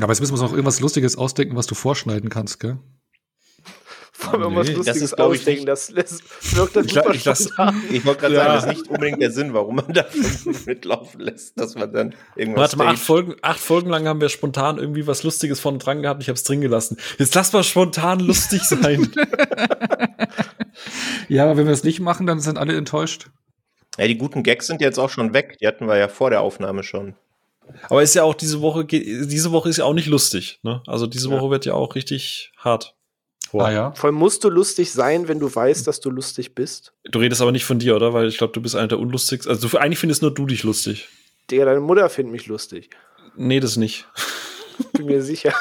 Aber jetzt müssen wir uns noch irgendwas Lustiges ausdenken, was du vorschneiden kannst, gell? Vor allem irgendwas das Lustiges ist, glaub ich, ausdenken, das lässt, wirkt das Ich, super ich, lass, ich wollte gerade Ja. sagen, das ist nicht unbedingt der Sinn, warum man da mitlaufen lässt, dass man dann irgendwas Warte mal, acht. Folgen, acht Folgen lang haben wir spontan irgendwie was Lustiges von dran gehabt. Ich habe es drin gelassen. Jetzt lass mal spontan lustig sein. Ja, aber wenn wir es nicht machen, dann sind alle enttäuscht. Ja, die guten Gags sind jetzt auch schon weg. Die hatten wir ja vor der Aufnahme schon. Aber ist ja auch diese Woche, ge- diese Woche ist ja auch nicht lustig. Ne? Also diese Ja. Woche wird ja auch richtig hart. Ah ja. Vor allem musst du lustig sein, wenn du weißt, dass du lustig bist. Du redest aber nicht von dir, oder? Weil ich glaube, du bist einer der unlustigsten. Also du, eigentlich findest nur du dich lustig. Digga, deine Mutter findet mich lustig. Nee, das nicht. Bin mir sicher.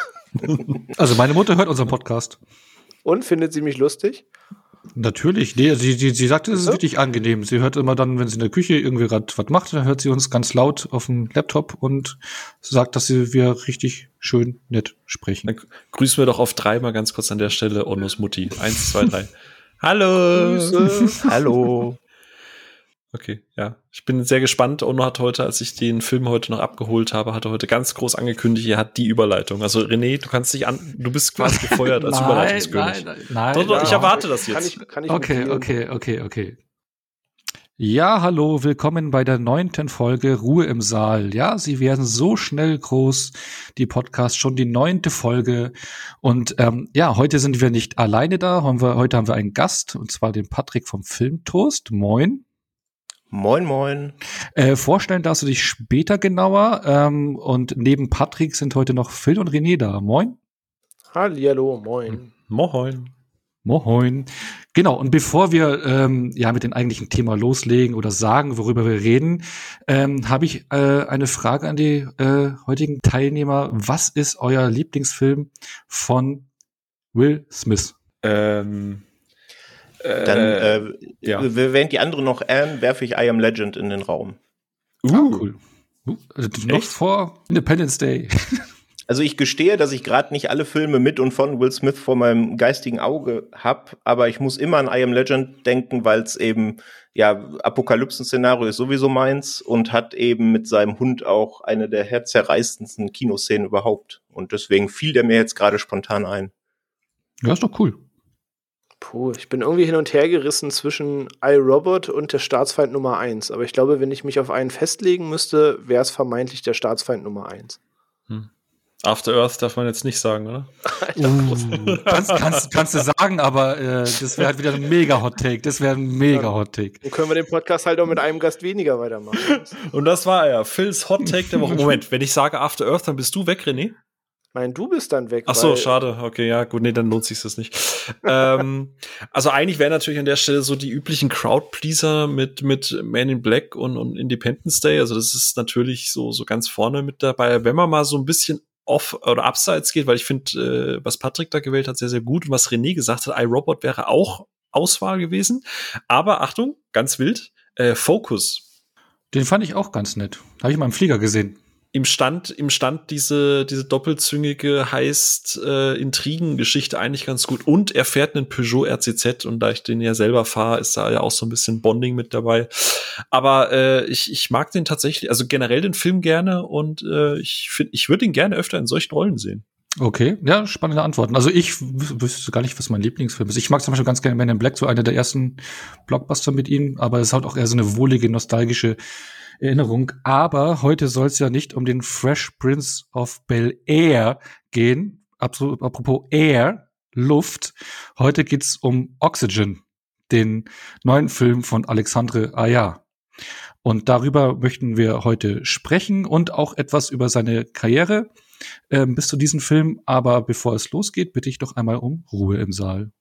Also meine Mutter hört unseren Podcast. Und findet sie mich lustig? Natürlich. Nee, sie, sie, sie sagte, es ist wirklich angenehm. Sie hört immer dann, wenn sie in der Küche irgendwie gerade was macht, dann hört sie uns ganz laut auf dem Laptop und sagt, dass sie wir richtig schön nett sprechen. Dann grüßen wir doch auf drei mal ganz kurz an der Stelle Onnos Mutti. Eins, zwei, drei. Hallo. Grüße. Hallo. Okay, ja. Ich bin sehr gespannt. Ono hat heute, als ich den Film heute noch abgeholt habe, hat er heute ganz groß angekündigt, er hat die Überleitung. Also René, du kannst dich an, du bist quasi gefeuert als Überleitungskönig. nein, nein. Doch, doch, ich Ja. erwarte das Kann jetzt. ich, kann ich Okay, okay, okay, okay. Ja, hallo, willkommen bei der neunten Folge Ruhe im Saal. Ja, sie werden so schnell groß, die Podcast schon die neunte Folge. Und ähm, ja, heute sind wir nicht alleine da. Haben wir, heute haben wir einen Gast, und zwar den Patrick vom Filmtoast. Moin. Moin, moin. Äh, vorstellen darfst du dich später genauer. Ähm, und neben Patrick sind heute noch Phil und René da. Moin. Hallihallo, moin. Moin. Moin. Genau, und bevor wir ähm, ja mit dem eigentlichen Thema loslegen oder sagen, worüber wir reden, ähm, habe ich äh, eine Frage an die äh, heutigen Teilnehmer. Was ist euer Lieblingsfilm von Will Smith? Ähm, äh, Dann, äh, ja. während die anderen noch ähm, werfe ich I Am Legend in den Raum. uh, Cool. Uh, also noch Echt? vor Independence Day. Also ich gestehe, dass ich gerade nicht alle Filme mit und von Will Smith vor meinem geistigen Auge hab, aber ich muss immer an I Am Legend denken, weil es eben ja Apokalypsen-Szenario ist sowieso meins und hat eben mit seinem Hund auch eine der herzzerreißendsten Kinoszenen überhaupt. Und deswegen fiel der mir jetzt gerade spontan ein. ja, ist doch cool. Puh, ich bin irgendwie hin und her gerissen zwischen iRobot und der Staatsfeind Nummer 1. Aber ich glaube, wenn ich mich auf einen festlegen müsste, wäre es vermeintlich der Staatsfeind Nummer 1. After Earth darf man jetzt nicht sagen, oder? Uh, kannst, kannst, kannst du sagen, aber äh, das wäre halt wieder ein mega Hot Take. Das wäre ein mega Hot Take. Dann können wir den Podcast halt auch mit einem Gast weniger weitermachen. Und das war er. Phils Hot Take der Woche. Moment, wenn ich sage After Earth, dann bist du weg, René? Nein, du bist dann weg. Ach so, weil- schade. Okay, ja, gut, nee, dann lohnt sich das nicht. ähm, also eigentlich wäre natürlich an der Stelle so die üblichen Crowdpleaser mit mit Man in Black und, und Independence Day. Also das ist natürlich so so ganz vorne mit dabei. Wenn man mal so ein bisschen off oder abseits geht, weil ich finde, äh, was Patrick da gewählt hat, sehr sehr gut. Und was René gesagt hat, iRobot wäre auch Auswahl gewesen. Aber Achtung, ganz wild, äh, Focus. Den fand ich auch ganz nett. Habe ich mal im Flieger gesehen. Im Stand, im Stand diese, diese doppelzüngige heißt äh, Intrigengeschichte eigentlich ganz gut. Und er fährt einen Peugeot RCZ und da ich den ja selber fahre, ist da ja auch so ein bisschen Bonding mit dabei. Aber äh, ich, ich mag den tatsächlich, also generell den Film gerne und äh, ich finde, ich würde ihn gerne öfter in solchen Rollen sehen. Okay, ja, spannende Antworten. Also ich wü- wüsste gar nicht, was mein Lieblingsfilm ist. Ich mag zum Beispiel ganz gerne Man in Black, so einer der ersten Blockbuster mit ihm, aber es halt auch eher so eine wohlige, nostalgische Erinnerung. Aber heute soll es ja nicht um den Fresh Prince of Bel Air gehen. Absolut, apropos Air, Luft. Heute geht's um Oxygen, den neuen Film von Alexandre Aja. Und darüber möchten wir heute sprechen und auch etwas über seine Karriere ähm, bis zu diesem Film. Aber bevor es losgeht, bitte ich doch einmal um Ruhe im Saal.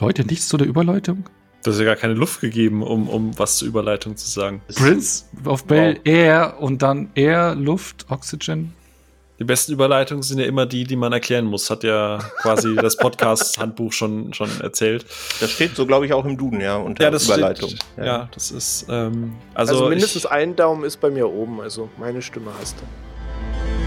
Leute, nichts zu der Überleitung? Das ist ja gar keine Luft gegeben, um, um was zur Überleitung zu sagen. Prince of Bel Air und dann Air, Luft, Oxygen. Die besten Überleitungen sind ja immer die, die man erklären muss. Hat ja quasi das Podcast-Handbuch schon, schon erzählt. Das steht so, glaube ich, auch im Duden, ja, unter Überleitung. Steht, ja. das ist, ähm, also, Also, mindestens ich, ein Daumen ist bei mir oben, also meine Stimme hast du.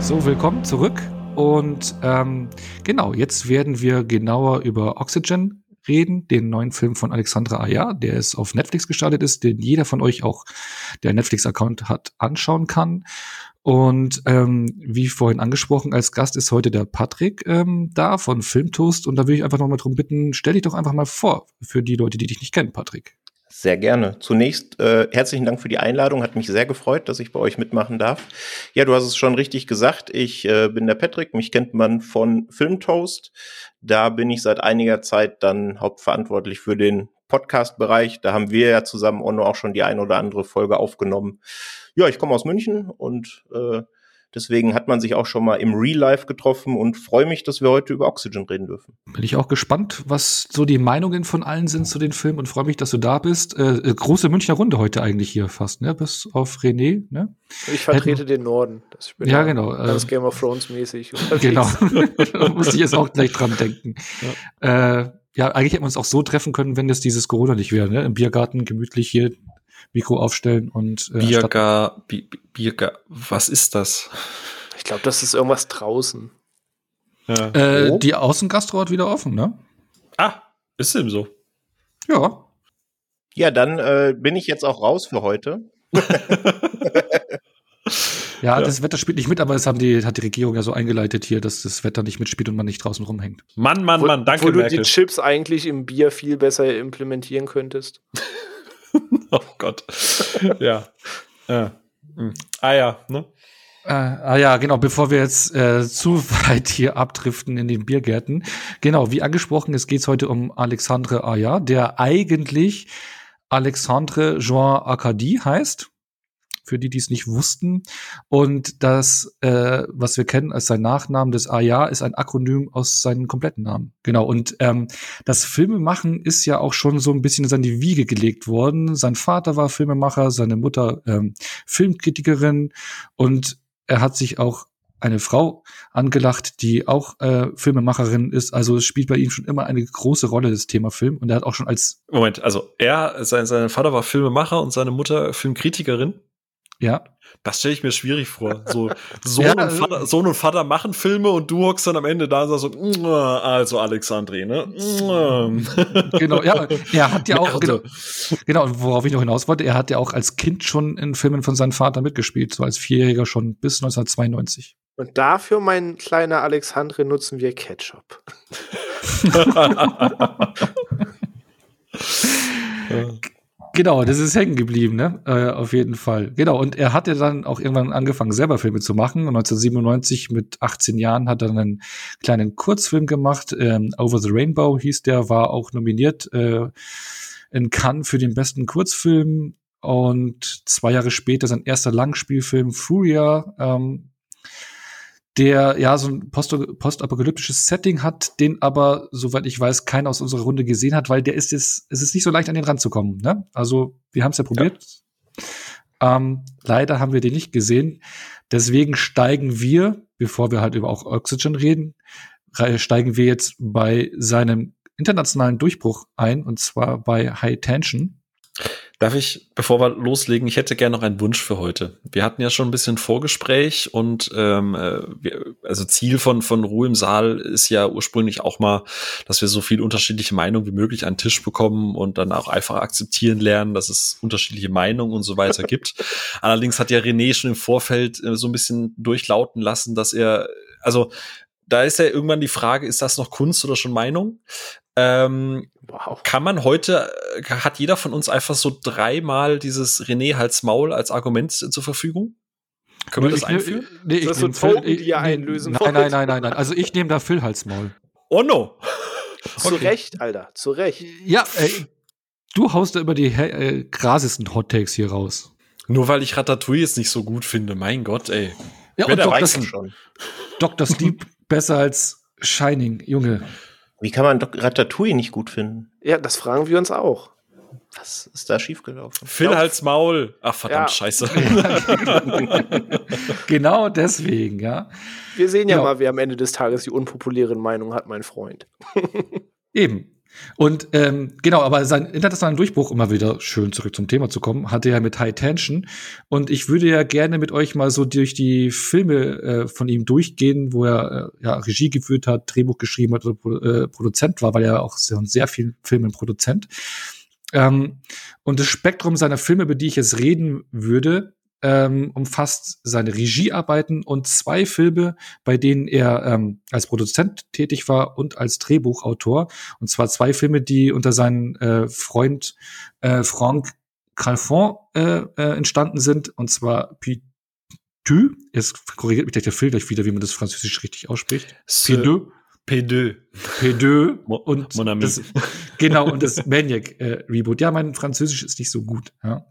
So, willkommen zurück. Und ähm, genau, jetzt werden wir genauer über Oxygen reden, den neuen Film von Alexandra Aya, der es auf Netflix gestartet ist, den jeder von euch auch, der Netflix-Account hat, anschauen kann. Und ähm, wie vorhin angesprochen, als Gast ist heute der Patrick ähm, da von Filmtoast. Und da will ich einfach noch mal drum bitten, stell dich doch einfach mal vor für die Leute, die dich nicht kennen, Patrick. Sehr gerne. Zunächst äh, herzlichen Dank für die Einladung. Hat mich sehr gefreut, dass ich bei euch mitmachen darf. Ja, du hast es schon richtig gesagt. Ich äh, bin der Patrick. Mich kennt man von Filmtoast. Da bin ich seit einiger Zeit dann hauptverantwortlich für den Podcast-Bereich. Da haben wir ja zusammen auch schon die ein oder andere Folge aufgenommen. Ja, ich komme aus München und äh, Deswegen hat man sich auch schon mal im Real Life getroffen und freue mich, dass wir heute über Oxygen reden dürfen. Bin ich auch gespannt, was so die Meinungen von allen sind zu den Filmen und freue mich, dass du da bist. Äh, äh große Münchner Runde heute eigentlich hier fast, ne? Bis auf René, ne? Ich vertrete Hätten, den Norden. ja, genau. Ganz äh, Game of Thrones mäßig. Genau. da musste ich jetzt auch gleich dran denken. Ja. Äh, ja, eigentlich hätten wir uns auch so treffen können, wenn das dieses Corona nicht wäre, ne? Im Biergarten gemütlich hier Mikro aufstellen und äh, Biergar, Biergar, was ist das? Ich glaube, das ist irgendwas draußen. Ja. Äh, Die Außengastro hat wieder offen, ne? Ah, ist eben so. Ja. Ja, dann äh, bin ich jetzt auch raus für heute. ja, ja, das Wetter spielt nicht mit, aber es haben die, hat die Regierung ja so eingeleitet hier, dass das Wetter nicht mitspielt und man nicht draußen rumhängt. Mann, Mann, wo, Mann, danke, Wo du Merkel. die Chips eigentlich im Bier viel besser implementieren könntest. oh Gott. ja. ja. Hm. Ah ja, ne? Äh, ah ja, genau, bevor wir jetzt äh, zu weit hier abdriften in den Biergärten. Genau, wie angesprochen, es geht heute um Alexandre Aya, der eigentlich Alexandre Jean Acadie heißt für die, die es nicht wussten. Und das, äh, was wir kennen als sein Nachnamen des Aya, ist ein Akronym aus seinem kompletten Namen. Genau. Und ähm, das Filmemachen ist ja auch schon so ein bisschen in seine Wiege gelegt worden. Sein Vater war Filmemacher, seine Mutter ähm, Filmkritikerin und er hat sich auch eine Frau angelacht, die auch äh, Filmemacherin ist. Also es spielt bei ihm schon immer eine große Rolle, das Thema Film. Und er hat auch schon als Moment, also er, sein, sein Vater war Filmemacher und seine Mutter Filmkritikerin. Ja. Das stelle ich mir schwierig vor. So Sohn, ja, und also Vater, Sohn und Vater machen Filme und du hockst dann am Ende da und sagst so, also Alexandre, ne? genau, ja, er hat ja auch, genau, genau, worauf ich noch hinaus wollte, er hat ja auch als Kind schon in Filmen von seinem Vater mitgespielt, so als Vierjähriger schon bis 1992. Und dafür, mein kleiner Alexandre, nutzen wir Ketchup. Genau, das ist hängen geblieben, ne? Äh, auf jeden Fall. Genau, und er hatte dann auch irgendwann angefangen, selber Filme zu machen. Und 1997 mit 18 Jahren hat er einen kleinen Kurzfilm gemacht. Ähm, Over the Rainbow hieß der, war auch nominiert äh, in Cannes für den besten Kurzfilm. Und zwei Jahre später sein erster Langspielfilm Furia ähm, der ja so ein post postapokalyptisches Setting hat, den aber, soweit ich weiß, keiner aus unserer Runde gesehen hat, weil der ist es, es ist nicht so leicht an den ranzukommen. Ne? Also wir haben es ja probiert. Ja. Ähm, leider haben wir den nicht gesehen. Deswegen steigen wir, bevor wir halt über auch Oxygen reden, steigen wir jetzt bei seinem internationalen Durchbruch ein, und zwar bei High Tension. Darf ich, bevor wir loslegen, ich hätte gerne noch einen Wunsch für heute. Wir hatten ja schon ein bisschen Vorgespräch und ähm, äh, wir, also Ziel von von Ruhe im Saal ist ja ursprünglich auch mal, dass wir so viel unterschiedliche Meinungen wie möglich an den Tisch bekommen und dann auch einfach akzeptieren lernen, dass es unterschiedliche Meinungen und so weiter gibt. Allerdings hat ja René schon im Vorfeld äh, so ein bisschen durchlauten lassen, dass er, also da ist ja irgendwann die Frage, ist das noch Kunst oder schon Meinung? Ähm, wow. Kann man heute, äh, hat jeder von uns einfach so dreimal dieses René Hals Maul als Argument zur Verfügung? Können wir das einführen? Nee, ich das so Token, die ihr einlösen Nein, nein, nein, nein, nein. Also ich nehme da Phil Hals Maul. Oh no. Zu Recht, Alter, zu Recht. Ja, ey, du haust da über die äh, krasesten Hot Takes hier raus. Nur weil ich Ratatouille jetzt nicht so gut finde, mein Gott, ey. Ja, und Dr. schon. Dr. Sleep besser als Shining, Junge. Wie kann man Ratatouille nicht gut finden? Ja, das fragen wir uns auch. Was ist da schiefgelaufen? Phil Hals Maul. Ach, verdammt, ja. scheiße. genau deswegen, ja. Wir sehen ja, ja, mal, wer am Ende des Tages die unpopulären Meinungen hat, mein Freund. Eben. Und ähm, genau, aber sein internationalen Durchbruch, mal wieder schön zurück zum Thema zu kommen, hatte er mit High Tension. Und ich würde ja gerne mit euch mal so durch die Filme äh, von ihm durchgehen, wo er äh, ja, Regie geführt hat, Drehbuch geschrieben hat oder äh, Produzent war, weil er auch sehr, sehr viel Filmen Produzent. Ähm, und das Spektrum seiner Filme, über die ich jetzt reden würde, ähm, umfasst seine Regiearbeiten und zwei Filme, bei denen er ähm, als Produzent tätig war und als Drehbuchautor. Und zwar zwei Filme, die unter seinem äh, Freund äh, Franck Calfon äh, äh, entstanden sind. Und zwar P2. Jetzt korrigiert mich der Film gleich wieder, wie man das französisch richtig ausspricht. P2. P2. P2 und Mon ami. das, genau und das Maniac äh, Reboot. Ja, mein Französisch ist nicht so gut. Ja.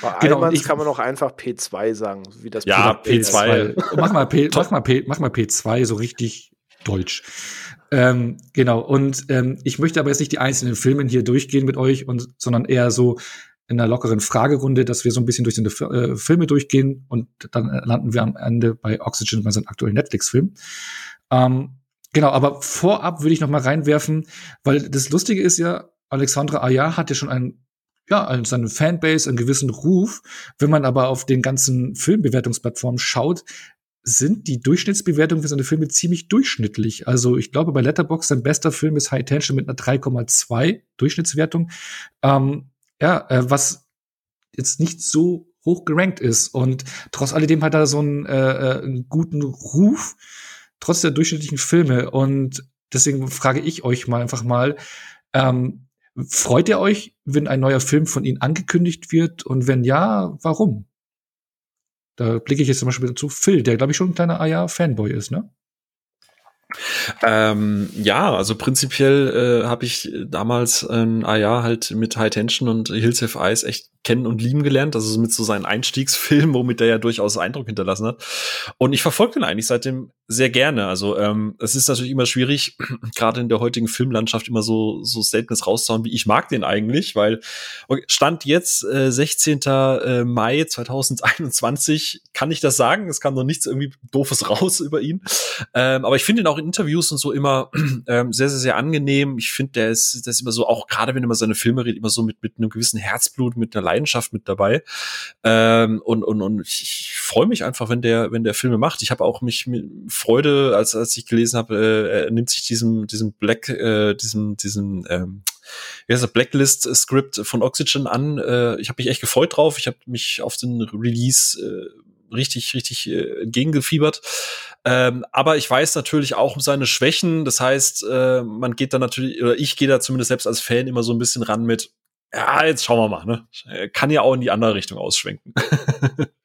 Bei Genau, Almans ich- kann man auch einfach P2 sagen, wie das Ja, Produkt ist. P2. Mach mal P, mach mal P, mach mal P2 so richtig deutsch. Ähm, genau. Und ähm, ich möchte aber jetzt nicht die einzelnen Filme hier durchgehen mit euch und sondern eher so in einer lockeren Fragerunde, dass wir so ein bisschen durch die äh, Filme durchgehen und dann landen wir am Ende bei Oxygen bei seinem aktuellen Netflix-Film. Ähm, genau, aber vorab würde ich noch mal reinwerfen, weil das Lustige ist ja, Alexandra Ayar hat ja schon einen ja, seine Fanbase, einen gewissen Ruf. Wenn man aber auf den ganzen Filmbewertungsplattformen schaut, sind die Durchschnittsbewertungen für seine Filme ziemlich durchschnittlich. Also ich glaube, bei Letterboxd sein bester Film ist High Tension mit einer 3,2 Durchschnittswertung. Ähm, ja, äh, was jetzt nicht so hoch gerankt ist. Und trotz alledem hat er so einen, äh, äh, einen guten Ruf, trotz der durchschnittlichen Filme. Und deswegen frage ich euch mal einfach mal, ähm, freut ihr euch, wenn ein neuer Film von Ihnen angekündigt wird? Und wenn ja, warum? Da blicke ich jetzt zum Beispiel zu Phil, der, glaube ich, schon ein kleiner Aya-Fanboy ist, ne? Ähm, ja, also prinzipiell äh, habe ich damals ein äh, Jahr halt mit High Tension und Hills Have Eyes echt kennen und lieben gelernt. Also mit so seinen Einstiegsfilmen, womit er ja durchaus Eindruck hinterlassen hat. Und ich verfolge den eigentlich seitdem sehr gerne. Also ähm, es ist natürlich immer schwierig, gerade in der heutigen Filmlandschaft immer so so Statements rauszuhauen, wie ich mag den eigentlich, weil okay, Stand jetzt äh, 16. äh, Mai 2021 kann ich das sagen. Es kam noch nichts irgendwie doofes raus über ihn. Ähm, aber ich finde ihn auch in Interviews und so immer ähm, sehr, sehr, sehr angenehm. Ich finde, der ist, der ist immer so, auch gerade wenn er mal seine Filme redet, immer so mit, mit einem gewissen Herzblut, mit einer Leidenschaft mit dabei. Ähm, und, und, und ich, ich freue mich einfach, wenn der, wenn der Filme macht. Ich habe auch mich mit Freude, als, als ich gelesen habe, äh, er nimmt sich diesem, diesem Black, äh, diesem, diesem, ähm, wie heißt das, Blacklist-Skript von Oxygen an. Äh, ich habe mich echt gefreut drauf. Ich habe mich auf den Release äh, richtig, richtig äh, entgegengefiebert. Ähm, aber ich weiß natürlich auch um seine Schwächen. Das heißt, äh, man geht da natürlich, oder ich gehe da zumindest selbst als Fan immer so ein bisschen ran mit, ja, jetzt schauen wir mal, ne? Kann ja auch in die andere Richtung ausschwenken.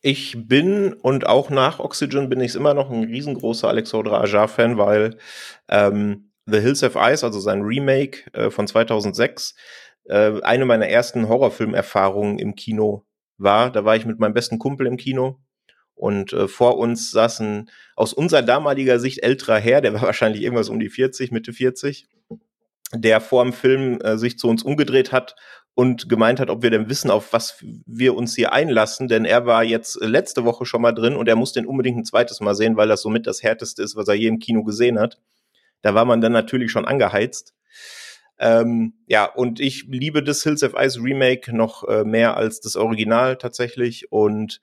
Ich bin und auch nach Oxygen bin ich immer noch ein riesengroßer Alexandra Ajar-Fan, weil ähm, The Hills Have Eyes, also sein Remake äh, von 2006, äh, eine meiner ersten Horrorfilmerfahrungen im Kino war. Da war ich mit meinem besten Kumpel im Kino und äh, vor uns saß ein aus unserer damaliger Sicht älterer Herr, der war wahrscheinlich irgendwas um die 40, Mitte 40, der vor dem Film äh, sich zu uns umgedreht hat und gemeint hat, ob wir denn wissen, auf was wir uns hier einlassen, denn er war jetzt äh, letzte Woche schon mal drin und er muss den unbedingt ein zweites Mal sehen, weil das somit das härteste ist, was er je im Kino gesehen hat. Da war man dann natürlich schon angeheizt. Ähm, ja, und ich liebe das Hills of Ice Remake noch äh, mehr als das Original tatsächlich und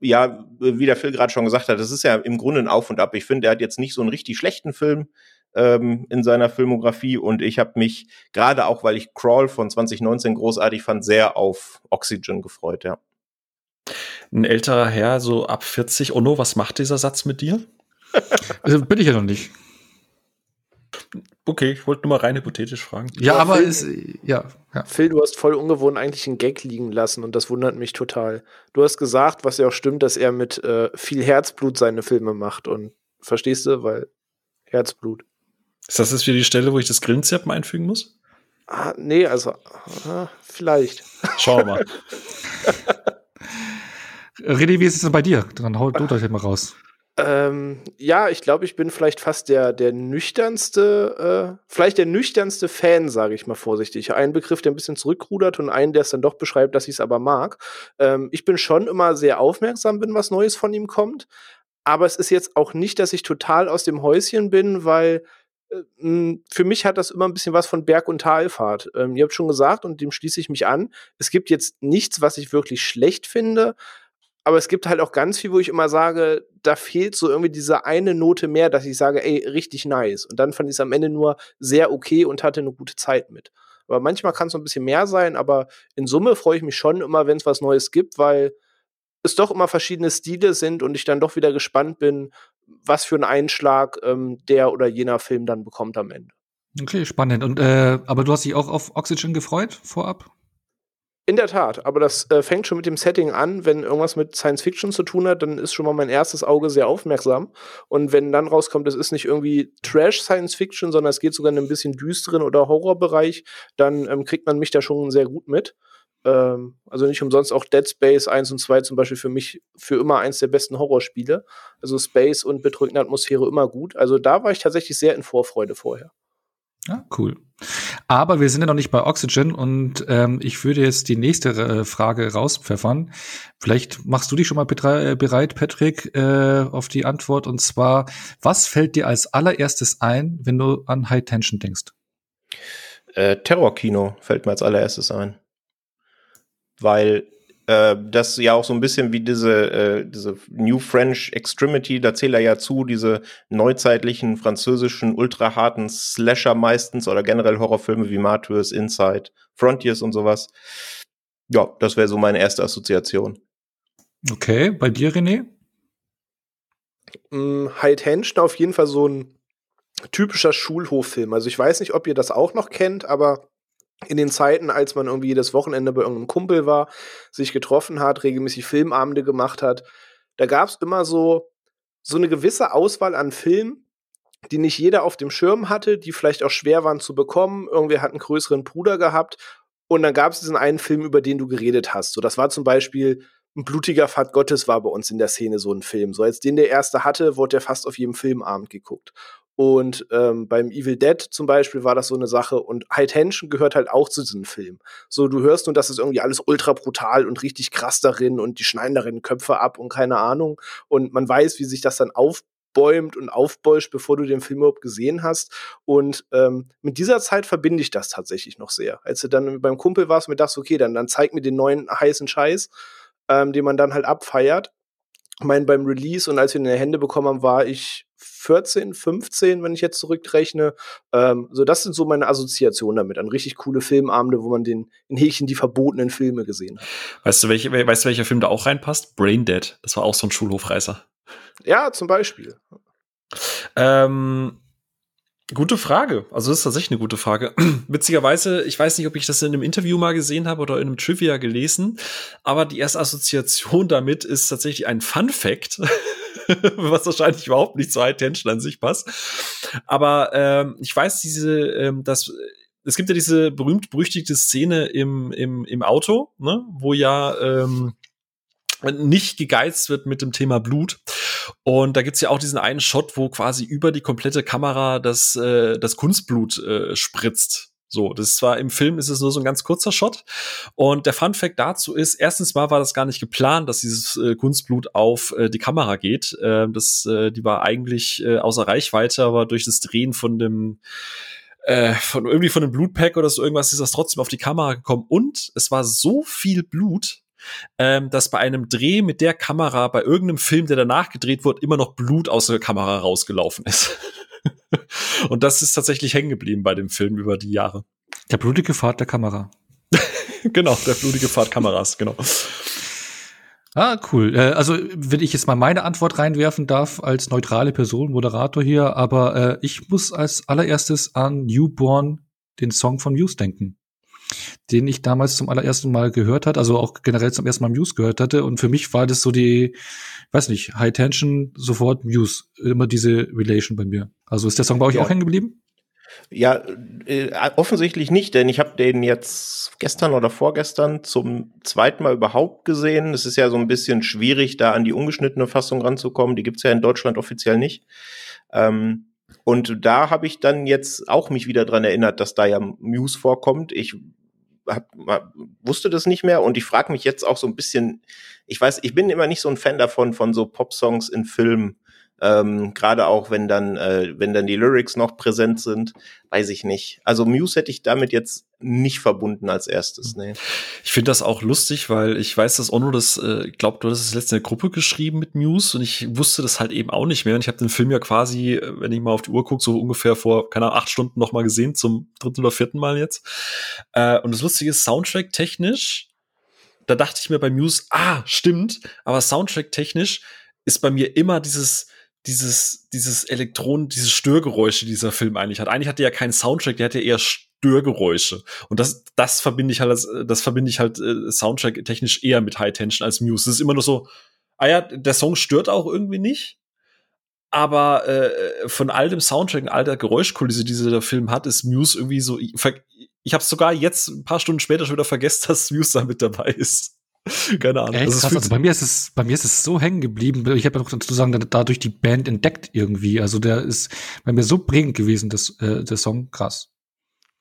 ja, wie der Phil gerade schon gesagt hat, das ist ja im Grunde ein Auf und Ab. Ich finde, er hat jetzt nicht so einen richtig schlechten Film ähm, in seiner Filmografie und ich habe mich gerade auch, weil ich Crawl von 2019 großartig fand, sehr auf Oxygen gefreut, ja. Ein älterer Herr, so ab 40. Onno, was macht dieser Satz mit dir? Also bin ich ja noch nicht. Okay, ich wollte nur mal rein hypothetisch fragen. Ja, Aber aber Phil- ist, ja, ja. Phil, du hast voll ungewohnt eigentlich einen Gag liegen lassen und das wundert mich total. Du hast gesagt, was ja auch stimmt, dass er mit äh, viel Herzblut seine Filme macht und verstehst du, weil Herzblut. Ist das jetzt wieder die Stelle, wo ich das Grillenzirpen einfügen muss? Ah, nee, also ah, vielleicht. Schauen wir mal. René, wie ist es denn bei dir? Dann hau du das mal raus. Ähm, ja, ich glaube, ich bin vielleicht fast der, der nüchternste, äh, vielleicht der nüchternste Fan, sage ich mal vorsichtig. Ein Begriff, der ein bisschen zurückrudert und einen, der es dann doch beschreibt, dass ich es aber mag. Ähm, ich bin schon immer sehr aufmerksam, wenn was Neues von ihm kommt. Aber es ist jetzt auch nicht, dass ich total aus dem Häuschen bin, weil äh, für mich hat das immer ein bisschen was von Berg- und Talfahrt. Ähm, ihr habt schon gesagt, und dem schließe ich mich an, es gibt jetzt nichts, was ich wirklich schlecht finde, aber es gibt halt auch ganz viel, wo ich immer sage, da fehlt so irgendwie diese eine Note mehr, dass ich sage, ey, richtig nice. Und dann fand ich es am Ende nur sehr okay und hatte eine gute Zeit mit. Aber manchmal kann es noch ein bisschen mehr sein, aber in Summe freue ich mich schon immer, wenn es was Neues gibt, weil es doch immer verschiedene Stile sind und ich dann doch wieder gespannt bin, was für einen Einschlag ähm, der oder jener Film dann bekommt am Ende. Okay, spannend. Und äh, aber du hast dich auch auf Oxygen gefreut vorab? In der Tat, aber das äh, fängt schon mit dem Setting an. Wenn irgendwas mit Science Fiction zu tun hat, dann ist schon mal mein erstes Auge sehr aufmerksam. Und wenn dann rauskommt, es ist nicht irgendwie Trash Science Fiction, sondern es geht sogar in einen bisschen düsteren oder Horrorbereich, dann ähm, kriegt man mich da schon sehr gut mit. Ähm, also nicht umsonst auch Dead Space 1 und 2 zum Beispiel für mich für immer eins der besten Horrorspiele. Also Space und bedrückende Atmosphäre immer gut. Also da war ich tatsächlich sehr in Vorfreude vorher. Ja, cool. Aber wir sind ja noch nicht bei Oxygen und ähm, ich würde jetzt die nächste äh, Frage rauspfeffern. Vielleicht machst du dich schon mal äh, bereit, Patrick, äh, auf die Antwort. Und zwar, was fällt dir als allererstes ein, wenn du an High Tension denkst? Äh, Terrorkino fällt mir als allererstes ein. Weil äh, das ja auch so ein bisschen wie diese, äh, diese New French Extremity, da zählt er ja zu, diese neuzeitlichen französischen ultraharten Slasher meistens oder generell Horrorfilme wie Martyrs, Inside, Frontiers und sowas. Ja, das wäre so meine erste Assoziation. Okay, bei dir, René? Mm, High Tension auf jeden Fall so ein typischer Schulhoffilm. Also ich weiß nicht, ob ihr das auch noch kennt, aber in den Zeiten, als man irgendwie jedes Wochenende bei irgendeinem Kumpel war, sich getroffen hat, regelmäßig Filmabende gemacht hat, da gab es immer so, so eine gewisse Auswahl an Filmen, die nicht jeder auf dem Schirm hatte, die vielleicht auch schwer waren zu bekommen. Irgendwer hat einen größeren Bruder gehabt. Und dann gab es diesen einen Film, über den du geredet hast. So, das war zum Beispiel ein blutiger Pfad Gottes war bei uns in der Szene so ein Film. So als den der erste hatte, wurde der fast auf jedem Filmabend geguckt. Und ähm, beim Evil Dead zum Beispiel war das so eine Sache. Und High Tension gehört halt auch zu diesem Film. So, du hörst nun, dass es irgendwie alles ultra brutal und richtig krass darin und die schneiden darin Köpfe ab und keine Ahnung. Und man weiß, wie sich das dann aufbäumt und aufbäuscht, bevor du den Film überhaupt gesehen hast. Und ähm, mit dieser Zeit verbinde ich das tatsächlich noch sehr. Als du dann beim Kumpel warst, mir dachte, okay, dann, dann zeig mir den neuen heißen Scheiß, ähm, den man dann halt abfeiert. Ich meine, beim Release und als wir ihn in die Hände bekommen haben, war ich 14, 15, wenn ich jetzt zurückrechne. Ähm, so, das sind so meine Assoziationen damit. An richtig coole Filmabende, wo man den in Häkchen die verbotenen Filme gesehen hat. Weißt du, welche, weißt du, welcher Film da auch reinpasst? Brain Dead. Das war auch so ein Schulhofreißer. Ja, zum Beispiel. Ähm, Gute Frage. Also das ist tatsächlich eine gute Frage. Witzigerweise, ich weiß nicht, ob ich das in einem Interview mal gesehen habe oder in einem Trivia gelesen, aber die erste Assoziation damit ist tatsächlich ein Fun Fact, was wahrscheinlich überhaupt nicht zu High Tension an sich passt. Aber ähm, ich weiß diese, ähm, dass es gibt ja diese berühmt-berüchtigte Szene im, im, im Auto, ne, wo ja ähm, nicht gegeizt wird mit dem Thema Blut. Und da gibt's ja auch diesen einen Shot, wo quasi über die komplette Kamera das, äh, das Kunstblut äh, spritzt. So, das ist zwar im Film ist es nur so ein ganz kurzer Shot. Und der Fun Fact dazu ist, erstens mal war das gar nicht geplant, dass dieses äh, Kunstblut auf äh, die Kamera geht. Äh, das, äh, die war eigentlich äh, außer Reichweite, aber durch das Drehen von dem äh, von irgendwie von dem Blutpack oder so irgendwas ist das trotzdem auf die Kamera gekommen. Und es war so viel Blut, ähm, dass bei einem Dreh mit der Kamera, bei irgendeinem Film, der danach gedreht wurde, immer noch Blut aus der Kamera rausgelaufen ist. Und das ist tatsächlich hängen geblieben bei dem Film über die Jahre. Der blutige Pfad der Kamera. genau, der blutige Pfad Kameras, genau. Ah, cool. Äh, also, wenn ich jetzt mal meine Antwort reinwerfen darf, als neutrale Person, Moderator hier, aber äh, ich muss als allererstes an Newborn, den Song von Muse, denken den ich damals zum allerersten Mal gehört hatte, also auch generell zum ersten Mal Muse gehört hatte. Und für mich war das so die, weiß nicht, High Tension, sofort Muse. Immer diese Relation bei mir. Also ist der Song bei euch ja. auch hängen geblieben? Ja, äh, offensichtlich nicht, denn ich habe den jetzt gestern oder vorgestern zum zweiten Mal überhaupt gesehen. Es ist ja so ein bisschen schwierig, da an die ungeschnittene Fassung ranzukommen. Die gibt's ja in Deutschland offiziell nicht. Ähm, und da habe ich dann jetzt auch mich wieder dran erinnert, dass da ja Muse vorkommt. Ich hab, wusste das nicht mehr und ich frage mich jetzt auch so ein bisschen, ich weiß, ich bin immer nicht so ein Fan davon, von so Pop-Songs in Filmen Ähm, Gerade auch, wenn dann, äh, wenn dann die Lyrics noch präsent sind, weiß ich nicht. Also Muse hätte ich damit jetzt nicht verbunden als erstes. Nee. Ich finde das auch lustig, weil ich weiß, dass Ono das, äh, ich glaube, du hast es letzte in der Gruppe geschrieben mit Muse und ich wusste das halt eben auch nicht mehr. Und ich habe den Film ja quasi, äh, wenn ich mal auf die Uhr gucke, so ungefähr vor, keine Ahnung, acht Stunden noch mal gesehen, zum dritten oder vierten Mal jetzt. Äh, und das Lustige ist, Soundtrack technisch, da dachte ich mir bei Muse, ah, stimmt, aber Soundtrack technisch ist bei mir immer dieses, dieses, dieses Elektron, diese Störgeräusche, die dieser Film eigentlich hat. Eigentlich hat er ja keinen Soundtrack, der hat ja eher Störgeräusche. Und das, das verbinde ich halt, als, das verbinde ich halt äh, Soundtrack technisch eher mit High Tension als Muse. Das ist immer nur so, ah ja, der Song stört auch irgendwie nicht. Aber äh, von all dem Soundtrack und all der Geräuschkulisse, die dieser Film hat, ist Muse irgendwie so. Ich, ich habe sogar jetzt ein paar Stunden später schon wieder vergessen, dass Muse da mit dabei ist. Keine Ahnung. Echt, also, also bei mir ist es, bei mir ist es so hängen geblieben. Ich habe ja noch dazu sagen, dadurch die Band entdeckt irgendwie. Also der ist bei mir so prägend gewesen, das, äh, der Song. Krass.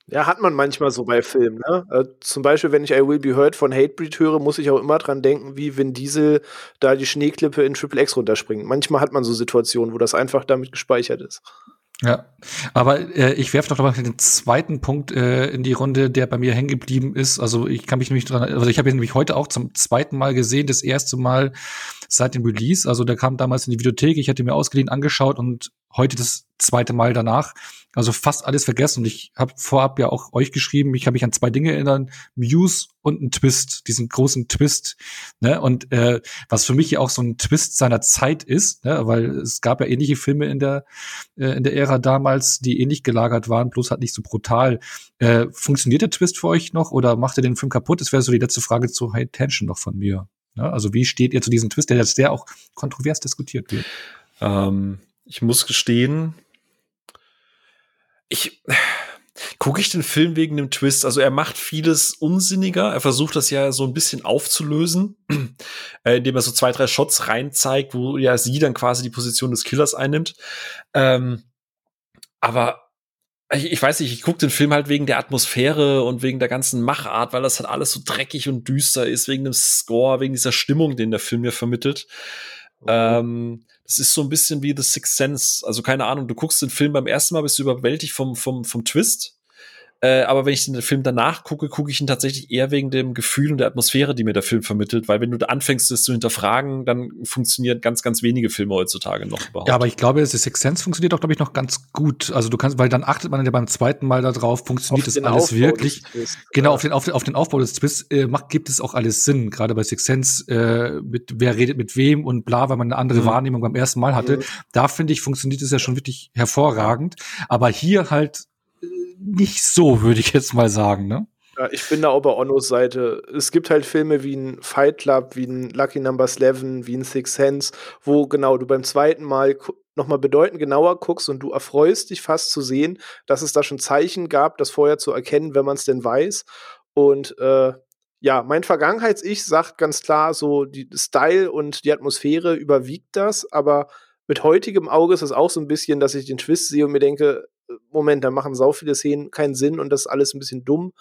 Ja, hat man manchmal so bei Filmen. Ne? Äh, zum Beispiel, wenn ich I Will Be Heard von Hatebreed höre, muss ich auch immer dran denken, wie Vin Diesel da die Schneeklippe in Triple X runterspringt. Manchmal hat man so Situationen, wo das einfach damit gespeichert ist. Ja, aber äh, ich werfe noch mal den zweiten Punkt äh, in die Runde, der bei mir hängen geblieben ist. Also ich kann mich nämlich dran, also ich habe ihn nämlich heute auch zum zweiten Mal gesehen, das erste Mal seit dem Release. Also der kam damals in die Videothek, ich hatte mir ausgeliehen angeschaut und heute das zweite Mal danach. Also fast alles vergessen. Und ich habe vorab ja auch euch geschrieben, ich kann mich an zwei Dinge erinnern, Muse und einen Twist, diesen großen Twist. Ne? Und äh, was für mich ja auch so ein Twist seiner Zeit ist, ne? weil es gab ja ähnliche Filme in der, äh, in der Ära damals, die ähnlich gelagert waren, bloß halt nicht so brutal. Äh, funktioniert der Twist für euch noch oder macht ihr den Film kaputt? Das wäre so die letzte Frage zu High Tension noch von mir. Ne? Also wie steht ihr zu diesem Twist, der jetzt sehr auch kontrovers diskutiert wird? Ähm, ich muss gestehen, ich gucke ich den Film wegen dem Twist. Also er macht vieles unsinniger. Er versucht das ja so ein bisschen aufzulösen, äh, indem er so zwei, drei Shots rein zeigt, wo ja sie dann quasi die Position des Killers einnimmt. Ähm, aber ich, ich, weiß nicht, ich gucke den Film halt wegen der Atmosphäre und wegen der ganzen Machart, weil das halt alles so dreckig und düster ist, wegen dem Score, wegen dieser Stimmung, den der Film mir vermittelt. Mhm. Ähm, das ist so ein bisschen wie The Sixth Sense. Also keine Ahnung, du guckst den Film beim ersten Mal, bist du überwältigt vom, vom, vom Twist. Äh, aber wenn ich den Film danach gucke, gucke ich ihn tatsächlich eher wegen dem Gefühl und der Atmosphäre, die mir der Film vermittelt. Weil wenn du da anfängst, das zu hinterfragen, dann funktionieren ganz, ganz wenige Filme heutzutage noch überhaupt. Ja, aber ich glaube, das Sixth Sense funktioniert auch, glaube ich, noch ganz gut. Also du kannst, weil dann achtet man ja beim zweiten Mal darauf, funktioniert das alles Aufbau wirklich. Genau, auf, den, auf, auf den Aufbau des Twists äh, macht, gibt es auch alles Sinn. Gerade bei Sixth Sense, äh, mit wer redet mit wem und bla, weil man eine andere mhm. Wahrnehmung beim ersten Mal hatte. Mhm. Da finde ich, funktioniert es ja schon wirklich hervorragend. Aber hier halt nicht so, würde ich jetzt mal sagen, ne? Ja, ich bin da auch bei Onnos Seite. Es gibt halt Filme wie ein Fight Club, wie ein Lucky Number 11, wie ein Six Sense, wo genau du beim zweiten Mal nochmal bedeutend genauer guckst und du erfreust dich fast zu sehen, dass es da schon Zeichen gab, das vorher zu erkennen, wenn man es denn weiß. Und äh, ja, mein Vergangenheits-Ich sagt ganz klar, so die Style und die Atmosphäre überwiegt das, aber mit heutigem Auge ist es auch so ein bisschen, dass ich den Twist sehe und mir denke, Moment, da machen sau viele Szenen keinen Sinn und das ist alles ein bisschen dumm.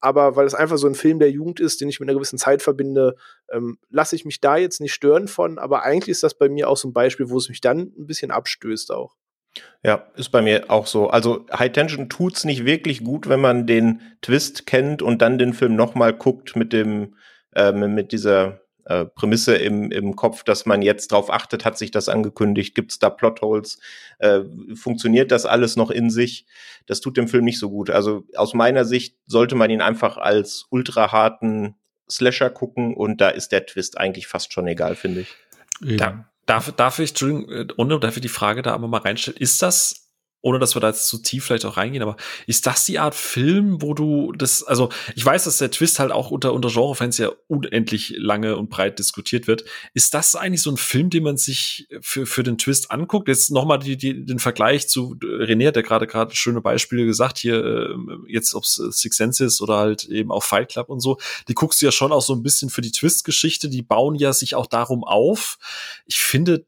Aber weil es einfach so ein Film der Jugend ist, den ich mit einer gewissen Zeit verbinde, ähm, lasse ich mich da jetzt nicht stören von. Aber eigentlich ist das bei mir auch so ein Beispiel, wo es mich dann ein bisschen abstößt auch. Ja, ist bei mir auch so. Also High Tension tut's nicht wirklich gut, wenn man den Twist kennt und dann den Film nochmal guckt mit dem, äh, mit dieser äh, Prämisse im, im Kopf, dass man jetzt drauf achtet, hat sich das angekündigt, gibt es da Plotholes, äh, funktioniert das alles noch in sich? Das tut dem Film nicht so gut. Also aus meiner Sicht sollte man ihn einfach als ultra harten Slasher gucken und da ist der Twist eigentlich fast schon egal, finde ich. Ja. darf, darf ich, Entschuldigung, äh, ohne darf ich die Frage da aber mal reinstellen, ist das ohne dass wir da jetzt zu tief vielleicht auch reingehen, aber ist das die Art Film, wo du das, also ich weiß, dass der Twist halt auch unter, unter Genrefans ja unendlich lange und breit diskutiert wird. Ist das eigentlich so ein Film, den man sich für, für den Twist anguckt? Jetzt nochmal die, die, den Vergleich zu René, der gerade gerade schöne Beispiele gesagt, hier äh, jetzt ob es Six Senses oder halt eben auch Fight Club und so, die guckst du ja schon auch so ein bisschen für die Twist-Geschichte, die bauen ja sich auch darum auf. Ich finde,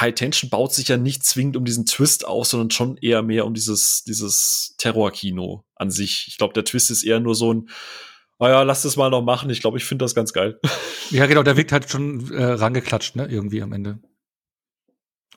High Tension baut sich ja nicht zwingend um diesen Twist auf, sondern schon eher mehr um dieses, dieses Terrorkino an sich. Ich glaube, der Twist ist eher nur so ein, naja, lass das mal noch machen. Ich glaube, ich finde das ganz geil. Ja, genau, der wirkt halt schon äh, rangeklatscht, ne, irgendwie am Ende.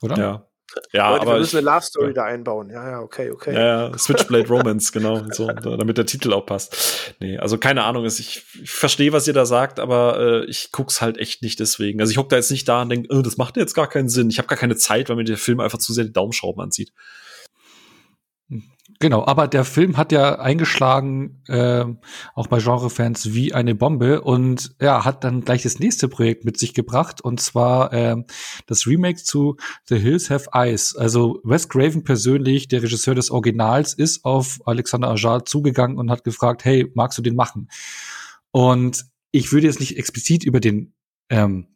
oder? Ja. Ja, Leute, aber wir müssen eine Love Story da einbauen. Ja, ja, okay, okay. Ja, ja, Switchblade Romance, genau, so, damit der Titel auch passt. Nee, also keine Ahnung, ich, ich verstehe, was ihr da sagt, aber äh, ich guck's halt echt nicht deswegen. Also ich hock da jetzt nicht da und denke, oh, das macht jetzt gar keinen Sinn. Ich habe gar keine Zeit, weil mir der Film einfach zu sehr die Daumenschrauben anzieht. Genau, aber der Film hat ja eingeschlagen, äh, auch bei Genrefans, wie eine Bombe und ja, hat dann gleich das nächste Projekt mit sich gebracht und zwar äh, das Remake zu The Hills Have Eyes. Also Wes Craven persönlich, der Regisseur des Originals, ist auf Alexander Ajar zugegangen und hat gefragt, hey, magst du den machen? Und ich würde jetzt nicht explizit über den ähm,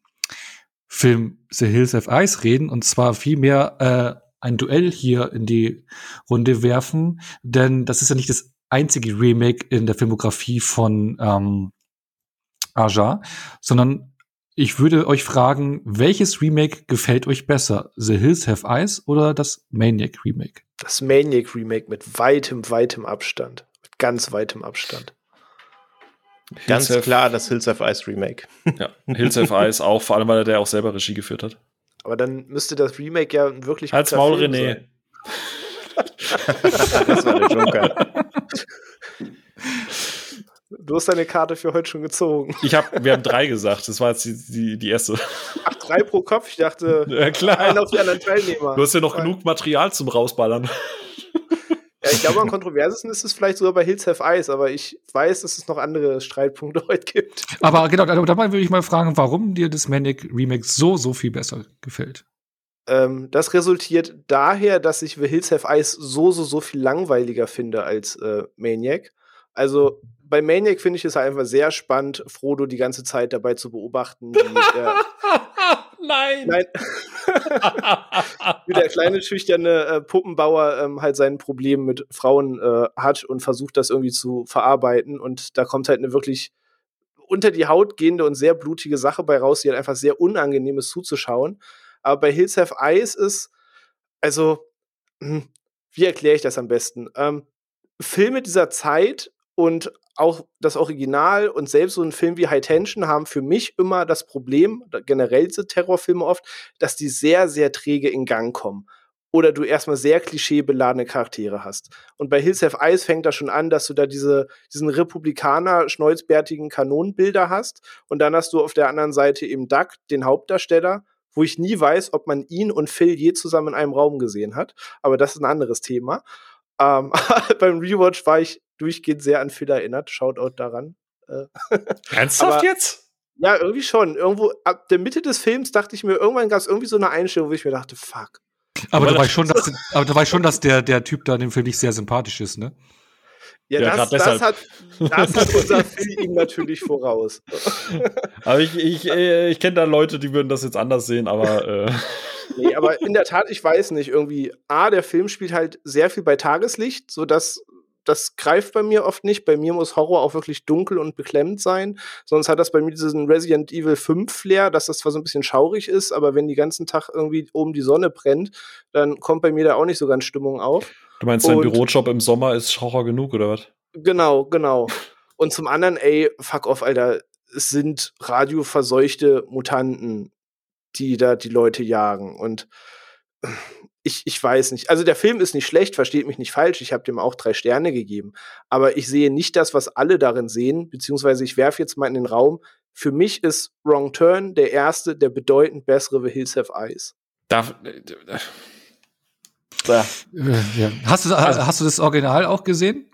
Film The Hills Have Eyes reden und zwar vielmehr äh, ein Duell hier in die Runde werfen, denn das ist ja nicht das einzige Remake in der Filmografie von ähm, Aja, sondern ich würde euch fragen, welches Remake gefällt euch besser? The Hills Have Eyes oder das Maniac Remake? Das Maniac Remake mit weitem, weitem Abstand. Mit ganz weitem Abstand. Ganz Hills klar das Hills of Ice Remake. Ja, Hills Have Eyes auch, vor allem, weil er der auch selber Regie geführt hat. Aber dann müsste das Remake ja wirklich Halt's Maul, Film René. sein. Das war der Joker. Du hast deine Karte für heute schon gezogen. Ich hab, wir haben drei gesagt, das war jetzt die, die, die erste. Ach, drei pro Kopf. Ich dachte, Ja, klar. einen auf die anderen Teilnehmer. Du hast ja noch genug Material zum Rausballern. Ja, ich glaube, am kontroversesten ist es vielleicht sogar bei Hills Have Eyes, aber ich weiß, dass es noch andere Streitpunkte heute gibt. Aber genau, da- dabei würde ich mal fragen, warum dir das Maniac Remake so, so viel besser gefällt. Ähm, das resultiert daher, dass ich The Hills Have Eyes so, so, so viel langweiliger finde als äh, Maniac. Also bei Maniac finde ich es halt einfach sehr spannend, Frodo die ganze Zeit dabei zu beobachten, wie er Nein. Nein. wie der kleine schüchterne äh, Puppenbauer ähm, halt sein Problem mit Frauen äh, hat und versucht das irgendwie zu verarbeiten und da kommt halt eine wirklich unter die Haut gehende und sehr blutige Sache bei raus, die halt einfach sehr unangenehm ist zuzuschauen. Aber bei Hills Have Eyes ist, also, hm, wie erkläre ich das am besten? Ähm, Filme dieser Zeit und auch das Original und selbst so ein Film wie High Tension haben für mich immer das Problem, generell diese Terrorfilme oft, dass die sehr, sehr träge in Gang kommen. Oder du erstmal sehr klischeebeladene Charaktere hast. Und bei Hills Have Eyes fängt das schon an, dass du da diese, diesen Republikaner, schnäuzbärtigen Kanonenbilder hast. Und dann hast du auf der anderen Seite eben Duck, den Hauptdarsteller, wo ich nie weiß, ob man ihn und Phil je zusammen in einem Raum gesehen hat. Aber das ist ein anderes Thema. Ähm, beim Rewatch war ich durchgehend sehr an Phil erinnert. Shoutout daran. Äh, Ernsthaft Aber- jetzt? ja, irgendwie schon. Irgendwo ab der Mitte des Films dachte ich mir, irgendwann gab es irgendwie so eine Einstellung, wo ich mir dachte, fuck. Aber, Aber du weißt schon, dass, aber du weißt schon, dass der, der Typ da in dem Film nicht sehr sympathisch ist, ne? Ja, Ja, das, das, hat, das hat unser ihm natürlich voraus. Aber ich, ich, äh, ich kenne da Leute, die würden das jetzt anders sehen, aber äh, Nee, aber in der Tat, ich weiß nicht, irgendwie, A, der Film spielt halt sehr viel bei Tageslicht, so dass das greift bei mir oft nicht. Bei mir muss Horror auch wirklich dunkel und beklemmend sein. Sonst hat das bei mir diesen Resident Evil 5 Flair, dass das zwar so ein bisschen schaurig ist, aber wenn die ganzen Tag irgendwie oben die Sonne brennt, dann kommt bei mir da auch nicht so ganz Stimmung auf. du meinst, dein Und- Bürojob im Sommer ist Horror genug, oder was? Genau, genau. Und zum anderen, ey, fuck off, Alter, es sind radioverseuchte Mutanten, die da die Leute jagen. Und ich, ich weiß nicht. Also der Film ist nicht schlecht, versteht mich nicht falsch. Ich habe dem auch drei Sterne gegeben. Aber ich sehe nicht das, was alle darin sehen, beziehungsweise ich werfe jetzt mal in den Raum. Für mich ist Wrong Turn der erste, der bedeutend bessere The Hills Have Eyes. Darf, äh. Äh, ja. Hast, du, hast du das Original auch gesehen?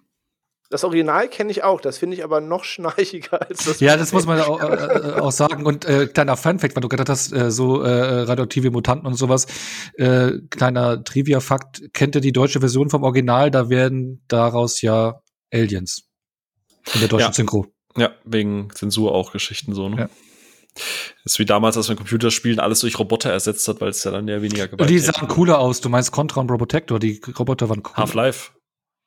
Das Original kenne ich auch, das finde ich aber noch schnarchiger als das. Ja, das muss man auch, äh, äh, auch sagen. Und äh, kleiner Funfact, weil du gerade hast, äh, so äh, radioaktive Mutanten und sowas. Äh, kleiner Trivia-Fakt, kennt ihr die deutsche Version vom Original? Da werden daraus ja Aliens. In der deutschen Ja. Synchro. ja, wegen Zensur auch Geschichten so, ne? Ja. ist wie damals, als man Computerspielen alles durch Roboter ersetzt hat, weil es ja dann ja weniger Und Gewalt die sahen cooler aus. Du meinst Contra und Robotector, die Roboter waren cool. Half-Life.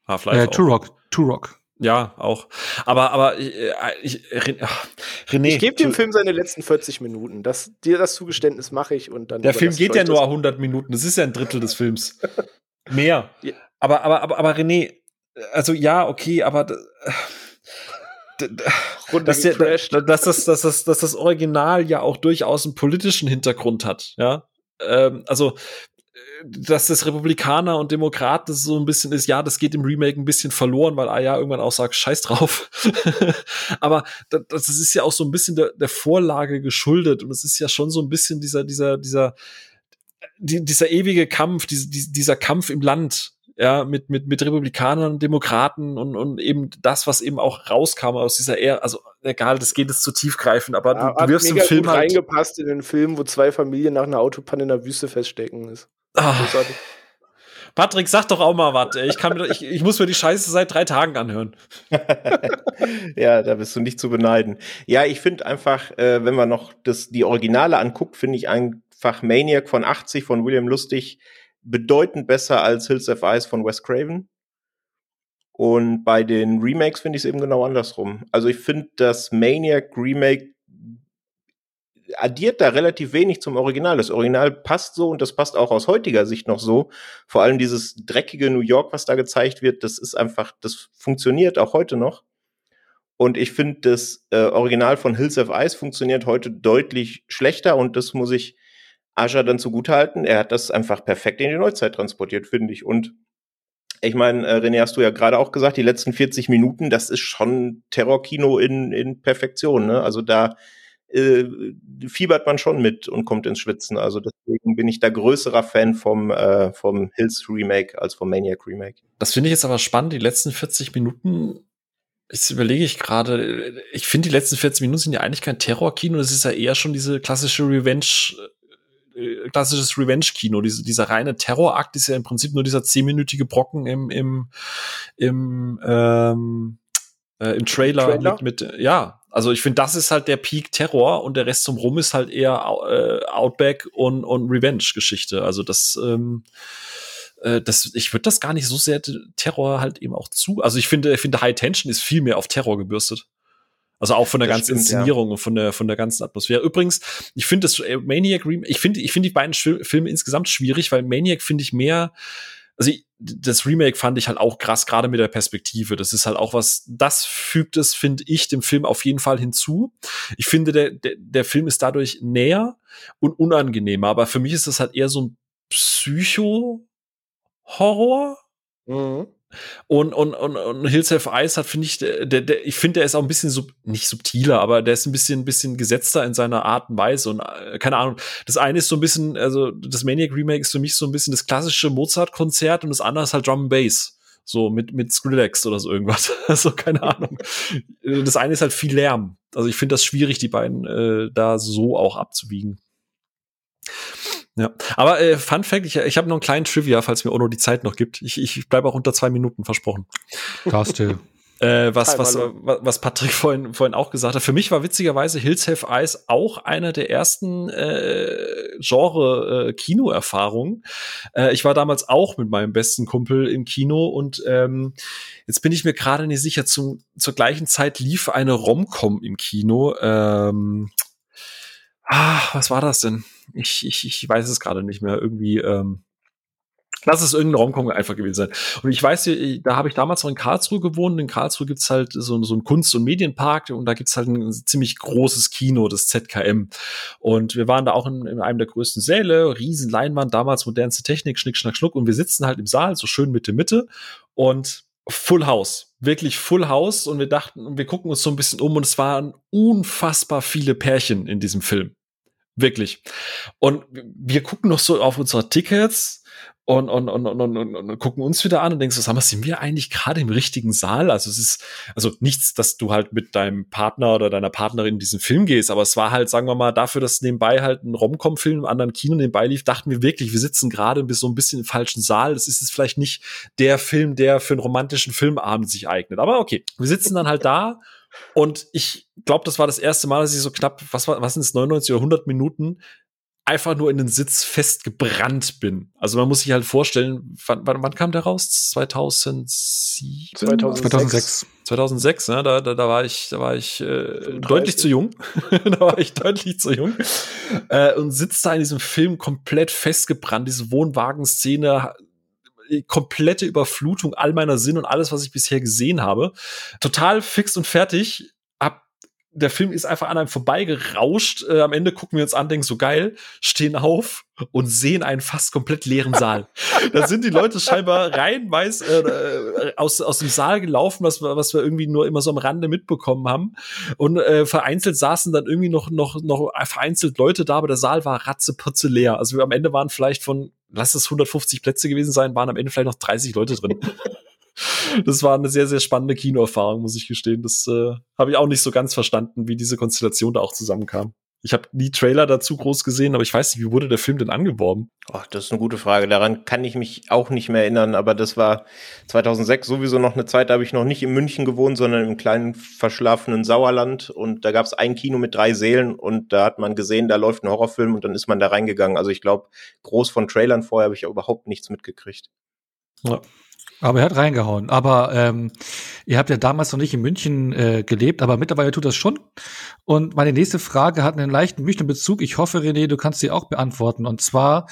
Half-Life. Äh. Turok. Turok. Ja, auch. Aber, aber äh, ich, Ren- ach, René, Ich gebe dem Film seine letzten 40 Minuten. Das, dir das Zugeständnis mache ich und dann. Der Film geht ich ja nur das. 100 Minuten. Das ist ja ein Drittel des Films. Mehr. Ja. Aber, aber, aber, aber René, also ja, okay, aber dass, der, dass, das, dass, das, dass das Original ja auch durchaus einen politischen Hintergrund hat, ja. Ähm, also dass das Republikaner und Demokraten so ein bisschen ist, ja, das geht im Remake ein bisschen verloren, weil ja irgendwann auch sagt, scheiß drauf. Aber das, das ist ja auch so ein bisschen der, der Vorlage geschuldet und es ist ja schon so ein bisschen dieser, dieser, dieser, die, dieser ewige Kampf, diese, dieser Kampf im Land, ja, mit, mit, mit Republikanern, Demokraten und, und eben das, was eben auch rauskam aus dieser Ära, also egal, das geht jetzt zu tiefgreifend, aber Ja, du, du wirfst im Film gut halt. reingepasst in den Film, wo zwei Familien nach einer Autopanne in der Wüste feststecken ist. Ah. Patrick, sag doch auch mal was. Ich, kann ich, ich muss mir die Scheiße seit drei Tagen anhören. ja, da bist du nicht zu beneiden. Ja, ich finde einfach, äh, wenn man noch das, die Originale anguckt, finde ich einfach Maniac von 80 von William Lustig bedeutend besser als Hills of Ice von Wes Craven. Und bei den Remakes finde ich es eben genau andersrum. Also ich finde, das Maniac Remake addiert da relativ wenig zum Original. Das Original passt so und das passt auch aus heutiger Sicht noch so. Vor allem dieses dreckige New York, was da gezeigt wird, das ist einfach, das funktioniert auch heute noch. Und ich finde, das äh, Original von Hills of Ice funktioniert heute deutlich schlechter und das muss ich Asher dann zugutehalten. Er hat das einfach perfekt in die Neuzeit transportiert, finde ich. Und ich meine, äh, René, hast du ja gerade auch gesagt, die letzten 40 Minuten, das ist schon Terrorkino in, in Perfektion. Ne? Also da äh, fiebert man schon mit und kommt ins Schwitzen. Also deswegen bin ich da größerer Fan vom, äh, vom Hills Remake als vom Maniac Remake. Das finde ich jetzt aber spannend. Die letzten 40 Minuten, jetzt überlege ich gerade, ich finde, die letzten 40 Minuten sind ja eigentlich kein Terrorkino, das ist ja eher schon diese klassische Revenge, äh, klassisches Revenge-Kino. Diese, dieser reine Terrorakt ist ja im Prinzip nur dieser zehnminütige Brocken im, im, im, ähm, äh, im Trailer, Trailer? Mit, mit, ja. Also ich finde, das ist halt der Peak Terror und der Rest zum Rum ist halt eher äh, Outback und, und Revenge-Geschichte. Also das, ähm, äh, das, ich würde das gar nicht so sehr Terror halt eben auch zu. Also ich finde, ich finde High Tension ist viel mehr auf Terror gebürstet. Also auch von der Das ganzen stimmt, ja. Inszenierung und von der von der ganzen Atmosphäre. Übrigens, ich finde das äh, Maniac ich finde ich finde die beiden Filme insgesamt schwierig, weil Maniac finde ich mehr also ich, das Remake fand ich halt auch krass, gerade mit der Perspektive. Das ist halt auch was, das fügt es, finde ich, dem Film auf jeden Fall hinzu. Ich finde, der, der, der Film ist dadurch näher und unangenehmer, aber für mich ist das halt eher so ein Psycho-Horror. Mhm. Und, und, und, und Hills Have Eyes hat, finde ich, der, der, ich finde, der ist auch ein bisschen sub, nicht subtiler, aber der ist ein bisschen, ein bisschen gesetzter in seiner Art und Weise. Und äh, keine Ahnung, das eine ist so ein bisschen, also das Maniac Remake ist für mich so ein bisschen das klassische Mozart-Konzert und das andere ist halt Drum Bass. So mit, mit Skrillex oder so irgendwas. Also keine Ahnung. Das eine ist halt viel Lärm. Also ich finde das schwierig, die beiden äh, da so auch abzuwiegen. Ja, aber äh, Fun Fact, ich, ich habe noch einen kleinen Trivia, falls mir Ono die Zeit noch gibt. Ich, ich bleibe auch unter zwei Minuten versprochen. Du. Äh, was, was, was Patrick vorhin, vorhin auch gesagt hat. Für mich war witzigerweise Hills Have Eyes auch einer der ersten äh, Genre-Kino-Erfahrungen. Äh, ich war damals auch mit meinem besten Kumpel im Kino und ähm, jetzt bin ich mir gerade nicht sicher, zum, zur gleichen Zeit lief eine Rom-Com im Kino. Ähm, ah, was war das denn? Ich, ich, ich weiß es gerade nicht mehr. Irgendwie, ähm, Lass es irgendein Romcom einfach gewesen sein. Und ich weiß, hier, da habe ich damals noch in Karlsruhe gewohnt. In Karlsruhe gibt's halt so, so einen Kunst- und Medienpark und da gibt's halt ein ziemlich großes Kino, das ZKM. Und wir waren da auch in, in einem der größten Säle, riesen Leinwand, damals modernste Technik, Schnick, Schnack, Schnuck. Und wir sitzen halt im Saal, so schön Mitte, Mitte. Und Full House. Wirklich Full House. Und wir dachten, wir gucken uns so ein bisschen um und es waren unfassbar viele Pärchen in diesem Film. Wirklich. Und wir gucken noch so auf unsere Tickets und, und, und, und, und, und, gucken uns wieder an und denkst so, sag mal, sind wir eigentlich gerade im richtigen Saal? Also es ist, also nichts, dass du halt mit deinem Partner oder deiner Partnerin in diesen Film gehst, aber es war halt, sagen wir mal, dafür, dass nebenbei halt ein Rom-Com-Film im anderen Kino nebenbei lief, dachten wir wirklich, wir sitzen gerade so ein bisschen im falschen Saal. Das ist jetzt vielleicht nicht der Film, der für einen romantischen Filmabend sich eignet. Aber okay, wir sitzen dann halt da und ich glaube, das war das erste Mal, dass ich so knapp, was war, was sind es, 99 oder 100 Minuten einfach nur in den Sitz festgebrannt bin. Also man muss sich halt vorstellen, wann, wann, wann kam der raus? 2007? 2006. 2006, ne? Da, da, da war ich, da war ich äh, deutlich zu jung. da war ich deutlich zu jung äh, und sitzt da in diesem Film komplett festgebrannt. Diese Wohnwagenszene, komplette Überflutung all meiner Sinne und alles, was ich bisher gesehen habe. Total fix und fertig. Hab der Film ist einfach an einem vorbeigerauscht. Äh, am Ende gucken wir uns an, denken so geil, stehen auf und sehen einen fast komplett leeren Saal. da sind die Leute scheinbar reihenweise äh, aus, aus dem Saal gelaufen, was, was wir irgendwie nur immer so am Rande mitbekommen haben. Und äh, vereinzelt saßen dann irgendwie noch, noch, noch vereinzelt Leute da, aber der Saal war ratzeputze leer. Also wir am Ende waren vielleicht von, lass es 150 Plätze gewesen sein, waren am Ende vielleicht noch 30 Leute drin das war eine sehr, sehr spannende Kinoerfahrung, muss ich gestehen. Das äh, habe ich auch nicht so ganz verstanden, wie diese Konstellation da auch zusammenkam. Ich habe nie Trailer dazu groß gesehen, aber ich weiß nicht, wie wurde der Film denn angeworben? Ach, das ist eine gute Frage. Daran kann ich mich auch nicht mehr erinnern, aber das war 2006 sowieso noch eine Zeit, da habe ich noch nicht in München gewohnt, sondern im kleinen verschlafenen Sauerland und da gab es ein Kino mit drei Sälen und da hat man gesehen, da läuft ein Horrorfilm und dann ist man da reingegangen. Also ich glaube, groß von Trailern vorher habe ich überhaupt nichts mitgekriegt. Ja. Aber er hat reingehauen. Aber ähm, ihr habt ja damals noch nicht in München äh, gelebt, aber mittlerweile tut das schon. Und meine nächste Frage hat einen leichten Münchner Bezug. Ich hoffe, René, du kannst sie auch beantworten. Und zwar,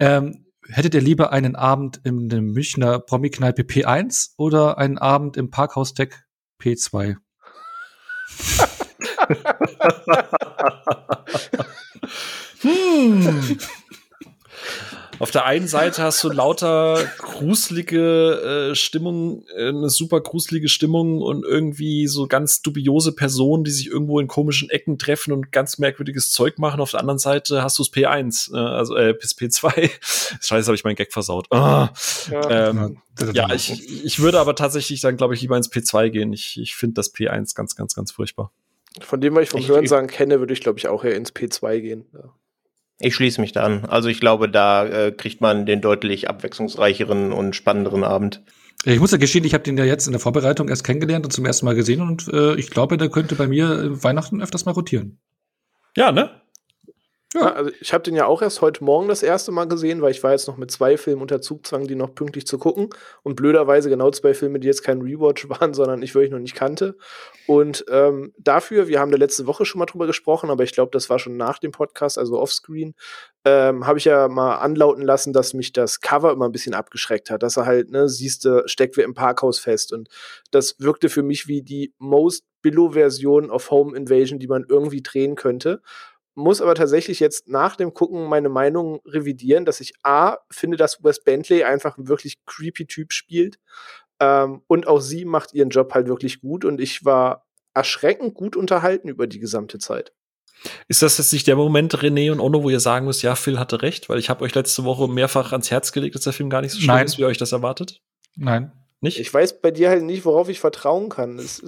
ähm, hättet ihr lieber einen Abend in der Münchner Promi-Kneipe P1 oder einen Abend im Parkhaus Tech P2? hm. Auf der einen Seite hast du lauter gruselige äh, Stimmung, äh, eine super gruselige Stimmung und irgendwie so ganz dubiose Personen, die sich irgendwo in komischen Ecken treffen und ganz merkwürdiges Zeug machen. Auf der anderen Seite hast du das P1, äh, also äh, P2. Scheiße, habe ich meinen Gag versaut. Ah. Ja, ähm, ja ich, ich würde aber tatsächlich dann, glaube ich, lieber ins P2 gehen. Ich, ich finde das P1 ganz, ganz, ganz furchtbar. Von dem, was ich vom Hörensagen kenne, würde ich, glaube ich, auch eher ins P2 gehen. Ja. Ich schließe mich da an. Also ich glaube, da äh, kriegt man den deutlich abwechslungsreicheren und spannenderen Abend. Ich muss ja gestehen, ich habe den ja jetzt in der Vorbereitung erst kennengelernt und zum ersten Mal gesehen und äh, ich glaube, der könnte bei mir Weihnachten öfters mal rotieren. Ja, ne? Ja. also ich habe den ja auch erst heute Morgen das erste Mal gesehen, weil ich war jetzt noch mit zwei Filmen unter Zugzwang, die noch pünktlich zu gucken. Und blöderweise genau zwei Filme, die jetzt kein Rewatch waren, sondern ich wirklich noch nicht kannte. Und ähm, dafür, wir haben da letzte Woche schon mal drüber gesprochen, aber ich glaube, das war schon nach dem Podcast, also offscreen, ähm, habe ich ja mal anlauten lassen, dass mich das Cover immer ein bisschen abgeschreckt hat. Dass er halt, ne, siehst du, steckt wir im Parkhaus fest. Und das wirkte für mich wie die most Billow-Version of Home Invasion, die man irgendwie drehen könnte muss aber tatsächlich jetzt nach dem Gucken meine Meinung revidieren, dass ich A, finde, dass Wes Bentley einfach ein wirklich creepy Typ spielt. Ähm, und auch sie macht ihren Job halt wirklich gut. Und ich war erschreckend gut unterhalten über die gesamte Zeit. Ist das jetzt nicht der Moment, René und Ono, wo ihr sagen müsst, ja, Phil hatte recht? Weil ich habe euch letzte Woche mehrfach ans Herz gelegt, dass der Film gar nicht so schlimm Nein. ist, wie ihr euch das erwartet. Nein. Nicht? Ich weiß bei dir halt nicht, worauf ich vertrauen kann. Es,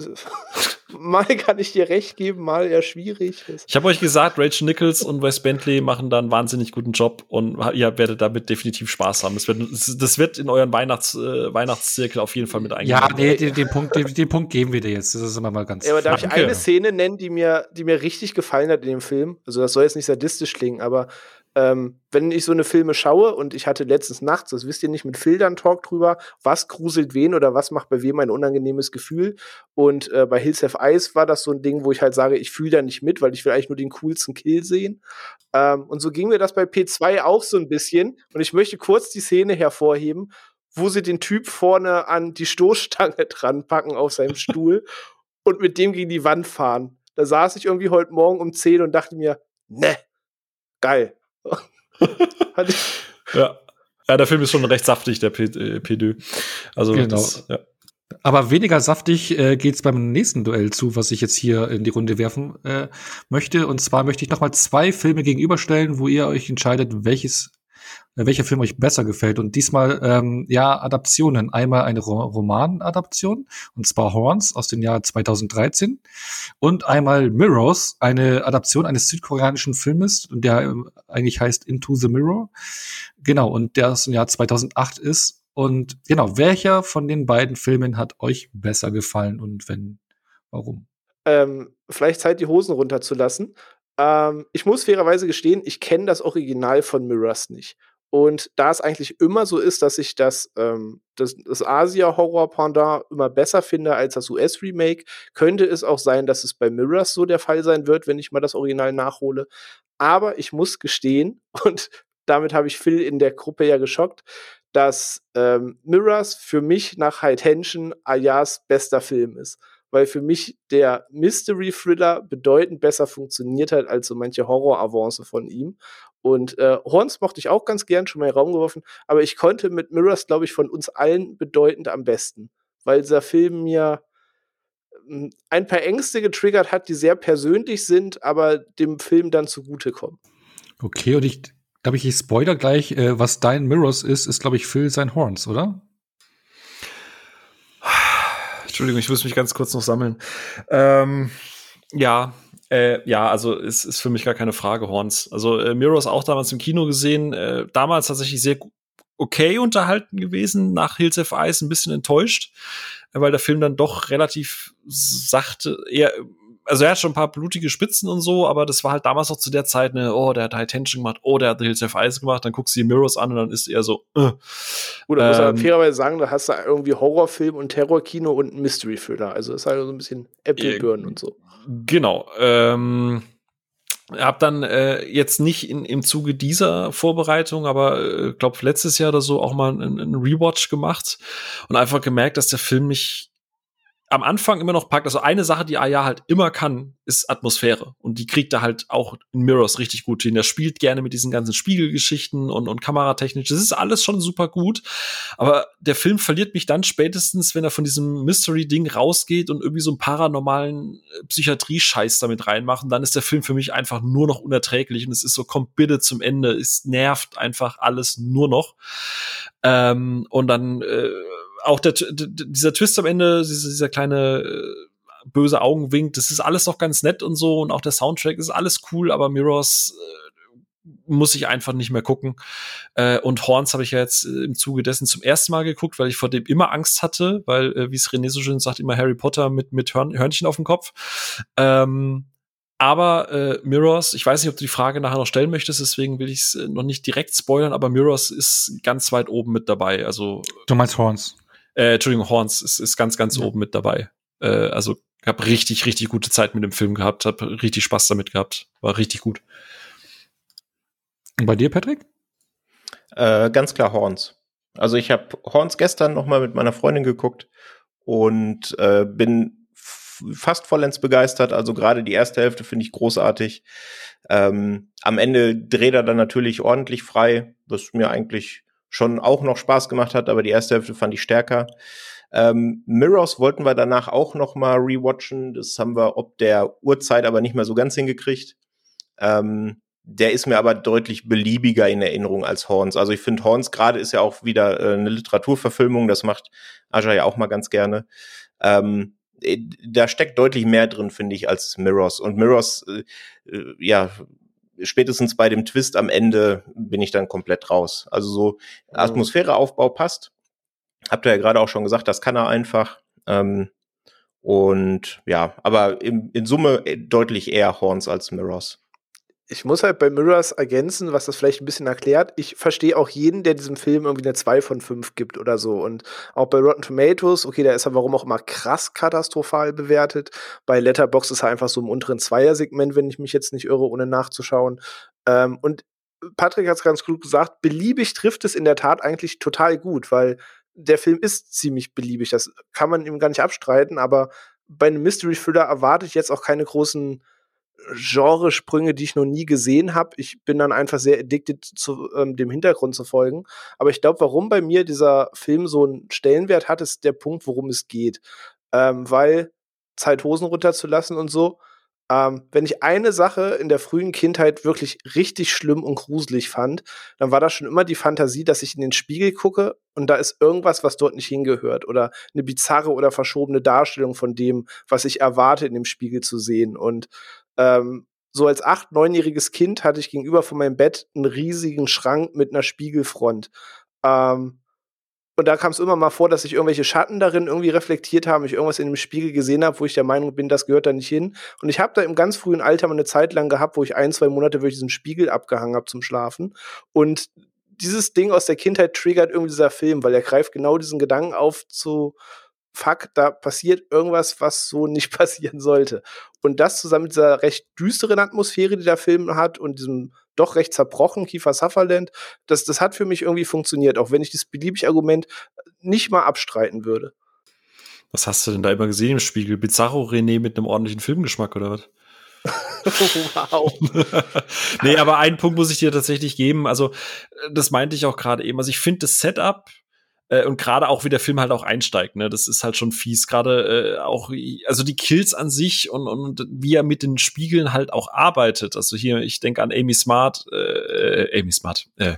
mal kann ich dir recht geben, mal eher schwierig. Ich habe euch gesagt, Rachel Nichols und Wes Bentley machen da einen wahnsinnig guten Job und ihr werdet damit definitiv Spaß haben. Das wird, das wird in euren Weihnachts, äh, Weihnachtszirkel auf jeden Fall mit eingehen. Ja, nee, den, den Punkt, den, den, Punkt geben wir dir jetzt. Das ist immer mal ganz. Ja, aber darf ich eine Szene nennen, die mir, die mir richtig gefallen hat in dem Film? Also, das soll jetzt nicht sadistisch klingen, aber ähm, wenn ich so eine Filme schaue und ich hatte letztens nachts, das wisst ihr nicht, mit Filtern Talk drüber, was gruselt wen oder was macht bei wem ein unangenehmes Gefühl. Und äh, bei Hills Have Eyes war das so ein Ding, wo ich halt sage, ich fühle da nicht mit, weil ich will eigentlich nur den coolsten Kill sehen. Ähm, und so ging mir das bei P2 auch so ein bisschen. Und ich möchte kurz die Szene hervorheben, wo sie den Typ vorne an die Stoßstange dran packen auf seinem Stuhl und mit dem gegen die Wand fahren. Da saß ich irgendwie heute Morgen um 10 und dachte mir, ne, geil ja. ja, der Film ist schon recht saftig, der P äh, P2. Also genau. Das, ja. Aber weniger saftig äh, geht es beim nächsten Duell zu, was ich jetzt hier in die Runde werfen äh, möchte. Und zwar möchte ich noch mal zwei Filme gegenüberstellen, wo ihr euch entscheidet, welches welcher Film euch besser gefällt. Und diesmal, ähm, ja, Adaptionen. Einmal eine Ro Romanadaption, und zwar Horns aus dem Jahr 2013. Und einmal Mirrors, eine Adaption eines südkoreanischen Filmes, der äh, eigentlich heißt Into the Mirror. Genau, und der aus dem Jahr 2008 ist. Und genau, welcher von den beiden Filmen hat euch besser gefallen und wenn, warum? Ähm, vielleicht Zeit, die Hosen runterzulassen. Ähm, ich muss fairerweise gestehen, ich kenne das Original von Mirrors nicht. Und da es eigentlich immer so ist, dass ich das, ähm, das, das Asia-Horror-Pendant immer besser finde als das US-Remake, könnte es auch sein, dass es bei Mirrors so der Fall sein wird, wenn ich mal das Original nachhole. Aber ich muss gestehen, und damit habe ich Phil in der Gruppe ja geschockt, dass ähm, Mirrors für mich nach High Tension Ayas bester Film ist weil für mich der Mystery-Thriller bedeutend besser funktioniert hat als so manche Horror-Avance von ihm. Und äh, Horns mochte ich auch ganz gern, schon mal in den Raum geworfen, aber ich konnte mit Mirrors, glaube ich, von uns allen bedeutend am besten, weil dieser Film mir hm, ein paar Ängste getriggert hat, die sehr persönlich sind, aber dem Film dann zugutekommen. Okay, und ich glaube ich, ich spoiler gleich, äh, was dein Mirrors ist, ist, glaube ich, Phil sein Horns, oder? Entschuldigung, ich muss mich ganz kurz noch sammeln. Ähm, ja, äh, ja, also es ist für mich gar keine Frage, Horns. Also äh, Mirrors auch damals im Kino gesehen, äh, damals tatsächlich sehr okay unterhalten gewesen, nach Hills of Ice ein bisschen enttäuscht, weil der Film dann doch relativ sachte, eher also er hat schon ein paar blutige Spitzen und so, aber das war halt damals noch zu der Zeit eine, oh, der hat High Tension gemacht, oh, der hat The Hills of Ice gemacht, dann guckst du die Mirrors an und dann ist er so, äh. Gut, da ähm, muss man fairerweise sagen, da hast du irgendwie Horrorfilm und Terrorkino und Mystery-Thriller. Also das ist halt so ein bisschen Apple Burn und so. Genau. Ähm, hab dann äh, jetzt nicht in, im Zuge dieser Vorbereitung, aber äh, glaube letztes Jahr oder so auch mal einen, einen Rewatch gemacht und einfach gemerkt, dass der Film mich am Anfang immer noch packt. Also eine Sache, die Aya halt immer kann, ist Atmosphäre. Und die kriegt er halt auch in Mirrors richtig gut hin. Er spielt gerne mit diesen ganzen Spiegelgeschichten und, und kameratechnisch. Das ist alles schon super gut. Aber der Film verliert mich dann spätestens, wenn er von diesem Mystery-Ding rausgeht und irgendwie so einen paranormalen äh, Psychiatrie-Scheiß damit reinmachen. Dann ist der Film für mich einfach nur noch unerträglich. Und es ist so, kommt bitte zum Ende. Es nervt einfach alles nur noch. Ähm, und dann, äh, auch der, dieser Twist am Ende, dieser, dieser kleine äh, böse Augenwink, das ist alles noch ganz nett und so und auch der Soundtrack ist alles cool, aber Mirrors äh, muss ich einfach nicht mehr gucken. Äh, und Horns habe ich ja jetzt äh, im Zuge dessen zum ersten Mal geguckt, weil ich vor dem immer Angst hatte, weil, äh, wie es René so schön sagt, immer Harry Potter mit, mit Hörn Hörnchen auf dem Kopf. Ähm, aber äh, Mirrors, ich weiß nicht, ob du die Frage nachher noch stellen möchtest, deswegen will ich es äh, noch nicht direkt spoilern, aber Mirrors ist ganz weit oben mit dabei. Also du meinst Horns? Äh, Entschuldigung, Horns ist, ist ganz, ganz ja. oben mit dabei. Äh, also habe richtig, richtig gute Zeit mit dem Film gehabt, habe richtig Spaß damit gehabt, war richtig gut. Und bei dir, Patrick? Äh, ganz klar Horns. Also ich habe Horns gestern noch mal mit meiner Freundin geguckt und äh, bin fast vollends begeistert. Also gerade die erste Hälfte finde ich großartig. Ähm, am Ende dreht er dann natürlich ordentlich frei, was mir eigentlich schon auch noch Spaß gemacht hat, aber die erste Hälfte fand ich stärker. Ähm, Mirrors wollten wir danach auch noch mal rewatchen. Das haben wir ob der Uhrzeit aber nicht mehr so ganz hingekriegt. Ähm, der ist mir aber deutlich beliebiger in Erinnerung als Horns. Also ich finde Horns gerade ist ja auch wieder äh, eine Literaturverfilmung. Das macht Aja ja auch mal ganz gerne. Ähm, äh, da steckt deutlich mehr drin, finde ich, als Mirrors. Und Mirrors, äh, äh, ja, spätestens bei dem Twist am Ende bin ich dann komplett raus. Also so Atmosphäreaufbau passt. Habt ihr ja gerade auch schon gesagt, das kann er einfach. Ähm, und ja, aber in, in Summe deutlich eher Horns als Mirrors ich muss halt bei Mirrors ergänzen, was das vielleicht ein bisschen erklärt. Ich verstehe auch jeden, der diesem Film irgendwie eine 2 von 5 gibt oder so. Und auch bei Rotten Tomatoes, okay, da ist er warum auch immer krass katastrophal bewertet. Bei Letterbox ist er einfach so im unteren Zweier-Segment, wenn ich mich jetzt nicht irre, ohne nachzuschauen. Ähm, und Patrick hat es ganz gut gesagt, beliebig trifft es in der Tat eigentlich total gut, weil der Film ist ziemlich beliebig. Das kann man ihm gar nicht abstreiten, aber bei einem Mystery Thriller erwarte ich jetzt auch keine großen Genresprünge, die ich noch nie gesehen habe. Ich bin dann einfach sehr addicted zu ähm, dem Hintergrund zu folgen. Aber ich glaube, warum bei mir dieser Film so einen Stellenwert hat, ist der Punkt, worum es geht. Ähm, weil Zeit Hosen runterzulassen und so. Ähm, wenn ich eine Sache in der frühen Kindheit wirklich richtig schlimm und gruselig fand, dann war das schon immer die Fantasie, dass ich in den Spiegel gucke und da ist irgendwas, was dort nicht hingehört oder eine bizarre oder verschobene Darstellung von dem, was ich erwarte, in dem Spiegel zu sehen. Und ähm, so als acht, neunjähriges Kind hatte ich gegenüber von meinem Bett einen riesigen Schrank mit einer Spiegelfront. Ähm, und da kam es immer mal vor, dass sich irgendwelche Schatten darin irgendwie reflektiert haben, ich irgendwas in dem Spiegel gesehen habe, wo ich der Meinung bin, das gehört da nicht hin. Und ich habe da im ganz frühen Alter mal eine Zeit lang gehabt, wo ich ein, zwei Monate wirklich diesen Spiegel abgehangen habe zum Schlafen. Und dieses Ding aus der Kindheit triggert irgendwie dieser Film, weil er greift genau diesen Gedanken auf zu, fuck, da passiert irgendwas, was so nicht passieren sollte. Und das zusammen mit dieser recht düsteren Atmosphäre, die der Film hat und diesem doch recht zerbrochen Kiefer Sutherland, das, das hat für mich irgendwie funktioniert, auch wenn ich das beliebig Argument nicht mal abstreiten würde. Was hast du denn da immer gesehen im Spiegel? Bizarro René mit einem ordentlichen Filmgeschmack oder was? wow. nee, aber einen Punkt muss ich dir tatsächlich geben. Also, das meinte ich auch gerade eben. Also, ich finde das Setup äh, und gerade auch, wie der Film halt auch einsteigt, ne, das ist halt schon fies. Gerade äh, auch, also die Kills an sich und, und wie er mit den Spiegeln halt auch arbeitet. Also hier, ich denke an Amy Smart, äh, äh Amy Smart, äh,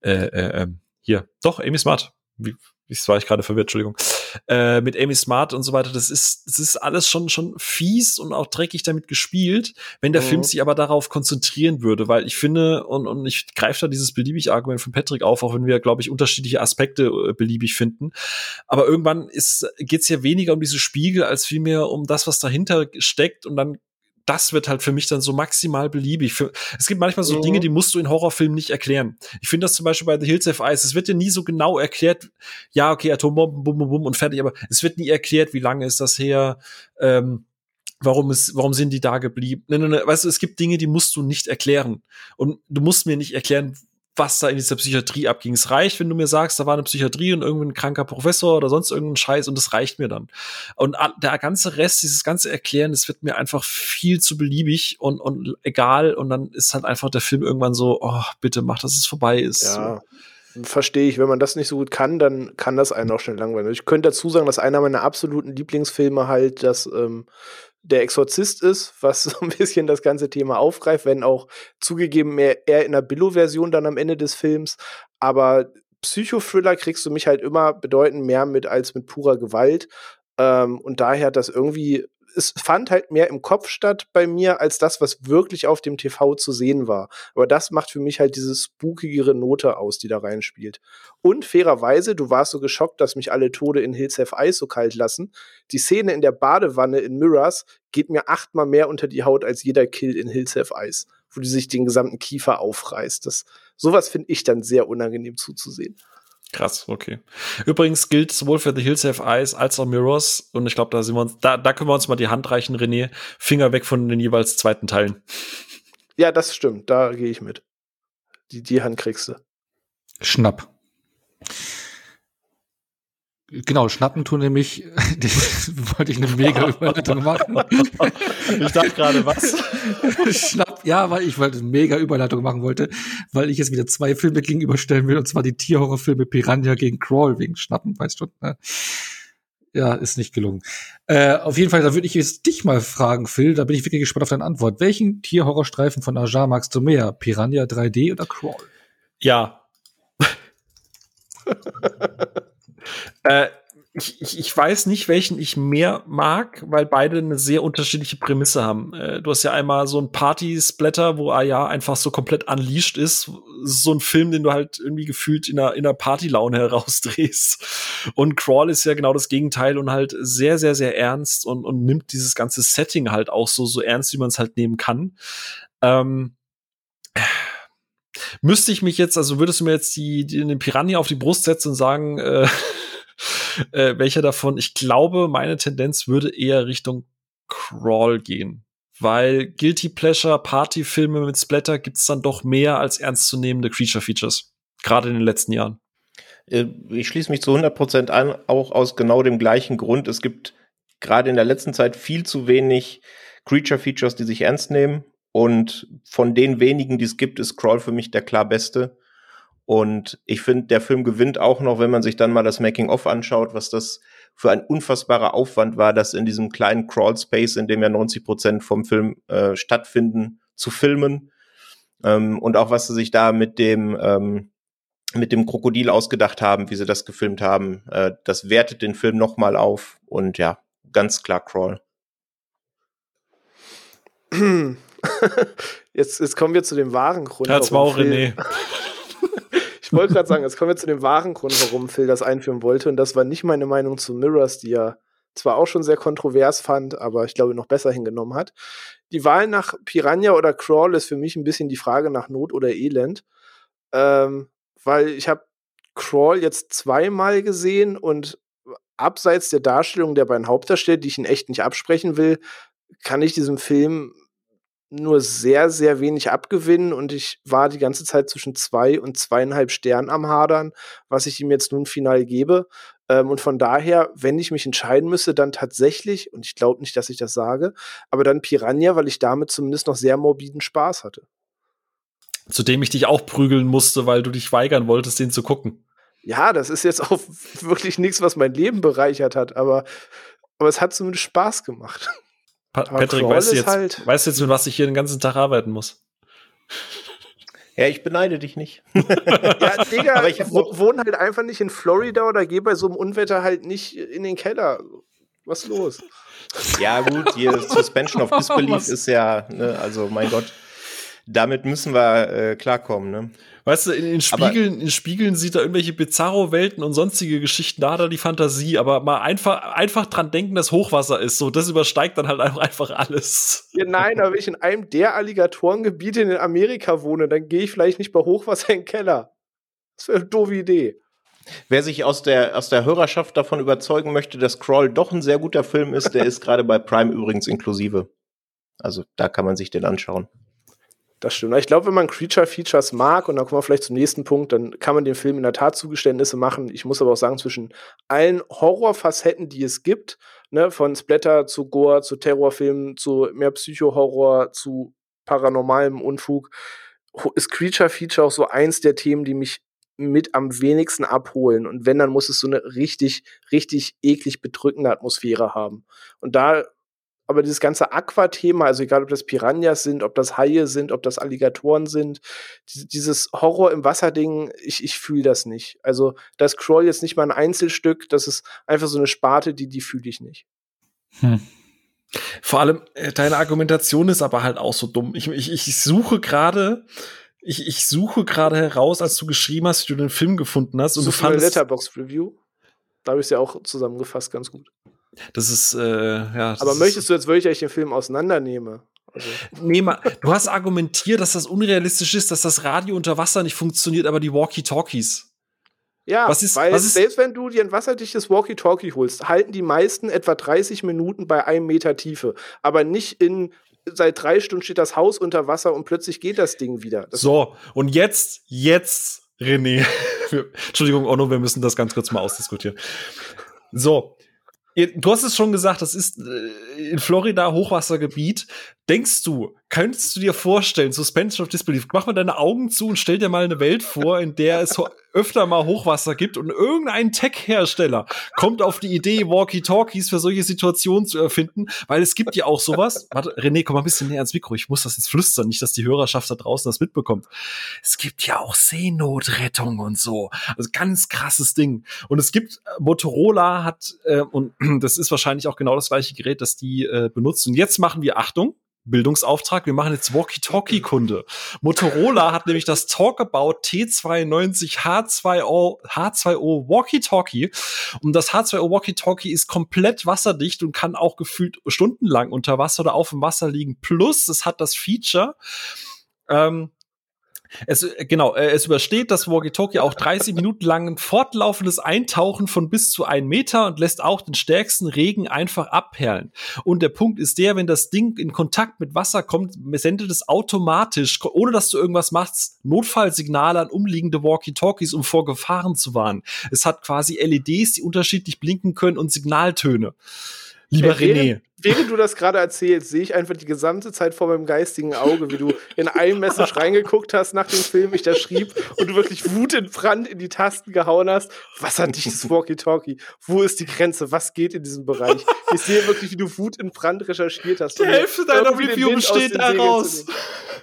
äh, äh, ähm, hier, doch, Amy Smart. Wie, das war ich gerade verwirrt, Entschuldigung. Äh, mit Amy Smart und so weiter, das ist, das ist alles schon, schon fies und auch dreckig damit gespielt, wenn der mhm. Film sich aber darauf konzentrieren würde, weil ich finde, und, und ich greife da dieses beliebig Argument von Patrick auf, auch wenn wir, glaube ich, unterschiedliche Aspekte äh, beliebig finden. Aber irgendwann ist, geht's ja weniger um diese Spiegel, als vielmehr um das, was dahinter steckt und dann das wird halt für mich dann so maximal beliebig. Für, es gibt manchmal so mhm. Dinge, die musst du in Horrorfilmen nicht erklären. Ich finde das zum Beispiel bei The Hills of Ice. Es wird dir nie so genau erklärt, ja, okay, Atombomben, bum, bum, bum und fertig, aber es wird nie erklärt, wie lange ist das her, ähm, warum ist, warum sind die da geblieben? Ne, ne, ne, weißt du, es gibt Dinge, die musst du nicht erklären. Und du musst mir nicht erklären, was da in dieser Psychiatrie abging. Es reicht, wenn du mir sagst, da war eine Psychiatrie und irgendein kranker Professor oder sonst irgendein Scheiß und das reicht mir dann. Und der ganze Rest, dieses ganze Erklären, das wird mir einfach viel zu beliebig und, und egal und dann ist halt einfach der Film irgendwann so, oh, bitte mach, dass es vorbei ist. Ja. Verstehe ich, wenn man das nicht so gut kann, dann kann das einen auch schnell langweilen. Ich könnte dazu sagen, dass einer meiner absoluten Lieblingsfilme halt das ähm, der Exorzist ist, was so ein bisschen das ganze Thema aufgreift, wenn auch zugegeben mehr eher in der Billo-Version dann am Ende des Films. Aber Psychothriller kriegst du mich halt immer bedeutend mehr mit als mit purer Gewalt. Ähm, und daher hat das irgendwie es fand halt mehr im Kopf statt bei mir, als das, was wirklich auf dem TV zu sehen war. Aber das macht für mich halt diese spookigere Note aus, die da reinspielt. Und fairerweise, du warst so geschockt, dass mich alle Tode in Hills Have Ice so kalt lassen. Die Szene in der Badewanne in Mirrors geht mir achtmal mehr unter die Haut als jeder Kill in Hills Have Ice, wo die sich den gesamten Kiefer aufreißt. Das, sowas finde ich dann sehr unangenehm zuzusehen. Krass, okay. Übrigens gilt sowohl für The Hills Have Eyes als auch Mirrors, und ich glaube, da sind wir uns, da, da können wir uns mal die Hand reichen, René. Finger weg von den jeweils zweiten Teilen. Ja, das stimmt, da gehe ich mit. Die, die Hand kriegst du. Schnapp. Genau, Schnappen tun nämlich, wollte ich eine mega Überleitung machen. ich dachte gerade, was? Schnapp, ja, weil ich wollte eine mega Überleitung machen wollte, weil ich jetzt wieder zwei Filme gegenüberstellen will, und zwar die Tierhorrorfilme Piranha gegen Crawl wegen Schnappen, weißt du? Ne? Ja, ist nicht gelungen. Äh, auf jeden Fall, da würde ich jetzt dich mal fragen, Phil, da bin ich wirklich gespannt auf deine Antwort. Welchen Tierhorrorstreifen von Ajar magst du mehr? Piranha 3D oder Crawl? Ja. Äh, ich, ich, weiß nicht, welchen ich mehr mag, weil beide eine sehr unterschiedliche Prämisse haben. Äh, du hast ja einmal so ein Party-Splatter, wo Aya einfach so komplett unleashed ist. So ein Film, den du halt irgendwie gefühlt in einer, in einer Party-Laune herausdrehst. Und Crawl ist ja genau das Gegenteil und halt sehr, sehr, sehr ernst und, und nimmt dieses ganze Setting halt auch so, so ernst, wie man es halt nehmen kann. Ähm, müsste ich mich jetzt, also würdest du mir jetzt die, die den Piranha auf die Brust setzen und sagen, äh, äh, welcher davon? Ich glaube, meine Tendenz würde eher Richtung Crawl gehen. Weil Guilty Pleasure Partyfilme mit Splatter gibt's dann doch mehr als ernstzunehmende Creature Features. Gerade in den letzten Jahren. Äh, ich schließe mich zu 100% an, auch aus genau dem gleichen Grund. Es gibt gerade in der letzten Zeit viel zu wenig Creature Features, die sich ernst nehmen. Und von den wenigen, die es gibt, ist Crawl für mich der klar beste. Und ich finde, der Film gewinnt auch noch, wenn man sich dann mal das Making-of anschaut, was das für ein unfassbarer Aufwand war, das in diesem kleinen Crawl-Space, in dem ja 90 Prozent vom Film äh, stattfinden, zu filmen. Ähm, und auch was sie sich da mit dem, ähm, mit dem Krokodil ausgedacht haben, wie sie das gefilmt haben, äh, das wertet den Film noch mal auf. Und ja, ganz klar Crawl. jetzt, jetzt kommen wir zu dem wahren Grund. Ja, das war auch René. Ich wollte gerade sagen, jetzt kommen wir zu dem wahren Grund, warum Phil das einführen wollte. Und das war nicht meine Meinung zu Mirrors, die er zwar auch schon sehr kontrovers fand, aber ich glaube noch besser hingenommen hat. Die Wahl nach Piranha oder Crawl ist für mich ein bisschen die Frage nach Not oder Elend. Ähm, weil ich habe Crawl jetzt zweimal gesehen und abseits der Darstellung der beiden Hauptdarsteller, die ich in echt nicht absprechen will, kann ich diesem Film nur sehr, sehr wenig abgewinnen und ich war die ganze Zeit zwischen zwei und zweieinhalb Sternen am Hadern, was ich ihm jetzt nun final gebe. Ähm, und von daher, wenn ich mich entscheiden müsste, dann tatsächlich, und ich glaube nicht, dass ich das sage, aber dann Piranha, weil ich damit zumindest noch sehr morbiden Spaß hatte. Zu dem ich dich auch prügeln musste, weil du dich weigern wolltest, den zu gucken. Ja, das ist jetzt auch wirklich nichts, was mein Leben bereichert hat, aber, aber es hat zumindest Spaß gemacht. Pa Patrick, weißt du, jetzt, halt weißt du jetzt, mit was ich hier den ganzen Tag arbeiten muss? Ja, ich beneide dich nicht. ja, Digga, aber ich wohne halt einfach nicht in Florida oder gehe bei so einem Unwetter halt nicht in den Keller. Was ist los? Ja, gut, hier Suspension of Disbelief ist ja, ne, also mein Gott, damit müssen wir äh, klarkommen, ne? Weißt du, in, in Spiegeln, aber in Spiegeln sieht er irgendwelche Bizarro-Welten und sonstige Geschichten, da hat er die Fantasie, aber mal einfach, einfach dran denken, dass Hochwasser ist, so, das übersteigt dann halt einfach alles. Ja, nein, aber wenn ich in einem der Alligatorengebiete in Amerika wohne, dann gehe ich vielleicht nicht bei Hochwasser in den Keller. Das wäre eine doofe Idee. Wer sich aus der, aus der Hörerschaft davon überzeugen möchte, dass Crawl doch ein sehr guter Film ist, der ist gerade bei Prime übrigens inklusive. Also da kann man sich den anschauen. Das stimmt. Ich glaube, wenn man Creature Features mag, und dann kommen wir vielleicht zum nächsten Punkt, dann kann man dem Film in der Tat Zugeständnisse machen. Ich muss aber auch sagen, zwischen allen Horrorfacetten, die es gibt, ne, von Splatter zu Gore, zu Terrorfilmen, zu mehr Psycho-Horror, zu paranormalem Unfug, ist Creature Feature auch so eins der Themen, die mich mit am wenigsten abholen. Und wenn, dann muss es so eine richtig, richtig eklig bedrückende Atmosphäre haben. Und da aber dieses ganze Aqua-Thema, also egal ob das Piranhas sind, ob das Haie sind, ob das Alligatoren sind, dieses Horror im Wasserding, ich, ich fühle das nicht. Also das Crawl jetzt nicht mal ein Einzelstück, das ist einfach so eine Sparte, die, die fühle ich nicht. Hm. Vor allem, äh, deine Argumentation ist aber halt auch so dumm. Ich, ich, ich suche gerade, ich, ich suche gerade heraus, als du geschrieben hast, wie du den Film gefunden hast. Und du fandest. Letterbox Review. Da habe ich es ja auch zusammengefasst, ganz gut. Das ist, äh, ja. Aber möchtest du jetzt wirklich, dass ich den Film auseinandernehme? Also. Nee, mal, du hast argumentiert, dass das unrealistisch ist, dass das Radio unter Wasser nicht funktioniert, aber die Walkie-Talkies. Ja, was ist, weil was ist, selbst wenn du dir ein wasserdichtes Walkie-Talkie holst, halten die meisten etwa 30 Minuten bei einem Meter Tiefe. Aber nicht in seit drei Stunden steht das Haus unter Wasser und plötzlich geht das Ding wieder. Das so, und jetzt, jetzt, René. Entschuldigung, Onno, wir müssen das ganz kurz mal ausdiskutieren. So, Du hast es schon gesagt, das ist äh, in Florida Hochwassergebiet. Denkst du, könntest du dir vorstellen, Suspension of Disbelief, mach mal deine Augen zu und stell dir mal eine Welt vor, in der es öfter mal Hochwasser gibt und irgendein Tech-Hersteller kommt auf die Idee, Walkie-Talkies für solche Situationen zu erfinden, weil es gibt ja auch sowas. Warte, René, komm mal ein bisschen näher ans Mikro. Ich muss das jetzt flüstern, nicht, dass die Hörerschaft da draußen das mitbekommt. Es gibt ja auch Seenotrettung und so. Also ganz krasses Ding. Und es gibt, äh, Motorola hat, äh, und das ist wahrscheinlich auch genau das gleiche Gerät, das die äh, benutzen. Und jetzt machen wir, Achtung, Bildungsauftrag. Wir machen jetzt Walkie-Talkie-Kunde. Motorola hat nämlich das Talkabout T92 H2O, H2O Walkie-Talkie. Und das H2O Walkie-Talkie ist komplett wasserdicht und kann auch gefühlt stundenlang unter Wasser oder auf dem Wasser liegen. Plus, es hat das Feature, ähm, es, äh, genau, äh, es übersteht das Walkie-Talkie auch 30 Minuten lang ein fortlaufendes Eintauchen von bis zu ein Meter und lässt auch den stärksten Regen einfach abperlen. Und der Punkt ist der, wenn das Ding in Kontakt mit Wasser kommt, sendet es automatisch, ohne dass du irgendwas machst, Notfallsignale an umliegende Walkie-Talkies, um vor Gefahren zu warnen. Es hat quasi LEDs, die unterschiedlich blinken können und Signaltöne. Lieber René. Während du das gerade erzählst, sehe ich einfach die gesamte Zeit vor meinem geistigen Auge, wie du in einem Message reingeguckt hast nach dem Film, ich da schrieb und du wirklich Wut in Brand in die Tasten gehauen hast. Was hat dieses Walkie-Talkie? Wo ist die Grenze? Was geht in diesem Bereich? Ich sehe wirklich, wie du Wut in Brand recherchiert hast. Die Hälfte deiner Review besteht daraus.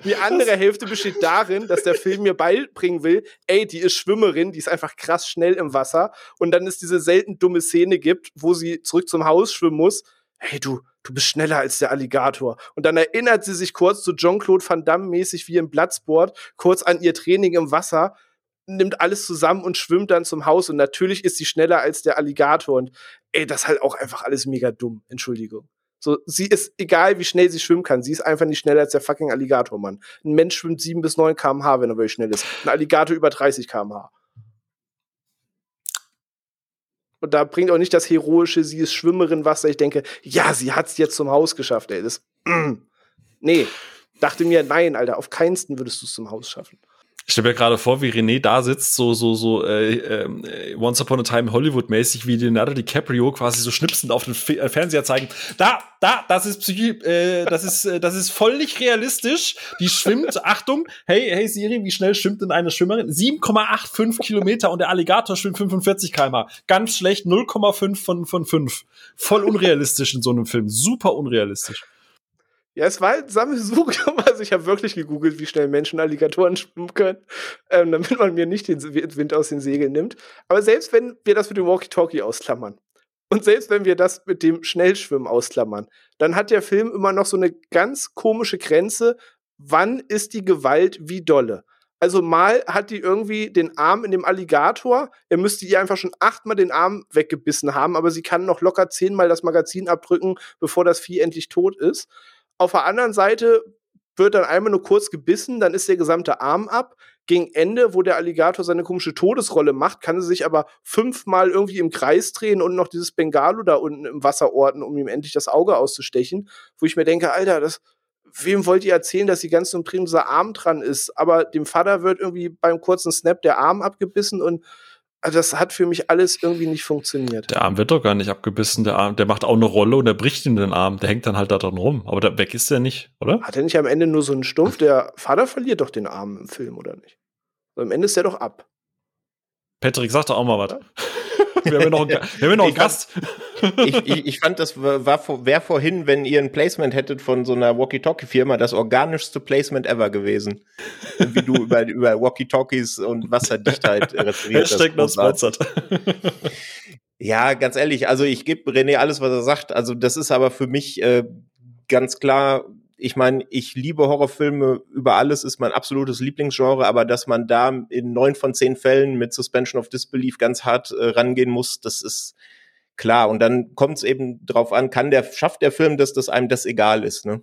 Die andere Hälfte besteht darin, dass der Film mir beibringen will, ey, die ist Schwimmerin, die ist einfach krass schnell im Wasser und dann es diese selten dumme Szene gibt, wo sie zurück zum Haus schwimmen muss hey du, du bist schneller als der Alligator. Und dann erinnert sie sich kurz zu Jean-Claude Van Damme mäßig wie im Bloodsport, kurz an ihr Training im Wasser, nimmt alles zusammen und schwimmt dann zum Haus. Und natürlich ist sie schneller als der Alligator. Und ey, das ist halt auch einfach alles mega dumm. Entschuldigung. So, sie ist, egal wie schnell sie schwimmen kann, sie ist einfach nicht schneller als der fucking Alligator, Mann. Ein Mensch schwimmt 7 bis 9 kmh, wenn er wirklich schnell ist. Ein Alligator über 30 kmh. Und da bringt auch nicht das heroische, sie ist Schwimmerin Wasser. Ich denke, ja, sie hat es jetzt zum Haus geschafft, ey. Das, mm. Nee. Dachte mir, nein, Alter, auf keinsten würdest du es zum Haus schaffen. Ich stelle mir gerade vor, wie René da sitzt, so, so, so äh, äh, Once Upon a Time Hollywood-mäßig, wie Leonardo DiCaprio quasi so schnipsend auf den F äh, Fernseher zeigen. Da, da, das ist Psychi äh, das ist, äh, das ist völlig realistisch. Die schwimmt, Achtung, hey, hey Siri, wie schnell schwimmt denn eine Schwimmerin? 7,85 Kilometer und der Alligator schwimmt 45 km. Ganz schlecht, 0,5 von, von 5. Voll unrealistisch in so einem Film. Super unrealistisch. Ja, es war ein Sammelsurium. Also ich habe wirklich gegoogelt, wie schnell Menschen Alligatoren schwimmen können, ähm, damit man mir nicht den Wind aus den Segeln nimmt. Aber selbst wenn wir das mit dem Walkie-Talkie ausklammern und selbst wenn wir das mit dem Schnellschwimmen ausklammern, dann hat der Film immer noch so eine ganz komische Grenze. Wann ist die Gewalt wie dolle? Also mal hat die irgendwie den Arm in dem Alligator. Er müsste ihr einfach schon achtmal den Arm weggebissen haben, aber sie kann noch locker zehnmal das Magazin abdrücken, bevor das Vieh endlich tot ist. Auf der anderen Seite wird dann einmal nur kurz gebissen, dann ist der gesamte Arm ab. Gegen Ende, wo der Alligator seine komische Todesrolle macht, kann er sich aber fünfmal irgendwie im Kreis drehen und noch dieses Bengalo da unten im Wasser orten, um ihm endlich das Auge auszustechen. Wo ich mir denke, Alter, das, wem wollt ihr erzählen, dass die ganze Umdrehung dieser Arm dran ist? Aber dem Vater wird irgendwie beim kurzen Snap der Arm abgebissen und also das hat für mich alles irgendwie nicht funktioniert. Der Arm wird doch gar nicht abgebissen. Der Arm, der macht auch eine Rolle und der bricht ihm den Arm. Der hängt dann halt da dran rum. Aber da weg ist der nicht, oder? Hat er nicht am Ende nur so einen Stumpf? Der Vater verliert doch den Arm im Film, oder nicht? Also am Ende ist der doch ab. Patrick, sag doch auch mal was. wir haben ja noch einen, wir haben noch einen Gast. ich, ich, ich, fand, das war, wäre vorhin, wenn ihr ein Placement hättet von so einer Walkie-Talkie-Firma, das organischste Placement ever gewesen. Wie du über, über Walkie-Talkies und Wasserdichtheit referiert Hashtag not sponsored. Ja, ganz ehrlich, also ich gebe René alles, was er sagt. Also das ist aber für mich äh, ganz klar ich meine, ich liebe Horrorfilme über alles, ist mein absolutes Lieblingsgenre, aber dass man da in neun von zehn Fällen mit Suspension of Disbelief ganz hart äh, rangehen muss, das ist klar. Und dann kommt es eben drauf an, kann der, schafft der Film, dass das einem das egal ist, ne?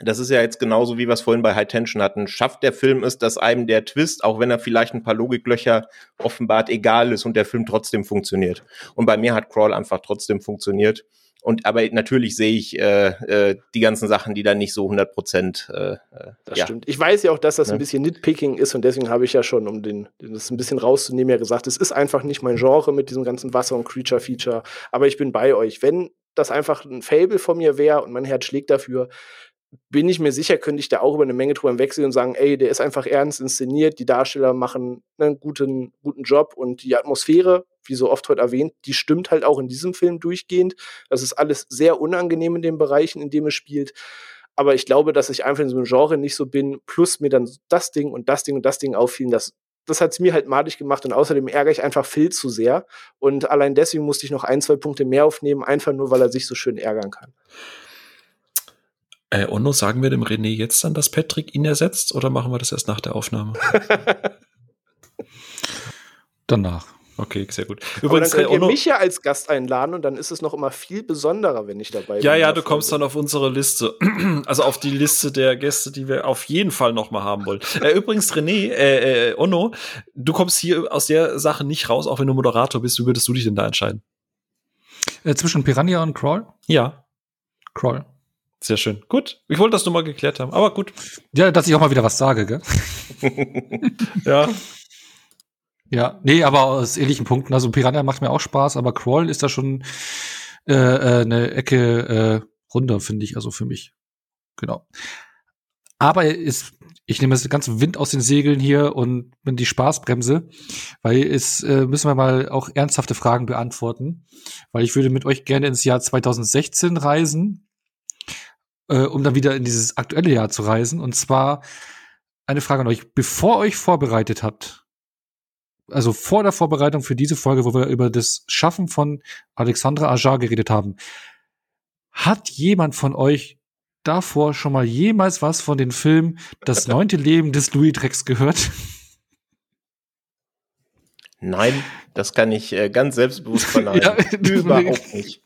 Das ist ja jetzt genauso, wie wir es vorhin bei High Tension hatten. Schafft der Film es, dass einem der Twist, auch wenn er vielleicht ein paar Logiklöcher offenbart, egal ist und der Film trotzdem funktioniert. Und bei mir hat Crawl einfach trotzdem funktioniert. Und aber natürlich sehe ich äh, äh, die ganzen Sachen, die dann nicht so 100 Prozent. Äh, äh, das ja. stimmt. Ich weiß ja auch, dass das ja. ein bisschen Nitpicking ist und deswegen habe ich ja schon, um den, das ein bisschen rauszunehmen, ja gesagt, es ist einfach nicht mein Genre mit diesem ganzen Wasser- und Creature-Feature. Aber ich bin bei euch. Wenn das einfach ein Fable von mir wäre und mein Herz schlägt dafür, bin ich mir sicher, könnte ich da auch über eine Menge drüber wechseln und sagen, ey, der ist einfach ernst inszeniert, die Darsteller machen einen guten, guten Job und die Atmosphäre, wie so oft heute erwähnt, die stimmt halt auch in diesem Film durchgehend. Das ist alles sehr unangenehm in den Bereichen, in denen es spielt. Aber ich glaube, dass ich einfach in so einem Genre nicht so bin, plus mir dann das Ding und das Ding und das Ding auffielen, das das hat es mir halt madig gemacht und außerdem ärgere ich einfach Phil zu sehr. Und allein deswegen musste ich noch ein, zwei Punkte mehr aufnehmen, einfach nur, weil er sich so schön ärgern kann. Äh, Onno, sagen wir dem René jetzt dann, dass Patrick ihn ersetzt oder machen wir das erst nach der Aufnahme? Danach. Okay, sehr gut. Übrigens, Aber dann könnt ihr mich ja als Gast einladen und dann ist es noch immer viel besonderer, wenn ich dabei bin. Ja, ja, du kommst dann auf unsere Liste. also auf die Liste der Gäste, die wir auf jeden Fall noch mal haben wollen. Äh, übrigens, René, äh, äh, Onno, du kommst hier aus der Sache nicht raus, auch wenn du Moderator bist. Wie würdest du dich denn da entscheiden? Äh, zwischen Piranha und Crawl? Ja. Crawl. Sehr schön. Gut. Ich wollte das nur mal geklärt haben, aber gut. Ja, dass ich auch mal wieder was sage, gell? ja. Ja, nee, aber aus ähnlichen Punkten. Also Piranha macht mir auch Spaß, aber Crawl ist da schon äh, äh, eine Ecke äh, runter, finde ich, also für mich. Genau. Aber ist, ich nehme jetzt ganz Wind aus den Segeln hier und bin die Spaßbremse, weil es äh, müssen wir mal auch ernsthafte Fragen beantworten, weil ich würde mit euch gerne ins Jahr 2016 reisen äh, um dann wieder in dieses aktuelle Jahr zu reisen. Und zwar eine Frage an euch. Bevor euch vorbereitet habt, also vor der Vorbereitung für diese Folge, wo wir über das Schaffen von Alexandra Ajar geredet haben, hat jemand von euch davor schon mal jemals was von den Film Das neunte Leben des Louis Drex gehört? Nein, das kann ich äh, ganz selbstbewusst verneinen. ja, Überhaupt nicht.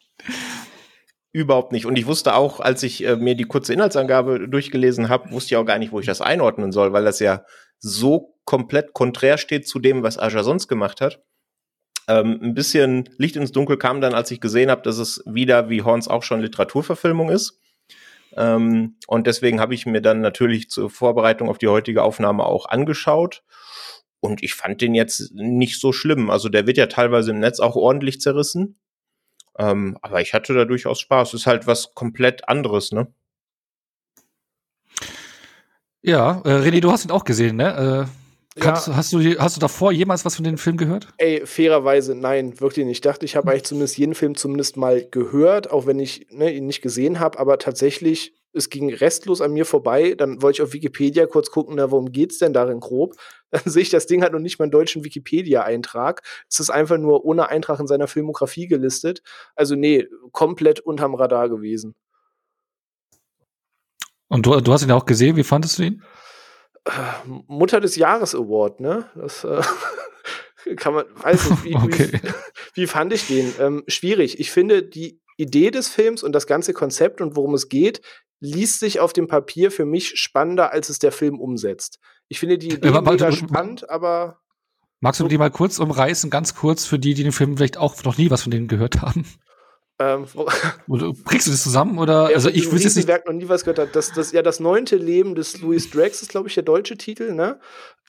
Überhaupt nicht. Und ich wusste auch, als ich äh, mir die kurze Inhaltsangabe durchgelesen habe, wusste ich auch gar nicht, wo ich das einordnen soll, weil das ja so komplett konträr steht zu dem, was Aja sonst gemacht hat. Ähm, ein bisschen Licht ins Dunkel kam dann, als ich gesehen habe, dass es wieder, wie Horns auch schon Literaturverfilmung ist. Ähm, und deswegen habe ich mir dann natürlich zur Vorbereitung auf die heutige Aufnahme auch angeschaut. Und ich fand den jetzt nicht so schlimm. Also der wird ja teilweise im Netz auch ordentlich zerrissen. Ähm, aber ich hatte da durchaus Spaß. Ist halt was komplett anderes, ne? Ja, äh, René, du hast ihn auch gesehen, ne? Äh Kannst, ja. hast, du, hast du davor jemals was von dem Film gehört? Ey, fairerweise nein, wirklich nicht. Ich dachte, ich habe eigentlich zumindest jeden Film zumindest mal gehört, auch wenn ich ne, ihn nicht gesehen habe, aber tatsächlich, es ging restlos an mir vorbei. Dann wollte ich auf Wikipedia kurz gucken, na, worum geht's denn darin grob? Dann sehe ich, das Ding hat noch nicht mal einen deutschen Wikipedia-Eintrag. Es ist einfach nur ohne Eintrag in seiner Filmografie gelistet. Also, nee, komplett unterm Radar gewesen. Und du, du hast ihn auch gesehen, wie fandest du ihn? Mutter des Jahres Award, ne? Das äh, kann man, weiß nicht, wie, okay. wie, wie, fand ich den? Ähm, schwierig. Ich finde, die Idee des Films und das ganze Konzept und worum es geht, liest sich auf dem Papier für mich spannender, als es der Film umsetzt. Ich finde die Idee ja, mega spannend, aber. Magst du die mal kurz umreißen, ganz kurz, für die, die den Film vielleicht auch noch nie was von denen gehört haben? Ähm, oder bringst du das zusammen? Oder? Ja, also ich wüsste jetzt nicht. Werk noch nie was gehört hat. Das, das, ja, das neunte Leben des Louis Drax ist, glaube ich, der deutsche Titel, ne?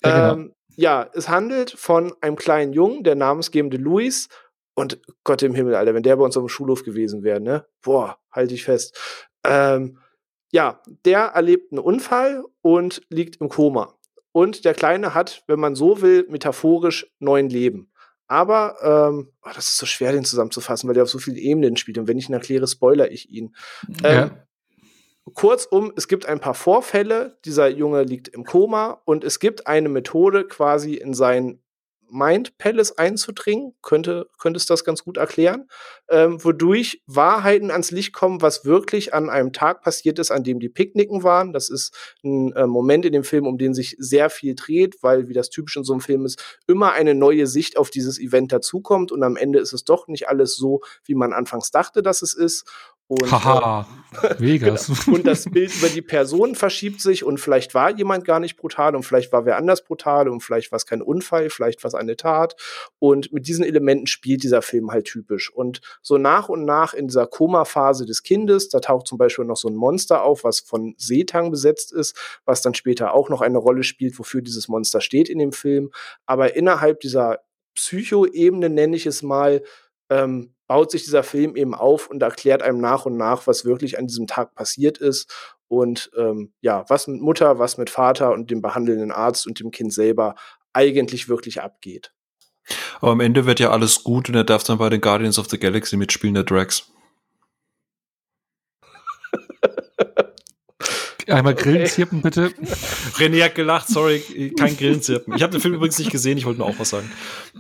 Ja, genau. ähm, ja, es handelt von einem kleinen Jungen, der namensgebende Louis. Und Gott im Himmel, Alter, wenn der bei uns auf dem Schulhof gewesen wäre, ne? Boah, halte ich fest. Ähm, ja, der erlebt einen Unfall und liegt im Koma. Und der Kleine hat, wenn man so will, metaphorisch neun Leben. Aber ähm, oh, das ist so schwer, den zusammenzufassen, weil der auf so vielen Ebenen spielt. Und wenn ich ihn erkläre, spoiler ich ihn. Ja. Ähm, kurzum, es gibt ein paar Vorfälle. Dieser Junge liegt im Koma und es gibt eine Methode, quasi in sein Mind Palace einzudringen, könnte, könnte es das ganz gut erklären, ähm, wodurch Wahrheiten ans Licht kommen, was wirklich an einem Tag passiert ist, an dem die Picknicken waren. Das ist ein äh, Moment in dem Film, um den sich sehr viel dreht, weil, wie das typisch in so einem Film ist, immer eine neue Sicht auf dieses Event dazukommt und am Ende ist es doch nicht alles so, wie man anfangs dachte, dass es ist. Und, Haha, äh, Vegas. genau. und das Bild über die Person verschiebt sich und vielleicht war jemand gar nicht brutal und vielleicht war wer anders brutal und vielleicht war es kein Unfall, vielleicht war es eine Tat. Und mit diesen Elementen spielt dieser Film halt typisch. Und so nach und nach in dieser Koma-Phase des Kindes, da taucht zum Beispiel noch so ein Monster auf, was von Seetang besetzt ist, was dann später auch noch eine Rolle spielt, wofür dieses Monster steht in dem Film. Aber innerhalb dieser Psycho-Ebene, nenne ich es mal, ähm, baut sich dieser Film eben auf und erklärt einem nach und nach, was wirklich an diesem Tag passiert ist und ähm, ja, was mit Mutter, was mit Vater und dem behandelnden Arzt und dem Kind selber eigentlich wirklich abgeht. Aber am Ende wird ja alles gut und er darf dann bei den Guardians of the Galaxy mitspielen, der Drax. Einmal Grillenzirpen, bitte. René hat gelacht, sorry, kein Grillenzirpen. Ich habe den Film übrigens nicht gesehen, ich wollte nur auch was sagen.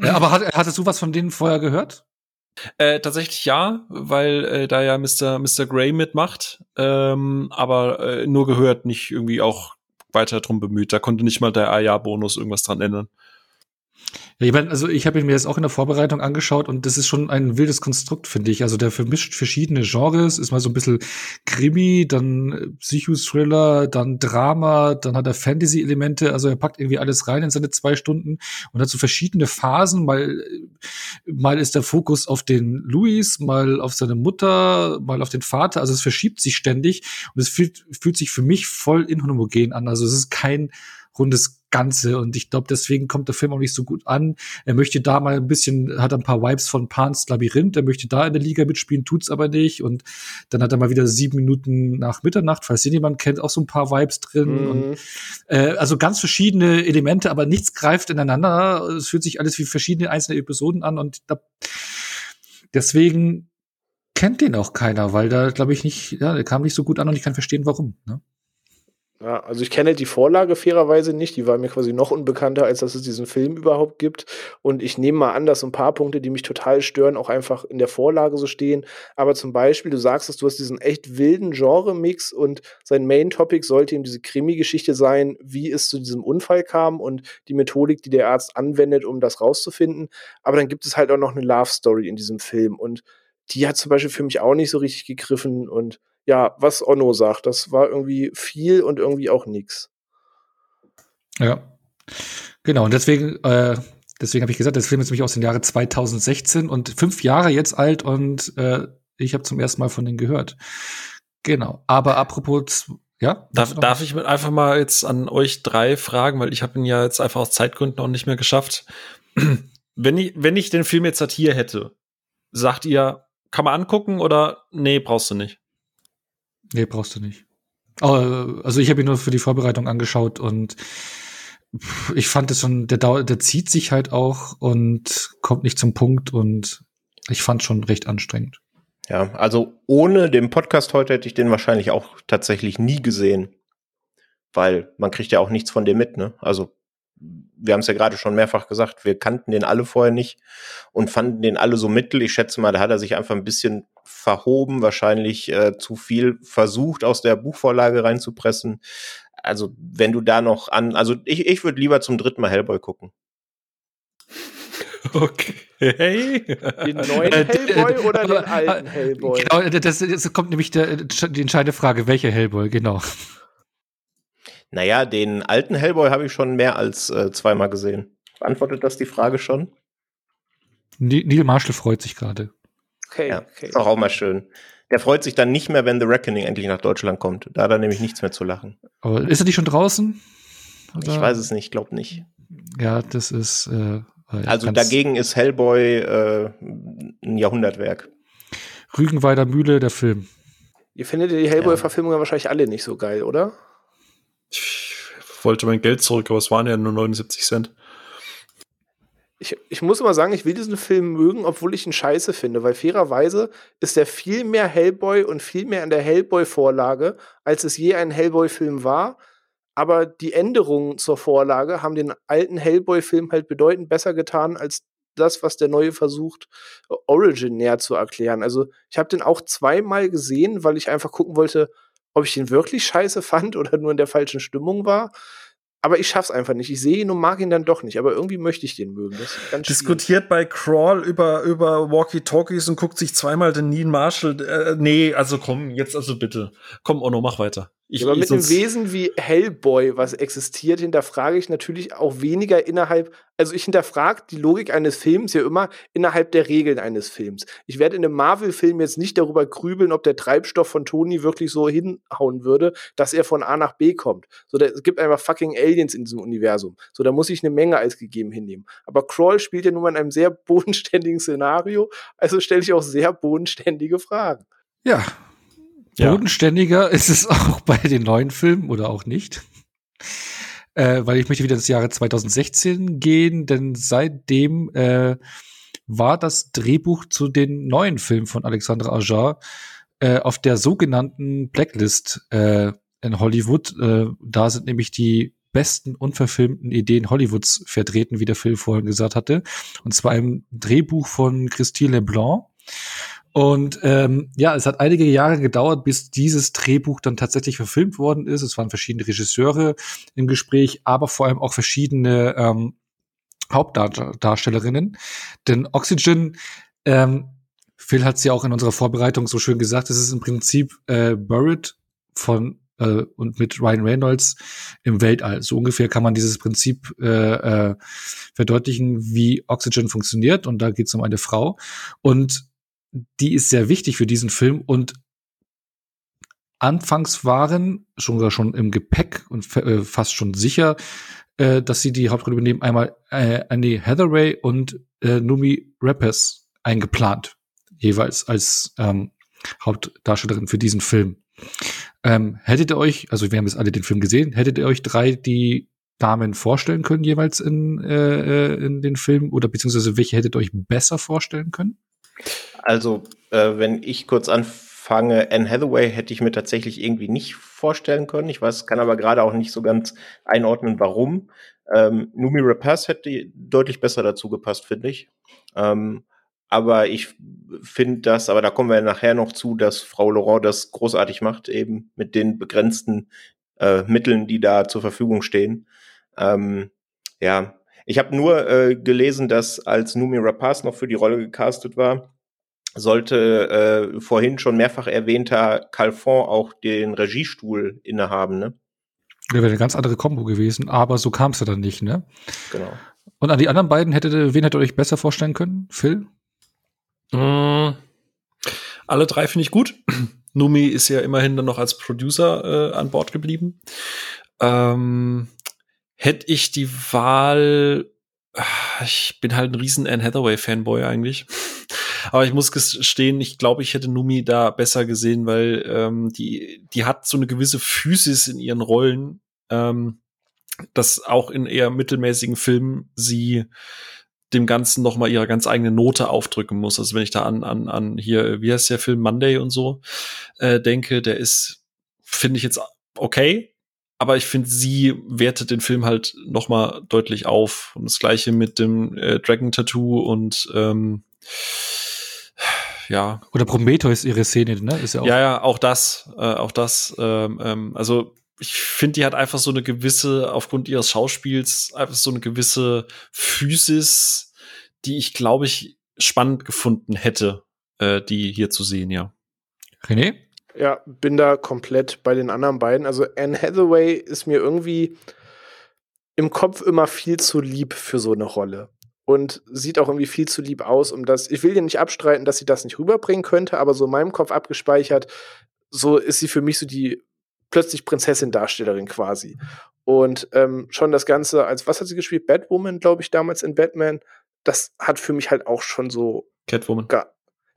Ja, aber hat, hattest du was von denen vorher gehört? Äh, tatsächlich ja, weil äh, da ja Mr. Mr. Grey mitmacht, ähm, aber äh, nur gehört, nicht irgendwie auch weiter drum bemüht. Da konnte nicht mal der A-Ja-Bonus irgendwas dran ändern. Ja, ich meine, also ich habe mir das auch in der Vorbereitung angeschaut und das ist schon ein wildes Konstrukt, finde ich. Also der vermischt verschiedene Genres, ist mal so ein bisschen Krimi, dann Psychothriller, dann Drama, dann hat er Fantasy-Elemente, also er packt irgendwie alles rein in seine zwei Stunden und hat so verschiedene Phasen. Mal, mal ist der Fokus auf den Louis, mal auf seine Mutter, mal auf den Vater. Also es verschiebt sich ständig und es fühlt, fühlt sich für mich voll inhomogen an. Also es ist kein rundes Ganze. Und ich glaube, deswegen kommt der Film auch nicht so gut an. Er möchte da mal ein bisschen, hat ein paar Vibes von Pans Labyrinth. Er möchte da in der Liga mitspielen, tut's aber nicht. Und dann hat er mal wieder sieben Minuten nach Mitternacht, falls ihn jemand kennt, auch so ein paar Vibes drin. Mhm. Und, äh, also ganz verschiedene Elemente, aber nichts greift ineinander. Es fühlt sich alles wie verschiedene einzelne Episoden an. Und da, deswegen kennt den auch keiner, weil da, glaube ich, nicht, ja, der kam nicht so gut an und ich kann verstehen, warum. Ne? Ja, also ich kenne die Vorlage fairerweise nicht, die war mir quasi noch unbekannter, als dass es diesen Film überhaupt gibt. Und ich nehme mal an, dass so ein paar Punkte, die mich total stören, auch einfach in der Vorlage so stehen. Aber zum Beispiel, du sagst, dass du hast diesen echt wilden Genre-Mix und sein Main-Topic sollte eben diese Krimi-Geschichte sein, wie es zu diesem Unfall kam und die Methodik, die der Arzt anwendet, um das rauszufinden. Aber dann gibt es halt auch noch eine Love-Story in diesem Film und die hat zum Beispiel für mich auch nicht so richtig gegriffen und ja, was Onno sagt. Das war irgendwie viel und irgendwie auch nix. Ja. Genau, und deswegen, äh, deswegen habe ich gesagt, das Film ist nämlich aus dem Jahre 2016 und fünf Jahre jetzt alt und äh, ich habe zum ersten Mal von denen gehört. Genau. Aber apropos, ja? Darf, darf ich einfach mal jetzt an euch drei fragen, weil ich habe ihn ja jetzt einfach aus Zeitgründen auch nicht mehr geschafft. wenn ich, wenn ich den Film jetzt halt hier hätte, sagt ihr, kann man angucken oder nee, brauchst du nicht? Nee, brauchst du nicht. Also ich habe ihn nur für die Vorbereitung angeschaut und ich fand es schon, der, der zieht sich halt auch und kommt nicht zum Punkt und ich fand schon recht anstrengend. Ja, also ohne den Podcast heute hätte ich den wahrscheinlich auch tatsächlich nie gesehen. Weil man kriegt ja auch nichts von dem mit, ne? Also wir haben es ja gerade schon mehrfach gesagt, wir kannten den alle vorher nicht und fanden den alle so mittel. Ich schätze mal, da hat er sich einfach ein bisschen verhoben, wahrscheinlich äh, zu viel versucht, aus der Buchvorlage reinzupressen. Also, wenn du da noch an, also ich, ich würde lieber zum dritten Mal Hellboy gucken. Okay. Den neuen äh, Hellboy oder den alten Hellboy? Genau, das, das kommt nämlich der, die entscheidende Frage, welcher Hellboy, genau. Naja, den alten Hellboy habe ich schon mehr als äh, zweimal gesehen. Beantwortet das die Frage schon? Neil Marshall freut sich gerade. Okay, ja, okay. Ist auch, auch mal schön. Der freut sich dann nicht mehr, wenn The Reckoning endlich nach Deutschland kommt. Da hat er nämlich nichts mehr zu lachen. Aber ist er nicht schon draußen? Oder? Ich weiß es nicht, glaub nicht. Ja, das ist. Äh, also dagegen ist Hellboy äh, ein Jahrhundertwerk. Rügenweider Mühle, der Film. Ihr findet die Hellboy-Verfilmungen ja. wahrscheinlich alle nicht so geil, oder? Ich wollte mein Geld zurück, aber es waren ja nur 79 Cent. Ich, ich muss immer sagen, ich will diesen Film mögen, obwohl ich ihn scheiße finde, weil fairerweise ist er viel mehr Hellboy und viel mehr an der Hellboy-Vorlage, als es je ein Hellboy-Film war. Aber die Änderungen zur Vorlage haben den alten Hellboy-Film halt bedeutend besser getan als das, was der neue versucht, Origin näher zu erklären. Also ich habe den auch zweimal gesehen, weil ich einfach gucken wollte, ob ich den wirklich scheiße fand oder nur in der falschen Stimmung war. Aber ich schaff's einfach nicht. Ich sehe ihn und mag ihn dann doch nicht. Aber irgendwie möchte ich den mögen. Diskutiert bei Crawl über, über Walkie-Talkies und guckt sich zweimal den Neil Marshall. Äh, nee, also komm, jetzt also bitte. Komm, Ono, mach weiter. Ich, aber mit einem Wesen wie Hellboy, was existiert, hinterfrage ich natürlich auch weniger innerhalb, also ich hinterfrage die Logik eines Films ja immer innerhalb der Regeln eines Films. Ich werde in einem Marvel-Film jetzt nicht darüber grübeln, ob der Treibstoff von Tony wirklich so hinhauen würde, dass er von A nach B kommt. So, da, es gibt einfach fucking Aliens in diesem Universum. So, da muss ich eine Menge als gegeben hinnehmen. Aber Crawl spielt ja nun mal in einem sehr bodenständigen Szenario, also stelle ich auch sehr bodenständige Fragen. Ja, Bodenständiger ist es auch bei den neuen Filmen oder auch nicht. Äh, weil ich möchte wieder ins Jahre 2016 gehen, denn seitdem äh, war das Drehbuch zu den neuen Filmen von Alexandre Ajar äh, auf der sogenannten Blacklist äh, in Hollywood. Äh, da sind nämlich die besten unverfilmten Ideen Hollywoods vertreten, wie der Film vorhin gesagt hatte. Und zwar im Drehbuch von Christine Leblanc. Und ähm, ja, es hat einige Jahre gedauert, bis dieses Drehbuch dann tatsächlich verfilmt worden ist. Es waren verschiedene Regisseure im Gespräch, aber vor allem auch verschiedene ähm, Hauptdarstellerinnen. Denn Oxygen, ähm, Phil hat es ja auch in unserer Vorbereitung so schön gesagt, es ist im Prinzip äh, Buried von äh, und mit Ryan Reynolds im Weltall. So ungefähr kann man dieses Prinzip äh, äh, verdeutlichen, wie Oxygen funktioniert. Und da geht es um eine Frau. Und die ist sehr wichtig für diesen Film und anfangs waren sogar schon im Gepäck und äh, fast schon sicher, äh, dass sie die Hauptrolle übernehmen, einmal äh, Annie Hathaway und äh, Numi Rappers eingeplant, jeweils als ähm, Hauptdarstellerin für diesen Film. Ähm, hättet ihr euch, also wir haben jetzt alle den Film gesehen, hättet ihr euch drei die Damen vorstellen können jeweils in, äh, äh in den Film oder beziehungsweise welche hättet ihr euch besser vorstellen können? Also, äh, wenn ich kurz anfange, Anne Hathaway hätte ich mir tatsächlich irgendwie nicht vorstellen können. Ich weiß, kann aber gerade auch nicht so ganz einordnen, warum. Ähm, Numi Rapaz hätte deutlich besser dazu gepasst, finde ich. Ähm, aber ich finde das, aber da kommen wir nachher noch zu, dass Frau Laurent das großartig macht, eben mit den begrenzten äh, Mitteln, die da zur Verfügung stehen. Ähm, ja, ich habe nur äh, gelesen, dass als Numi Rapaz noch für die Rolle gecastet war, sollte äh, vorhin schon mehrfach erwähnter Calfon auch den Regiestuhl innehaben, ne? Ja, wäre eine ganz andere Kombo gewesen, aber so kam es ja dann nicht, ne? Genau. Und an die anderen beiden hättet ihr, wen hättet ihr euch besser vorstellen können? Phil? Mm, alle drei finde ich gut. Numi ist ja immerhin dann noch als Producer äh, an Bord geblieben. Ähm, hätte ich die Wahl, ah, ich bin halt ein riesen Anne Hathaway Fanboy eigentlich. Aber ich muss gestehen, ich glaube, ich hätte Numi da besser gesehen, weil ähm, die, die hat so eine gewisse Physis in ihren Rollen, ähm, dass auch in eher mittelmäßigen Filmen sie dem Ganzen noch mal ihre ganz eigene Note aufdrücken muss. Also wenn ich da an, an, an hier, wie heißt der Film Monday und so äh, denke, der ist, finde ich jetzt okay, aber ich finde, sie wertet den Film halt noch mal deutlich auf. Und das gleiche mit dem äh, Dragon Tattoo und ähm, ja. Oder Prometheus ihre Szene, ne? Ist ja auch. Ja, ja, auch das, äh, auch das. Ähm, ähm, also ich finde, die hat einfach so eine gewisse, aufgrund ihres Schauspiels, einfach so eine gewisse Physis, die ich, glaube ich, spannend gefunden hätte, äh, die hier zu sehen, ja. René? Ja, bin da komplett bei den anderen beiden. Also Anne Hathaway ist mir irgendwie im Kopf immer viel zu lieb für so eine Rolle und sieht auch irgendwie viel zu lieb aus, um das. Ich will dir nicht abstreiten, dass sie das nicht rüberbringen könnte, aber so in meinem Kopf abgespeichert, so ist sie für mich so die plötzlich Prinzessin-Darstellerin quasi. Und ähm, schon das Ganze als, was hat sie gespielt? Batwoman, glaube ich, damals in Batman. Das hat für mich halt auch schon so. Catwoman.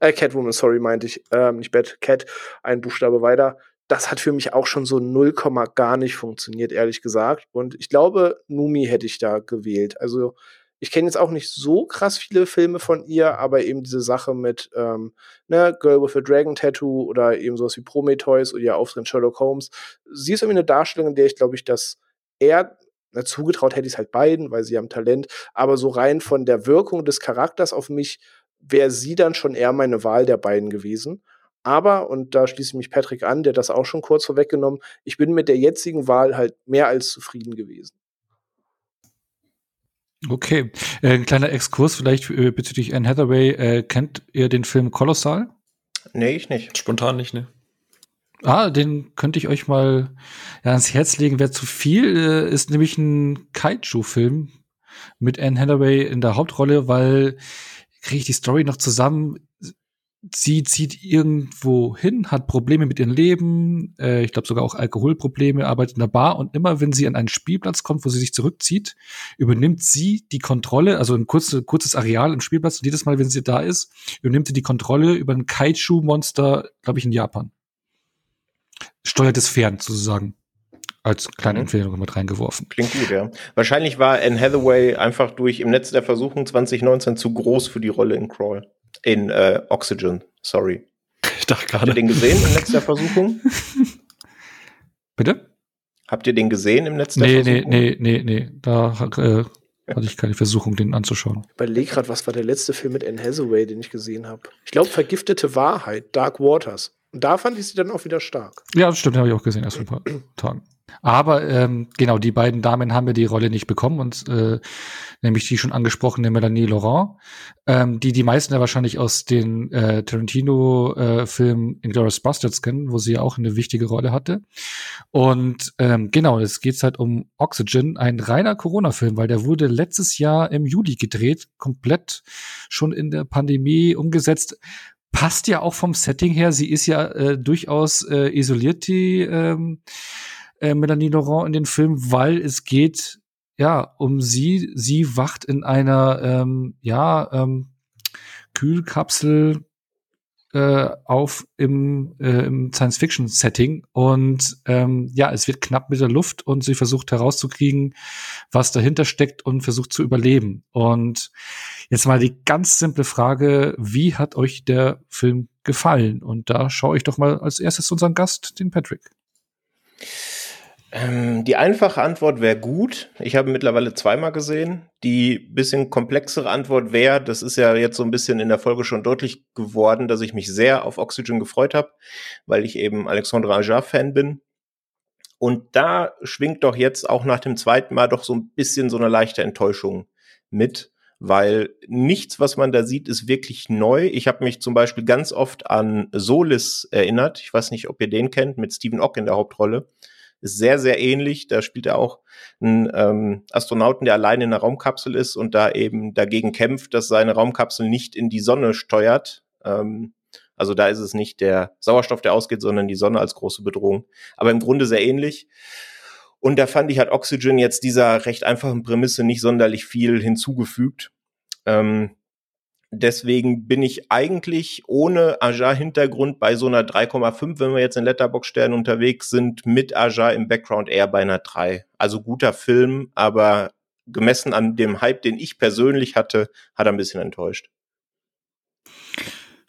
Äh, Catwoman, sorry, meinte ich. Ähm, nicht Bat, Cat, ein Buchstabe weiter. Das hat für mich auch schon so 0, gar nicht funktioniert, ehrlich gesagt. Und ich glaube, Numi hätte ich da gewählt. Also ich kenne jetzt auch nicht so krass viele Filme von ihr, aber eben diese Sache mit ähm, ne, Girl with a Dragon Tattoo oder eben sowas wie Prometheus oder ihr Auftritt Sherlock Holmes. Sie ist irgendwie eine Darstellung, in der ich glaube ich, dass er na, zugetraut hätte ich es halt beiden, weil sie haben Talent, aber so rein von der Wirkung des Charakters auf mich wäre sie dann schon eher meine Wahl der beiden gewesen. Aber, und da schließe ich mich Patrick an, der das auch schon kurz vorweggenommen, ich bin mit der jetzigen Wahl halt mehr als zufrieden gewesen. Okay, äh, ein kleiner Exkurs vielleicht äh, bezüglich Anne Hathaway. Äh, kennt ihr den Film Kolossal? Nee, ich nicht. Spontan nicht, ne? Ah, den könnte ich euch mal ja, ans Herz legen. Wäre zu viel, äh, ist nämlich ein Kaiju-Film mit Anne Hathaway in der Hauptrolle, weil kriege ich die Story noch zusammen sie zieht irgendwo hin, hat Probleme mit ihrem Leben, äh, ich glaube sogar auch Alkoholprobleme, arbeitet in der Bar und immer wenn sie an einen Spielplatz kommt, wo sie sich zurückzieht, übernimmt sie die Kontrolle, also ein kurzes, kurzes Areal im Spielplatz und jedes Mal, wenn sie da ist, übernimmt sie die Kontrolle über ein Kaiju-Monster, glaube ich, in Japan. Steuert es fern, sozusagen. Als kleine mhm. Empfehlung mit reingeworfen. Klingt gut, ja. Wahrscheinlich war Anne Hathaway einfach durch im Netz der Versuchung 2019 zu groß für die Rolle in Crawl in äh, Oxygen, sorry. Ich dachte gerade. Habt ihr den gesehen im Netz der Versuchung? Bitte? Habt ihr den gesehen im Netz der nee, Versuchung? Nee, nee, nee, nee. Da äh, hatte ich keine Versuchung, den anzuschauen. Ich überlege gerade, was war der letzte Film mit Anne Hathaway, den ich gesehen habe. Ich glaube, Vergiftete Wahrheit, Dark Waters. Und da fand ich sie dann auch wieder stark. Ja, das stimmt, habe ich auch gesehen, erst vor ein paar Tagen. Aber ähm, genau, die beiden Damen haben ja die Rolle nicht bekommen und äh, nämlich die schon angesprochene Melanie Laurent, ähm, die die meisten ja wahrscheinlich aus den äh, Tarantino-Filmen äh, Inglourious Bastards kennen, wo sie ja auch eine wichtige Rolle hatte. Und ähm, genau, es geht halt um Oxygen, ein reiner Corona-Film, weil der wurde letztes Jahr im Juli gedreht, komplett schon in der Pandemie umgesetzt passt ja auch vom Setting her. Sie ist ja äh, durchaus äh, isoliert, die ähm, äh, Melanie Laurent in den Film, weil es geht ja um sie. Sie wacht in einer ähm, ja ähm, Kühlkapsel äh, auf im, äh, im Science-Fiction-Setting und ähm, ja, es wird knapp mit der Luft und sie versucht herauszukriegen, was dahinter steckt und versucht zu überleben. Und jetzt mal die ganz simple Frage, wie hat euch der Film gefallen? Und da schaue ich doch mal als erstes unseren Gast, den Patrick. Ähm, die einfache Antwort wäre gut. Ich habe mittlerweile zweimal gesehen. Die bisschen komplexere Antwort wäre, das ist ja jetzt so ein bisschen in der Folge schon deutlich geworden, dass ich mich sehr auf Oxygen gefreut habe, weil ich eben Alexandre Aja-Fan bin. Und da schwingt doch jetzt auch nach dem zweiten Mal doch so ein bisschen so eine leichte Enttäuschung mit, weil nichts, was man da sieht, ist wirklich neu. Ich habe mich zum Beispiel ganz oft an Solis erinnert. Ich weiß nicht, ob ihr den kennt, mit Stephen Ock in der Hauptrolle ist sehr, sehr ähnlich. Da spielt er auch einen ähm, Astronauten, der alleine in einer Raumkapsel ist und da eben dagegen kämpft, dass seine Raumkapsel nicht in die Sonne steuert. Ähm, Also da ist es nicht der Sauerstoff, der ausgeht, sondern die Sonne als große Bedrohung. Aber im Grunde sehr ähnlich. Und da fand ich, hat Oxygen jetzt dieser recht einfachen Prämisse nicht sonderlich viel hinzugefügt. Ähm, deswegen bin ich eigentlich ohne Aja-Hintergrund bei so einer 3,5, wenn wir jetzt in Letterbox-Sternen unterwegs sind, mit Aja im Background eher bei einer 3. Also guter Film, aber gemessen an dem Hype, den ich persönlich hatte, hat er ein bisschen enttäuscht.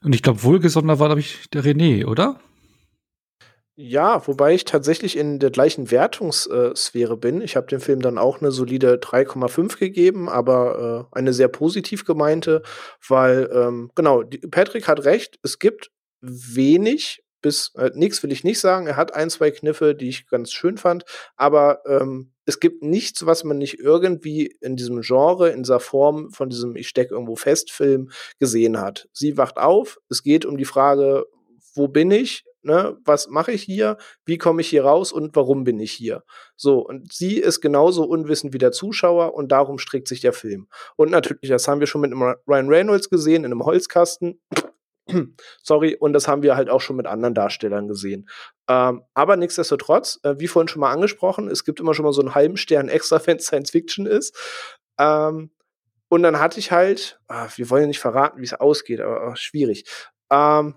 Und ich glaube, wohlgesonnener war, glaube ich, der René, oder? Ja, wobei ich tatsächlich in der gleichen Wertungssphäre bin. Ich habe dem Film dann auch eine solide 3,5 gegeben, aber äh, eine sehr positiv gemeinte, weil, ähm, genau, Patrick hat recht, es gibt wenig bis, äh, nichts will ich nicht sagen, er hat ein, zwei Kniffe, die ich ganz schön fand, aber ähm, es gibt nichts, was man nicht irgendwie in diesem Genre, in dieser Form von diesem Ich steck irgendwo fest Film gesehen hat. Sie wacht auf, es geht um die Frage, wo bin ich? Ne, was mache ich hier? Wie komme ich hier raus und warum bin ich hier? So, und sie ist genauso unwissend wie der Zuschauer und darum strickt sich der Film. Und natürlich, das haben wir schon mit Ryan Reynolds gesehen, in einem Holzkasten. Sorry, und das haben wir halt auch schon mit anderen Darstellern gesehen. Ähm, aber nichtsdestotrotz, äh, wie vorhin schon mal angesprochen, es gibt immer schon mal so einen halben Stern extra, wenn es Science Fiction ist. Ähm, und dann hatte ich halt, ah, wir wollen ja nicht verraten, wie es ausgeht, aber, aber schwierig. Ähm,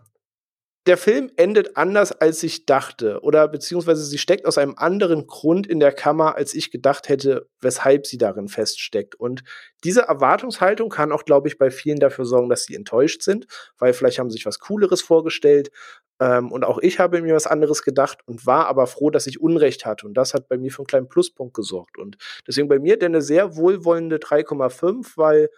der Film endet anders, als ich dachte. Oder beziehungsweise sie steckt aus einem anderen Grund in der Kammer, als ich gedacht hätte, weshalb sie darin feststeckt. Und diese Erwartungshaltung kann auch, glaube ich, bei vielen dafür sorgen, dass sie enttäuscht sind, weil vielleicht haben sie sich was Cooleres vorgestellt. Ähm, und auch ich habe mir was anderes gedacht und war aber froh, dass ich Unrecht hatte. Und das hat bei mir für einen kleinen Pluspunkt gesorgt. Und deswegen bei mir denn eine sehr wohlwollende 3,5, weil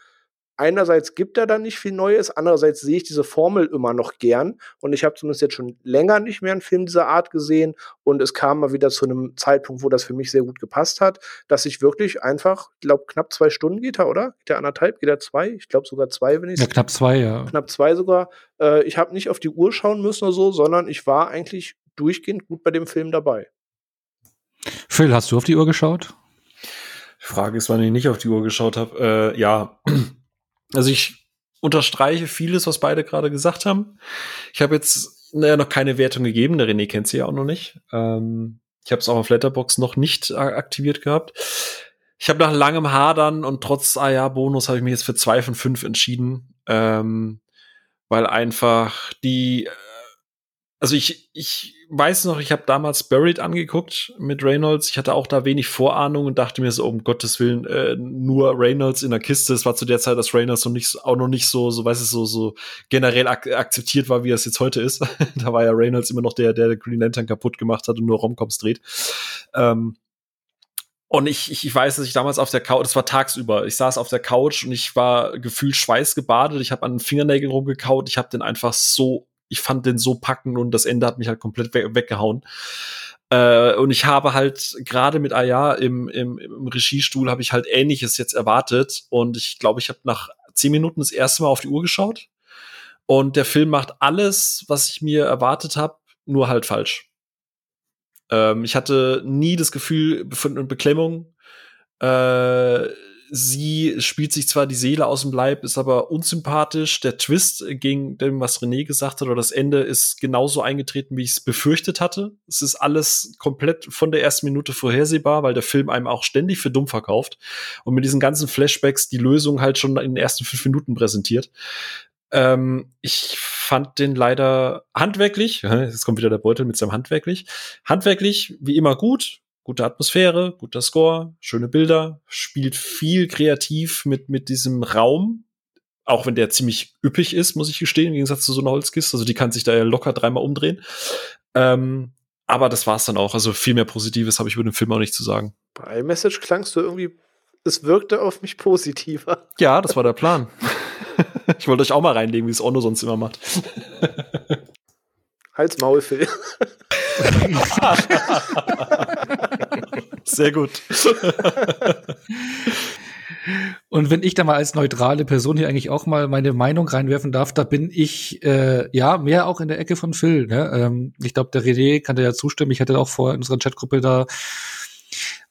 einerseits gibt er da nicht viel Neues, andererseits sehe ich diese Formel immer noch gern und ich habe zumindest jetzt schon länger nicht mehr einen Film dieser Art gesehen und es kam mal wieder zu einem Zeitpunkt, wo das für mich sehr gut gepasst hat, dass ich wirklich einfach, ich glaube, knapp zwei Stunden geht er, oder? Geht er anderthalb, geht er zwei? Ich glaube sogar zwei, wenn ich Ja, knapp zwei, ja. Knapp zwei sogar. Äh, ich habe nicht auf die Uhr schauen müssen oder so, sondern ich war eigentlich durchgehend gut bei dem Film dabei. Phil, hast du auf die Uhr geschaut? Die Frage ist, wann ich nicht auf die Uhr geschaut habe. Äh, ja, also ich unterstreiche vieles, was beide gerade gesagt haben. Ich habe jetzt naja, noch keine Wertung gegeben. Der René kennt sie ja auch noch nicht. Ähm, ich habe es auch auf Letterbox noch nicht aktiviert gehabt. Ich habe nach langem Hadern und trotz AR-Bonus habe ich mich jetzt für zwei von fünf entschieden, ähm, weil einfach die also ich, ich weiß noch, ich habe damals Buried angeguckt mit Reynolds. Ich hatte auch da wenig Vorahnung und dachte mir so, um Gottes Willen, äh, nur Reynolds in der Kiste. Es war zu der Zeit, dass Reynolds noch nicht, auch noch nicht so, so weiß es so, so generell ak akzeptiert war, wie es jetzt heute ist. da war ja Reynolds immer noch der, der Green Lantern kaputt gemacht hat und nur Romcoms dreht. Ähm, und ich, ich, ich weiß, dass ich damals auf der Couch, das war tagsüber, ich saß auf der Couch und ich war gefühlt schweißgebadet, ich habe an den Fingernägeln rumgekaut, ich habe den einfach so ich fand den so packend und das Ende hat mich halt komplett we weggehauen. Äh, und ich habe halt gerade mit Aya im, im, im Regiestuhl habe ich halt Ähnliches jetzt erwartet und ich glaube, ich habe nach zehn Minuten das erste Mal auf die Uhr geschaut und der Film macht alles, was ich mir erwartet habe, nur halt falsch. Ähm, ich hatte nie das Gefühl von Beklemmung. Äh, sie spielt sich zwar die Seele aus dem Leib, ist aber unsympathisch. Der Twist gegen dem, was René gesagt hat, oder das Ende ist genauso eingetreten, wie ich es befürchtet hatte. Es ist alles komplett von der ersten Minute vorhersehbar, weil der Film einem auch ständig für dumm verkauft und mit diesen ganzen Flashbacks die Lösung halt schon in den ersten fünf Minuten präsentiert. Ähm, ich fand den leider handwerklich, jetzt kommt wieder der Beutel mit seinem handwerklich, handwerklich wie immer gut, gute Atmosphäre, guter Score, schöne Bilder, spielt viel kreativ mit, mit diesem Raum. Auch wenn der ziemlich üppig ist, muss ich gestehen, im Gegensatz zu so einer Holzkiste. Also die kann sich da ja locker dreimal umdrehen. Ähm, aber das war's dann auch. Also viel mehr Positives habe ich über den Film auch nicht zu sagen. Bei iMessage klangst du irgendwie, es wirkte auf mich positiver. Ja, das war der Plan. ich wollte euch auch mal reinlegen, wie es Onno sonst immer macht. Hals Maul, Phil. Sehr gut. Und wenn ich da mal als neutrale Person hier eigentlich auch mal meine Meinung reinwerfen darf, da bin ich äh, ja mehr auch in der Ecke von Phil. Ne? Ähm, ich glaube, der René kann dir ja zustimmen. Ich hatte auch vor in unserer Chatgruppe da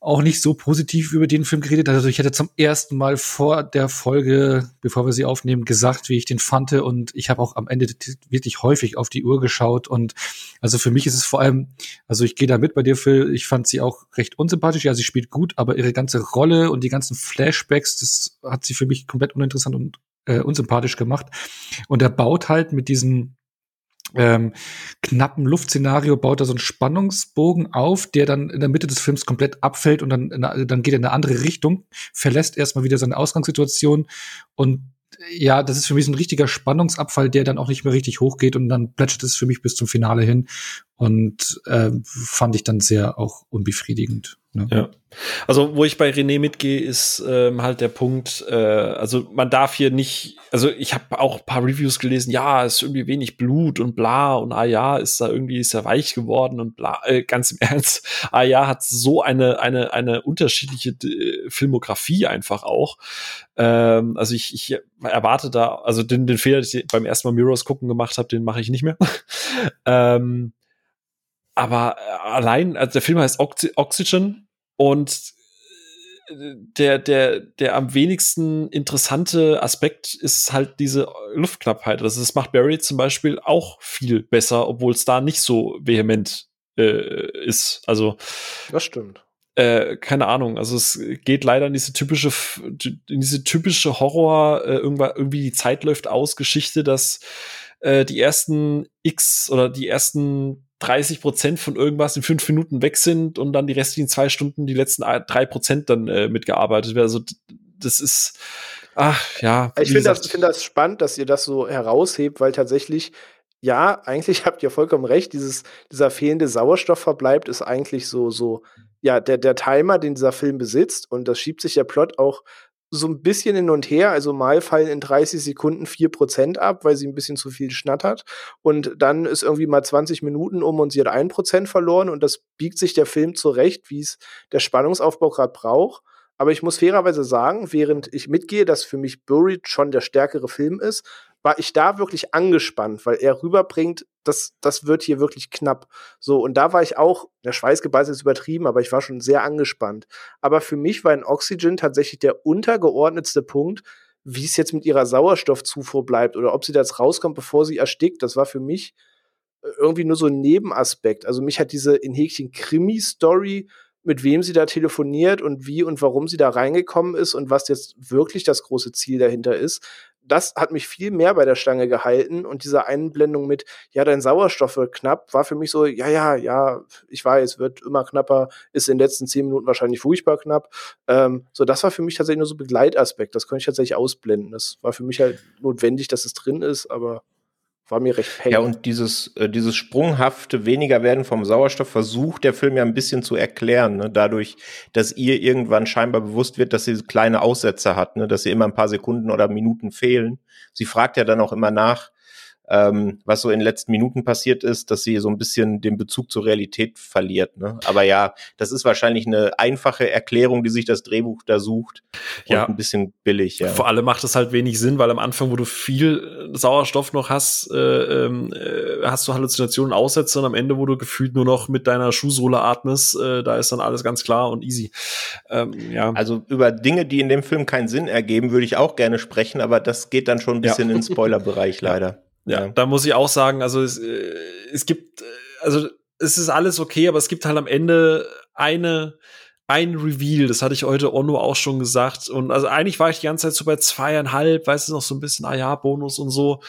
auch nicht so positiv über den Film geredet. Also ich hätte zum ersten Mal vor der Folge, bevor wir sie aufnehmen, gesagt, wie ich den fand. Und ich habe auch am Ende wirklich häufig auf die Uhr geschaut. Und also für mich ist es vor allem, also ich gehe da mit bei dir, Phil. Ich fand sie auch recht unsympathisch. Ja, sie spielt gut, aber ihre ganze Rolle und die ganzen Flashbacks, das hat sie für mich komplett uninteressant und äh, unsympathisch gemacht. Und er baut halt mit diesen ähm, knappen Luftszenario baut er so einen Spannungsbogen auf, der dann in der Mitte des Films komplett abfällt und dann, dann geht er in eine andere Richtung, verlässt erstmal wieder seine Ausgangssituation und ja, das ist für mich so ein richtiger Spannungsabfall, der dann auch nicht mehr richtig hochgeht und dann plätschert es für mich bis zum Finale hin und äh, fand ich dann sehr auch unbefriedigend. Ne? Ja. Also, wo ich bei René mitgehe, ist ähm, halt der Punkt, äh, also man darf hier nicht, also ich habe auch ein paar Reviews gelesen, ja, ist irgendwie wenig Blut und bla und ah ja, ist da irgendwie ist er weich geworden und bla, äh, ganz im Ernst, ah ja, hat so eine, eine, eine unterschiedliche äh, Filmografie einfach auch. Ähm, also ich, ich erwarte da, also den, den Fehler, den ich beim ersten Mal Mirrors gucken gemacht habe, den mache ich nicht mehr. ähm, aber äh, allein, also der Film heißt Oxy Oxygen und äh, der, der, der am wenigsten interessante Aspekt ist halt diese Luftknappheit. Also das macht Barry zum Beispiel auch viel besser, obwohl es da nicht so vehement äh, ist. Also das stimmt. Äh, keine Ahnung. Also es geht leider in diese typische, in diese typische Horror, äh, irgendwann, irgendwie die Zeit läuft aus Geschichte, dass äh, die ersten X oder die ersten 30 Prozent von irgendwas in fünf Minuten weg sind und dann die restlichen zwei Stunden die letzten drei Prozent dann äh, mitgearbeitet werden. Also das ist, ach ja. Ich finde das, find das spannend, dass ihr das so heraushebt, weil tatsächlich ja, eigentlich habt ihr vollkommen recht. Dieses, dieser fehlende Sauerstoffverbleib ist eigentlich so, so, ja, der, der Timer, den dieser Film besitzt. Und das schiebt sich der Plot auch so ein bisschen hin und her. Also mal fallen in 30 Sekunden 4% ab, weil sie ein bisschen zu viel schnattert. Und dann ist irgendwie mal 20 Minuten um und sie hat 1% verloren. Und das biegt sich der Film zurecht, wie es der Spannungsaufbau gerade braucht. Aber ich muss fairerweise sagen, während ich mitgehe, dass für mich Buried schon der stärkere Film ist, war ich da wirklich angespannt, weil er rüberbringt, das, das wird hier wirklich knapp. So, und da war ich auch, der Schweißgebeiß ist übertrieben, aber ich war schon sehr angespannt. Aber für mich war ein Oxygen tatsächlich der untergeordnetste Punkt, wie es jetzt mit ihrer Sauerstoffzufuhr bleibt oder ob sie da jetzt rauskommt, bevor sie erstickt. Das war für mich äh, irgendwie nur so ein Nebenaspekt. Also mich hat diese in Häkchen Krimi-Story mit wem sie da telefoniert und wie und warum sie da reingekommen ist und was jetzt wirklich das große Ziel dahinter ist, das hat mich viel mehr bei der Stange gehalten und diese Einblendung mit, ja, dein Sauerstoff wird knapp, war für mich so, ja, ja, ja, ich weiß, wird immer knapper, ist in den letzten zehn Minuten wahrscheinlich furchtbar knapp. Ähm, so, das war für mich tatsächlich nur so Begleitaspekt, das konnte ich tatsächlich ausblenden. Das war für mich halt notwendig, dass es drin ist, aber war mir recht peng. Ja, und dieses, äh, dieses sprunghafte weniger werden vom Sauerstoff versucht der Film ja ein bisschen zu erklären, ne? dadurch, dass ihr irgendwann scheinbar bewusst wird, dass sie kleine Aussätze hat, ne? dass sie immer ein paar Sekunden oder Minuten fehlen. Sie fragt ja dann auch immer nach, ähm, was so in den letzten Minuten passiert ist, dass sie so ein bisschen den Bezug zur Realität verliert. Ne? Aber ja, das ist wahrscheinlich eine einfache Erklärung, die sich das Drehbuch da sucht. Ja. ein bisschen billig, ja. Vor allem macht es halt wenig Sinn, weil am Anfang, wo du viel äh, Sauerstoff noch hast, äh, ähm, äh, hast du Halluzinationen, Aussätze und am Ende, wo du gefühlt nur noch mit deiner Schuhsohle atmest, äh, da ist dann alles ganz klar und easy. Ähm, ja. Also über Dinge, die in dem Film keinen Sinn ergeben, würde ich auch gerne sprechen, aber das geht dann schon ein bisschen ja. in den Spoilerbereich leider. Ja, da muss ich auch sagen, also es, äh, es gibt, äh, also es ist alles okay, aber es gibt halt am Ende eine, ein Reveal, das hatte ich heute Onno auch schon gesagt. Und also eigentlich war ich die ganze Zeit so bei zweieinhalb, weißt du, noch so ein bisschen, ah ja, Bonus und so.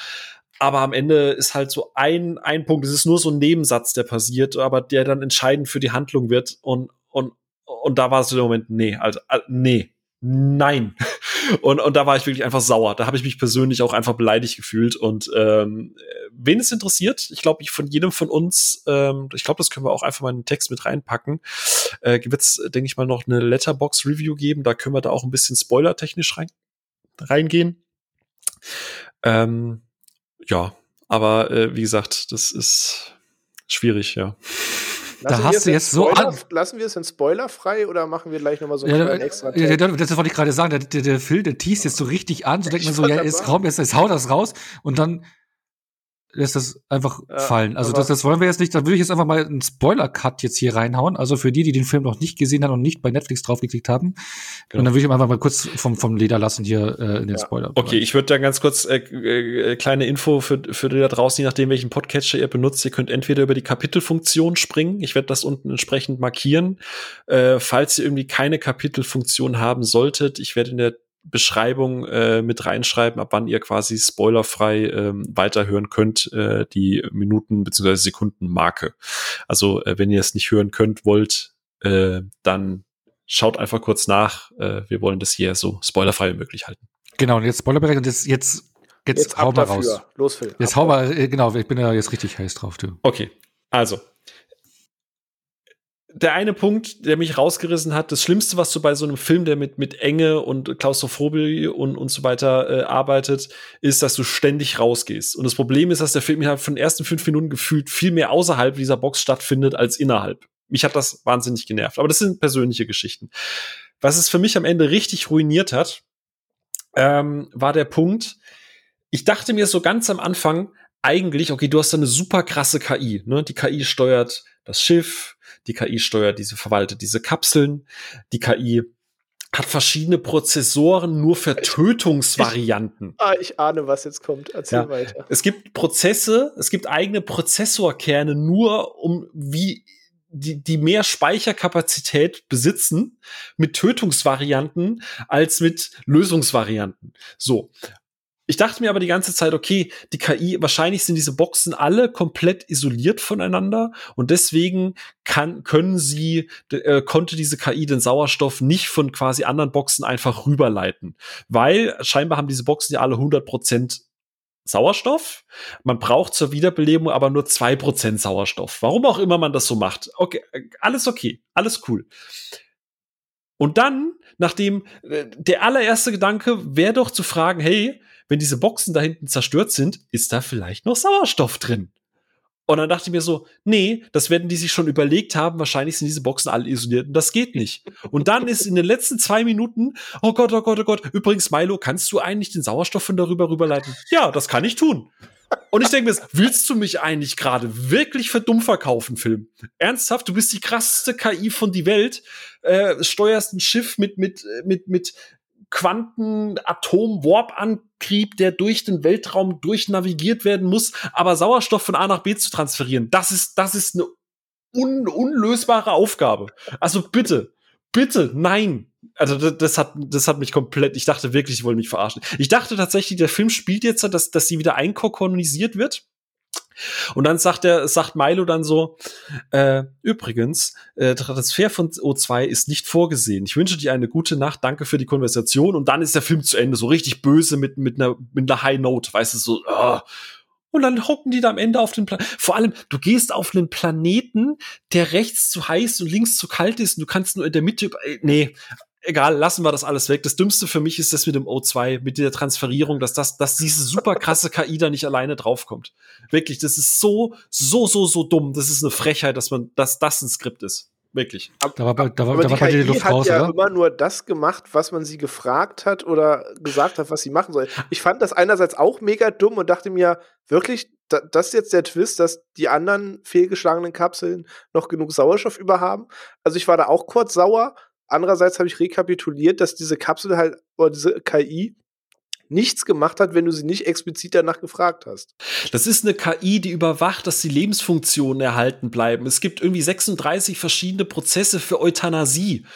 Aber am Ende ist halt so ein, ein Punkt, es ist nur so ein Nebensatz, der passiert, aber der dann entscheidend für die Handlung wird. Und, und, und da war es so der Moment, nee, also, äh, nee, nein. Und, und da war ich wirklich einfach sauer. Da habe ich mich persönlich auch einfach beleidigt gefühlt. Und ähm, wen es interessiert, ich glaube, ich von jedem von uns, ähm, ich glaube, das können wir auch einfach mal in den Text mit reinpacken, äh, wird es, denke ich mal, noch eine Letterbox-Review geben. Da können wir da auch ein bisschen spoilertechnisch rein, reingehen. Ähm, ja, aber äh, wie gesagt, das ist schwierig, ja. Lassen da hast du jetzt so an. Lassen wir es in Spoiler frei oder machen wir gleich nochmal so einen ja, extra ja, Das wollte ich gerade sagen. Der, der, der Phil, der teast jetzt so richtig an. So denkt man so, ja, ist kaum, jetzt, jetzt haut das raus. Und dann lässt das einfach Ja, fallen. Also das, das wollen wir jetzt nicht. Da würde ich jetzt einfach mal einen Spoiler-Cut jetzt hier reinhauen. Also für die, die den Film noch nicht gesehen haben und nicht bei Netflix draufgeklickt haben. Genau. Und dann würde ich einfach mal kurz vom, vom Leder lassen hier äh, in den Ja. Spoiler. Okay, ich würde da ganz kurz äh, äh, kleine Info für, für die da draußen, je nachdem, welchen Podcatcher ihr benutzt. Ihr könnt entweder über die Kapitelfunktion springen. Ich werde das unten entsprechend markieren. Äh, falls ihr irgendwie keine Kapitelfunktion haben solltet, ich werde in der Beschreibung äh, mit reinschreiben, ab wann ihr quasi spoilerfrei ähm, weiterhören könnt, äh, die Minuten- bzw. Sekundenmarke. Also, äh, wenn ihr es nicht hören könnt, wollt, äh, dann schaut einfach kurz nach. Äh, wir wollen das hier so spoilerfrei wie möglich halten. Genau, und jetzt Spoilerbereich und jetzt, jetzt, jetzt, Jetzt hau ab mal dafür. raus. Los, Phil. Jetzt ab hau mal, äh, genau, ich bin ja jetzt richtig heiß drauf, du. Okay, also. Der eine Punkt, der mich rausgerissen hat, das Schlimmste, was du bei so einem Film, der mit, mit Enge und Klaustrophobie und, und so weiter äh, arbeitet, ist, dass du ständig rausgehst. Und das Problem ist, dass der Film innerhalb von den ersten fünf Minuten gefühlt viel mehr außerhalb dieser Box stattfindet als innerhalb. Mich hat das wahnsinnig genervt. Aber das sind persönliche Geschichten. Was es für mich am Ende richtig ruiniert hat, ähm, war der Punkt, ich dachte mir so ganz am Anfang, eigentlich, okay, du hast da eine super krasse KI. Ne? Die KI steuert das Schiff, die KI steuert diese, verwaltet diese Kapseln, die KI hat verschiedene Prozessoren nur für Tötungsvarianten. Ah, ich ahne, was jetzt kommt. Erzähl Ja. weiter. Es gibt Prozesse, es gibt eigene Prozessorkerne nur, um wie die, die mehr Speicherkapazität besitzen mit Tötungsvarianten als mit Lösungsvarianten. So. Ich dachte mir aber die ganze Zeit, okay, die KI, wahrscheinlich sind diese Boxen alle komplett isoliert voneinander und deswegen kann, können sie, äh, konnte diese KI den Sauerstoff nicht von quasi anderen Boxen einfach rüberleiten. Weil scheinbar haben diese Boxen ja alle 100% Sauerstoff. Man braucht zur Wiederbelebung aber nur zwei Prozent Sauerstoff. Warum auch immer man das so macht. Okay, äh, alles okay, alles cool. Und dann, nachdem äh, der allererste Gedanke wäre doch zu fragen, hey, wenn diese Boxen da hinten zerstört sind, ist da vielleicht noch Sauerstoff drin? Und dann dachte ich mir so, nee, das werden die sich schon überlegt haben. Wahrscheinlich sind diese Boxen alle isoliert und das geht nicht. Und dann ist in den letzten zwei Minuten, oh Gott, oh Gott, oh Gott, übrigens, Milo, kannst du eigentlich den Sauerstoff von darüber rüberleiten? Ja, das kann ich tun. Und ich denke mir, willst du mich eigentlich gerade wirklich für dumm verkaufen, Film? Ernsthaft, du bist die krasseste KI von die Welt, äh, steuerst ein Schiff mit, mit, äh, mit, mit Quanten-Atom-Warp-Antrieb, der durch den Weltraum durchnavigiert werden muss, aber Sauerstoff von A nach B zu transferieren, das ist, das ist eine un unlösbare Aufgabe. Also bitte, bitte, nein. Also das, hat, das hat mich komplett, ich dachte wirklich, sie wollen mich verarschen. Ich dachte tatsächlich, der Film spielt jetzt, dass, dass sie wieder einkokonisiert wird. Und dann sagt er, sagt Milo dann so, äh, übrigens, äh, Transfer von O2 ist nicht vorgesehen. Ich wünsche dir eine gute Nacht, danke für die Konversation. Und dann ist der Film zu Ende, so richtig böse mit, mit einer, mit einer High Note, weißt du, so, oh. Und dann hocken die da am Ende auf den Planeten. Vor allem, du gehst auf einen Planeten, der rechts zu heiß und links zu kalt ist und du kannst nur in der Mitte, äh, nee, egal, lassen wir das alles weg. Das Dümmste für mich ist das mit dem O2, mit der Transferierung, dass das, dass diese super krasse KI da nicht alleine draufkommt. Wirklich, das ist so, so, so, so dumm. Das ist eine Frechheit, dass man, dass das ein Skript ist. Wirklich. Da war, bei- da war, Aber da die war die KI Luft hat raus, ja oder? immer nur das gemacht, was man sie gefragt hat oder gesagt hat, was sie machen soll. Ich fand das einerseits auch mega dumm und dachte mir, wirklich, da, das ist jetzt der Twist, dass die anderen fehlgeschlagenen Kapseln noch genug Sauerstoff über haben. Also ich war da auch kurz sauer. Andererseits habe ich rekapituliert, dass diese Kapsel halt, oder diese KI, nichts gemacht hat, wenn du sie nicht explizit danach gefragt hast. Das ist eine KI, die überwacht, dass die Lebensfunktionen erhalten bleiben. Es gibt irgendwie 36 verschiedene Prozesse für Euthanasie.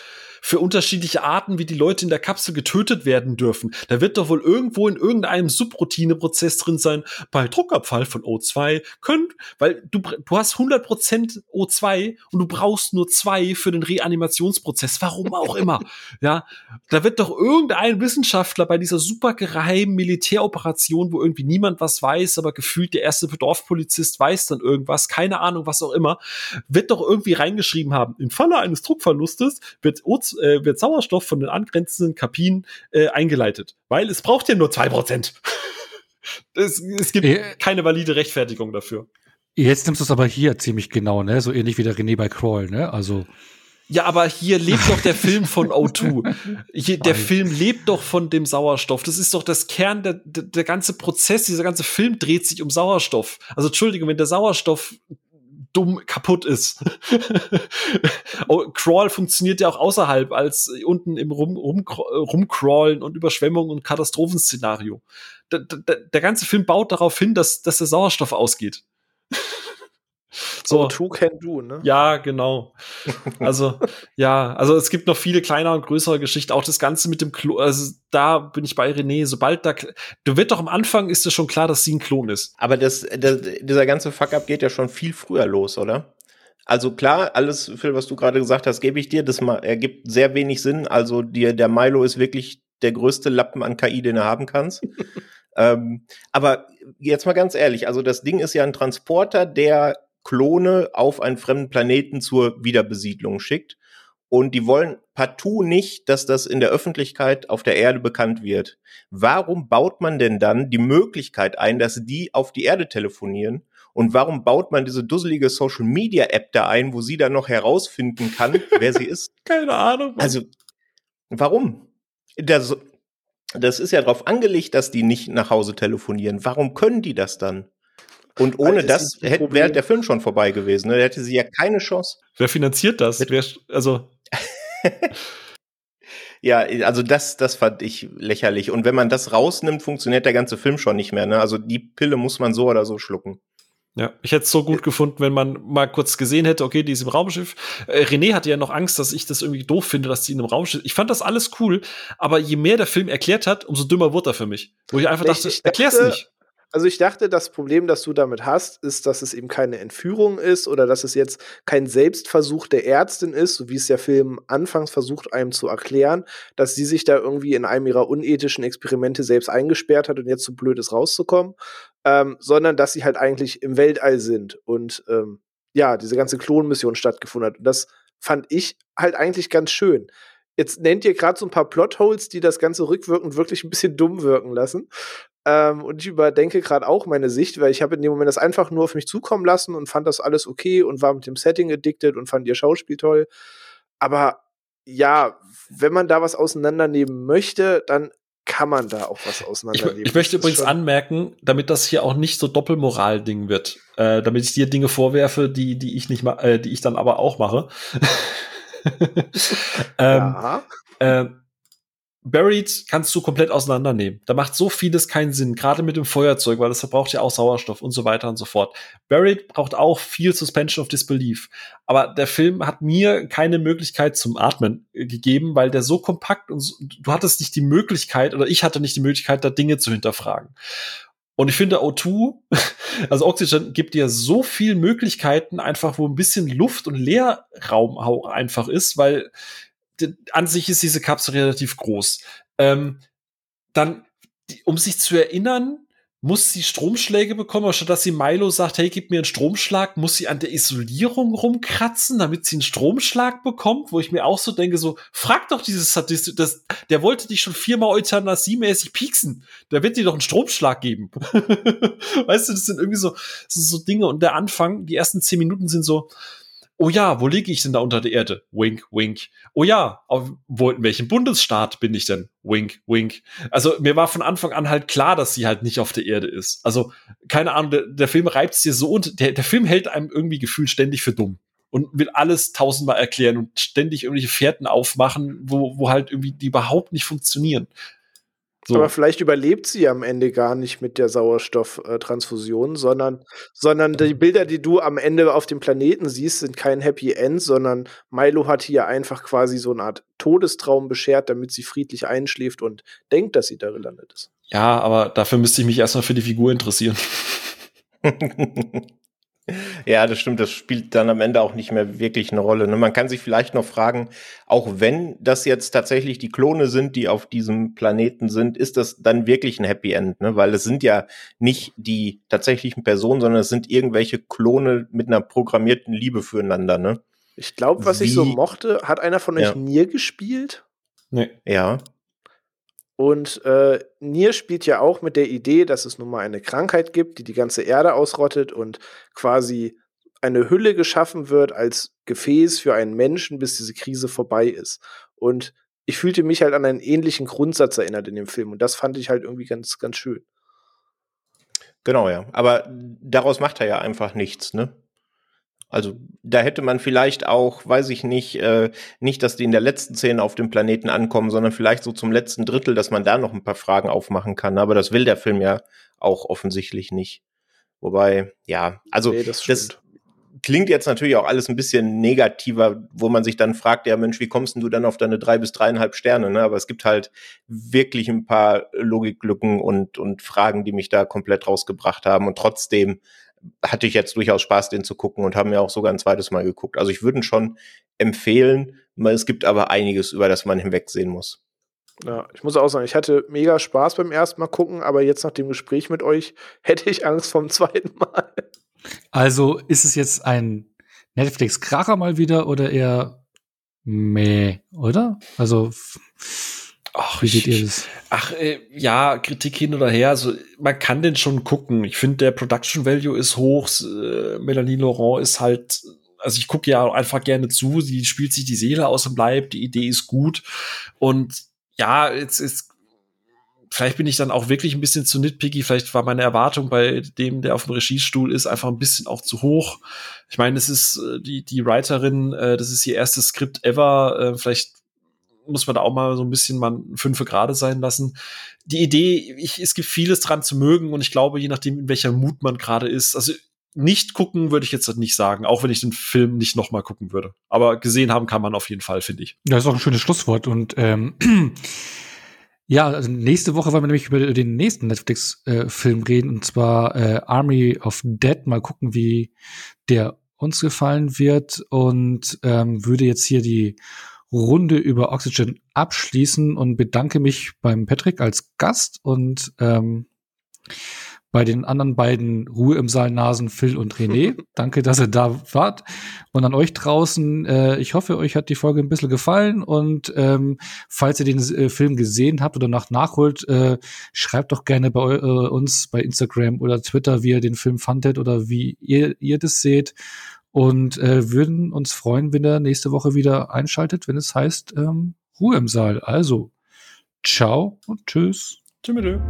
Für unterschiedliche Arten, wie die Leute in der Kapsel getötet werden dürfen. Da wird doch wohl irgendwo in irgendeinem Subroutineprozess drin sein. Bei Druckabfall von O2 können, weil du, du hast 100% O2 und du brauchst nur zwei für den Reanimationsprozess. Warum auch immer. Ja, da wird doch irgendein Wissenschaftler bei dieser super geheimen Militäroperation, wo irgendwie niemand was weiß, aber gefühlt der erste Dorfpolizist weiß dann irgendwas, keine Ahnung, was auch immer, wird doch irgendwie reingeschrieben haben, im Falle eines Druckverlustes wird, Oz äh, wird Sauerstoff von den angrenzenden Kabinen äh, eingeleitet, weil es braucht ja nur zwei Prozent. es, es gibt Äh. keine valide Rechtfertigung dafür. Jetzt nimmst du es aber hier ziemlich genau, ne? So ähnlich wie der René bei Crawl, ne? Also, Ja, aber hier lebt doch der Film von O2. Hier, der Film lebt doch von dem Sauerstoff. Das ist doch das Kern, der, der, der ganze Prozess, dieser ganze Film dreht sich um Sauerstoff. Also Entschuldigung, wenn der Sauerstoff dumm kaputt ist. oh, Crawl funktioniert ja auch außerhalb als unten im Rum, Rum, Rumcrawlen und Überschwemmung und Katastrophenszenario. Der, der, der ganze Film baut darauf hin, dass, dass der Sauerstoff ausgeht. So, so two can do, ne? Ja, genau. Also, ja, also es gibt noch viele kleinere und größere Geschichten. Auch das Ganze mit dem Klon, also da bin ich bei René. Sobald da, du wird doch am Anfang ist es schon klar, dass sie ein Klon ist. Aber das, das dieser ganze Fuck-up geht ja schon viel früher los, oder? Also klar, alles, Phil, was du gerade gesagt hast, gebe ich dir. Das ergibt sehr wenig Sinn. Also dir, der Milo ist wirklich der größte Lappen an KI, den du haben kannst. ähm, aber jetzt mal ganz ehrlich, also das Ding ist ja ein Transporter, der Klone auf einen fremden Planeten zur Wiederbesiedlung schickt. Und die wollen partout nicht, dass das in der Öffentlichkeit auf der Erde bekannt wird. Warum baut man denn dann die Möglichkeit ein, dass die auf die Erde telefonieren? Und warum baut man diese dusselige Social Media App da ein, wo sie dann noch herausfinden kann, wer sie ist? Keine Ahnung. Also, warum? Das, das ist ja darauf angelegt, dass die nicht nach Hause telefonieren. Warum können die das dann? Und ohne das, das wäre der Film schon vorbei gewesen. Ne? Da hätte sie ja keine Chance. Wer finanziert das? Wer, also. ja, also das, das fand ich lächerlich. Und wenn man das rausnimmt, funktioniert der ganze Film schon nicht mehr. Ne? Also die Pille muss man so oder so schlucken. Ja, ich hätte es so gut gefunden, wenn man mal kurz gesehen hätte, okay, die ist im Raumschiff. Äh, René hatte ja noch Angst, dass ich das irgendwie doof finde, dass die in einem Raumschiff. Ich fand das alles cool, aber je mehr der Film erklärt hat, umso dümmer wurde er für mich. Wo ich einfach ich, dachte, ich dachte, erklär's nicht. Also ich dachte, das Problem, das du damit hast, ist, dass es eben keine Entführung ist oder dass es jetzt kein Selbstversuch der Ärztin ist, so wie es der Film anfangs versucht, einem zu erklären, dass sie sich da irgendwie in einem ihrer unethischen Experimente selbst eingesperrt hat und jetzt so blöd ist, rauszukommen, ähm, sondern dass sie halt eigentlich im Weltall sind und ähm, ja, diese ganze Klonmission stattgefunden hat. Und das fand ich halt eigentlich ganz schön. Jetzt nennt ihr gerade so ein paar Plotholes, die das Ganze rückwirkend wirklich ein bisschen dumm wirken lassen. Ähm, und ich überdenke gerade auch meine Sicht, weil ich habe in dem Moment das einfach nur auf mich zukommen lassen und fand das alles okay und war mit dem Setting addicted und fand ihr Schauspiel toll. Aber ja, wenn man da was auseinandernehmen möchte, dann kann man da auch was auseinandernehmen. Ich, ich möchte übrigens anmerken, damit das hier auch nicht so Doppelmoral-Ding wird, äh, damit ich dir Dinge vorwerfe, die, die ich nicht ma äh, die ich dann aber auch mache. ähm, ja. Äh, Buried kannst du komplett auseinandernehmen. Da macht so vieles keinen Sinn, gerade mit dem Feuerzeug, weil das verbraucht ja auch Sauerstoff und so weiter und so fort. Buried braucht auch viel Suspension of Disbelief. Aber der Film hat mir keine Möglichkeit zum Atmen äh, gegeben, weil der so kompakt und du hattest nicht die Möglichkeit oder ich hatte nicht die Möglichkeit, da Dinge zu hinterfragen. Und ich finde O2, also Oxygen gibt dir so viel Möglichkeiten, einfach wo ein bisschen Luft und Leerraum einfach ist, weil an sich ist diese Kapsel relativ groß. Ähm, dann, die, um sich zu erinnern, muss sie Stromschläge bekommen, statt dass sie Milo sagt, hey, gib mir einen Stromschlag, muss sie an der Isolierung rumkratzen, damit sie einen Stromschlag bekommt, wo ich mir auch so denke, so, frag doch dieses Sadist, das, der wollte dich schon viermal Euthanasie-mäßig pieksen, der wird dir doch einen Stromschlag geben. weißt du, das sind irgendwie so, so, so Dinge und der Anfang, die ersten zehn Minuten sind so, oh ja, wo liege ich denn da unter der Erde? Wink, wink. Oh ja, auf, wo, in welchem Bundesstaat bin ich denn? Wink, wink. Also mir war von Anfang an halt klar, dass sie halt nicht auf der Erde ist. Also keine Ahnung, der, der Film reibt es dir so und der, der Film hält einem irgendwie gefühlt ständig für dumm und will alles tausendmal erklären und ständig irgendwelche Fährten aufmachen, wo, wo halt irgendwie die überhaupt nicht funktionieren. So. Aber vielleicht überlebt sie am Ende gar nicht mit der Sauerstofftransfusion, sondern, sondern die Bilder, die du am Ende auf dem Planeten siehst, sind kein Happy End, sondern Milo hat hier einfach quasi so eine Art Todestraum beschert, damit sie friedlich einschläft und denkt, dass sie da gelandet ist. Ja, aber dafür müsste ich mich erstmal für die Figur interessieren. Ja, das stimmt. Das spielt dann am Ende auch nicht mehr wirklich eine Rolle. Ne? Man kann sich vielleicht noch fragen, auch wenn das jetzt tatsächlich die Klone sind, die auf diesem Planeten sind, ist das dann wirklich ein Happy End? Ne? Weil es sind ja nicht die tatsächlichen Personen, sondern es sind irgendwelche Klone mit einer programmierten Liebe füreinander. Ne? Ich glaube, was Wie? ich so mochte, hat einer von euch ja. Nier gespielt? Nee. Ja. Und äh, Nier spielt ja auch mit der Idee, dass es nun mal eine Krankheit gibt, die die ganze Erde ausrottet und quasi eine Hülle geschaffen wird als Gefäß für einen Menschen, bis diese Krise vorbei ist. Und ich fühlte mich halt an einen ähnlichen Grundsatz erinnert in dem Film. Und das fand ich halt irgendwie ganz, ganz schön. Genau, ja. Aber daraus macht er ja einfach nichts, ne? Also da hätte man vielleicht auch, weiß ich nicht, äh, nicht, dass die in der letzten Szene auf dem Planeten ankommen, sondern vielleicht so zum letzten Drittel, dass man da noch ein paar Fragen aufmachen kann. Aber das will der Film ja auch offensichtlich nicht. Wobei, ja, also nee, das, das, klingt jetzt natürlich auch alles ein bisschen negativer, wo man sich dann fragt, ja Mensch, wie kommst denn du dann auf deine drei bis dreieinhalb Sterne? Ne? Aber es gibt halt wirklich ein paar Logiklücken und, und Fragen, die mich da komplett rausgebracht haben. Und trotzdem hatte ich jetzt durchaus Spaß, den zu gucken und haben mir auch sogar ein zweites Mal geguckt. Also ich würde ihn schon empfehlen. Es gibt aber einiges, über das man hinwegsehen muss. Ja, ich muss auch sagen, ich hatte mega Spaß beim ersten Mal gucken, aber jetzt nach dem Gespräch mit euch hätte ich Angst vom zweiten Mal. Also ist es jetzt ein Netflix-Kracher mal wieder oder eher meh, oder? Also Ach, wie seht ihr das? Ach, äh, ja, Kritik hin oder her. Also, man kann den schon gucken. Ich finde, der Production Value ist hoch. Äh, Melanie Laurent ist halt, also ich gucke ja einfach gerne zu. Sie spielt sich die Seele aus dem Leib. Die Idee ist gut. Und ja, jetzt ist, vielleicht bin ich dann auch wirklich ein bisschen zu nitpicky. Vielleicht war meine Erwartung bei dem, der auf dem Regiestuhl ist, einfach ein bisschen auch zu hoch. Ich meine, es ist äh, die, die Writerin, äh, das ist ihr erstes Skript ever. Äh, vielleicht muss man da auch mal so ein bisschen mal fünfe Grade sein lassen. Die Idee, ich, es gibt vieles dran zu mögen und ich glaube, je nachdem, in welcher Mut man gerade ist, also nicht gucken würde ich jetzt nicht sagen, auch wenn ich den Film nicht noch mal gucken würde. Aber gesehen haben kann man auf jeden Fall, finde ich. Ja, ist auch ein schönes Schlusswort und ähm, ja, also nächste Woche wollen wir nämlich über den nächsten Netflix-Film äh, reden und zwar äh, Army of Dead. Mal gucken, wie der uns gefallen wird und ähm, würde jetzt hier die Runde über Oxygen abschließen und bedanke mich beim Patrick als Gast und ähm, bei den anderen beiden Ruhe im Saal Nasen, Phil und René. Danke, dass ihr da wart. Und an euch draußen, äh, ich hoffe, euch hat die Folge ein bisschen gefallen. Und ähm, falls ihr den äh, Film gesehen habt oder nach nachholt, äh, schreibt doch gerne bei äh, uns bei Instagram oder Twitter, wie ihr den Film fandet oder wie ihr, ihr das seht und äh, würden uns freuen, wenn er nächste Woche wieder einschaltet, wenn es heißt ähm, Ruhe im Saal. Also, ciao und. Tschüss. Tschüss.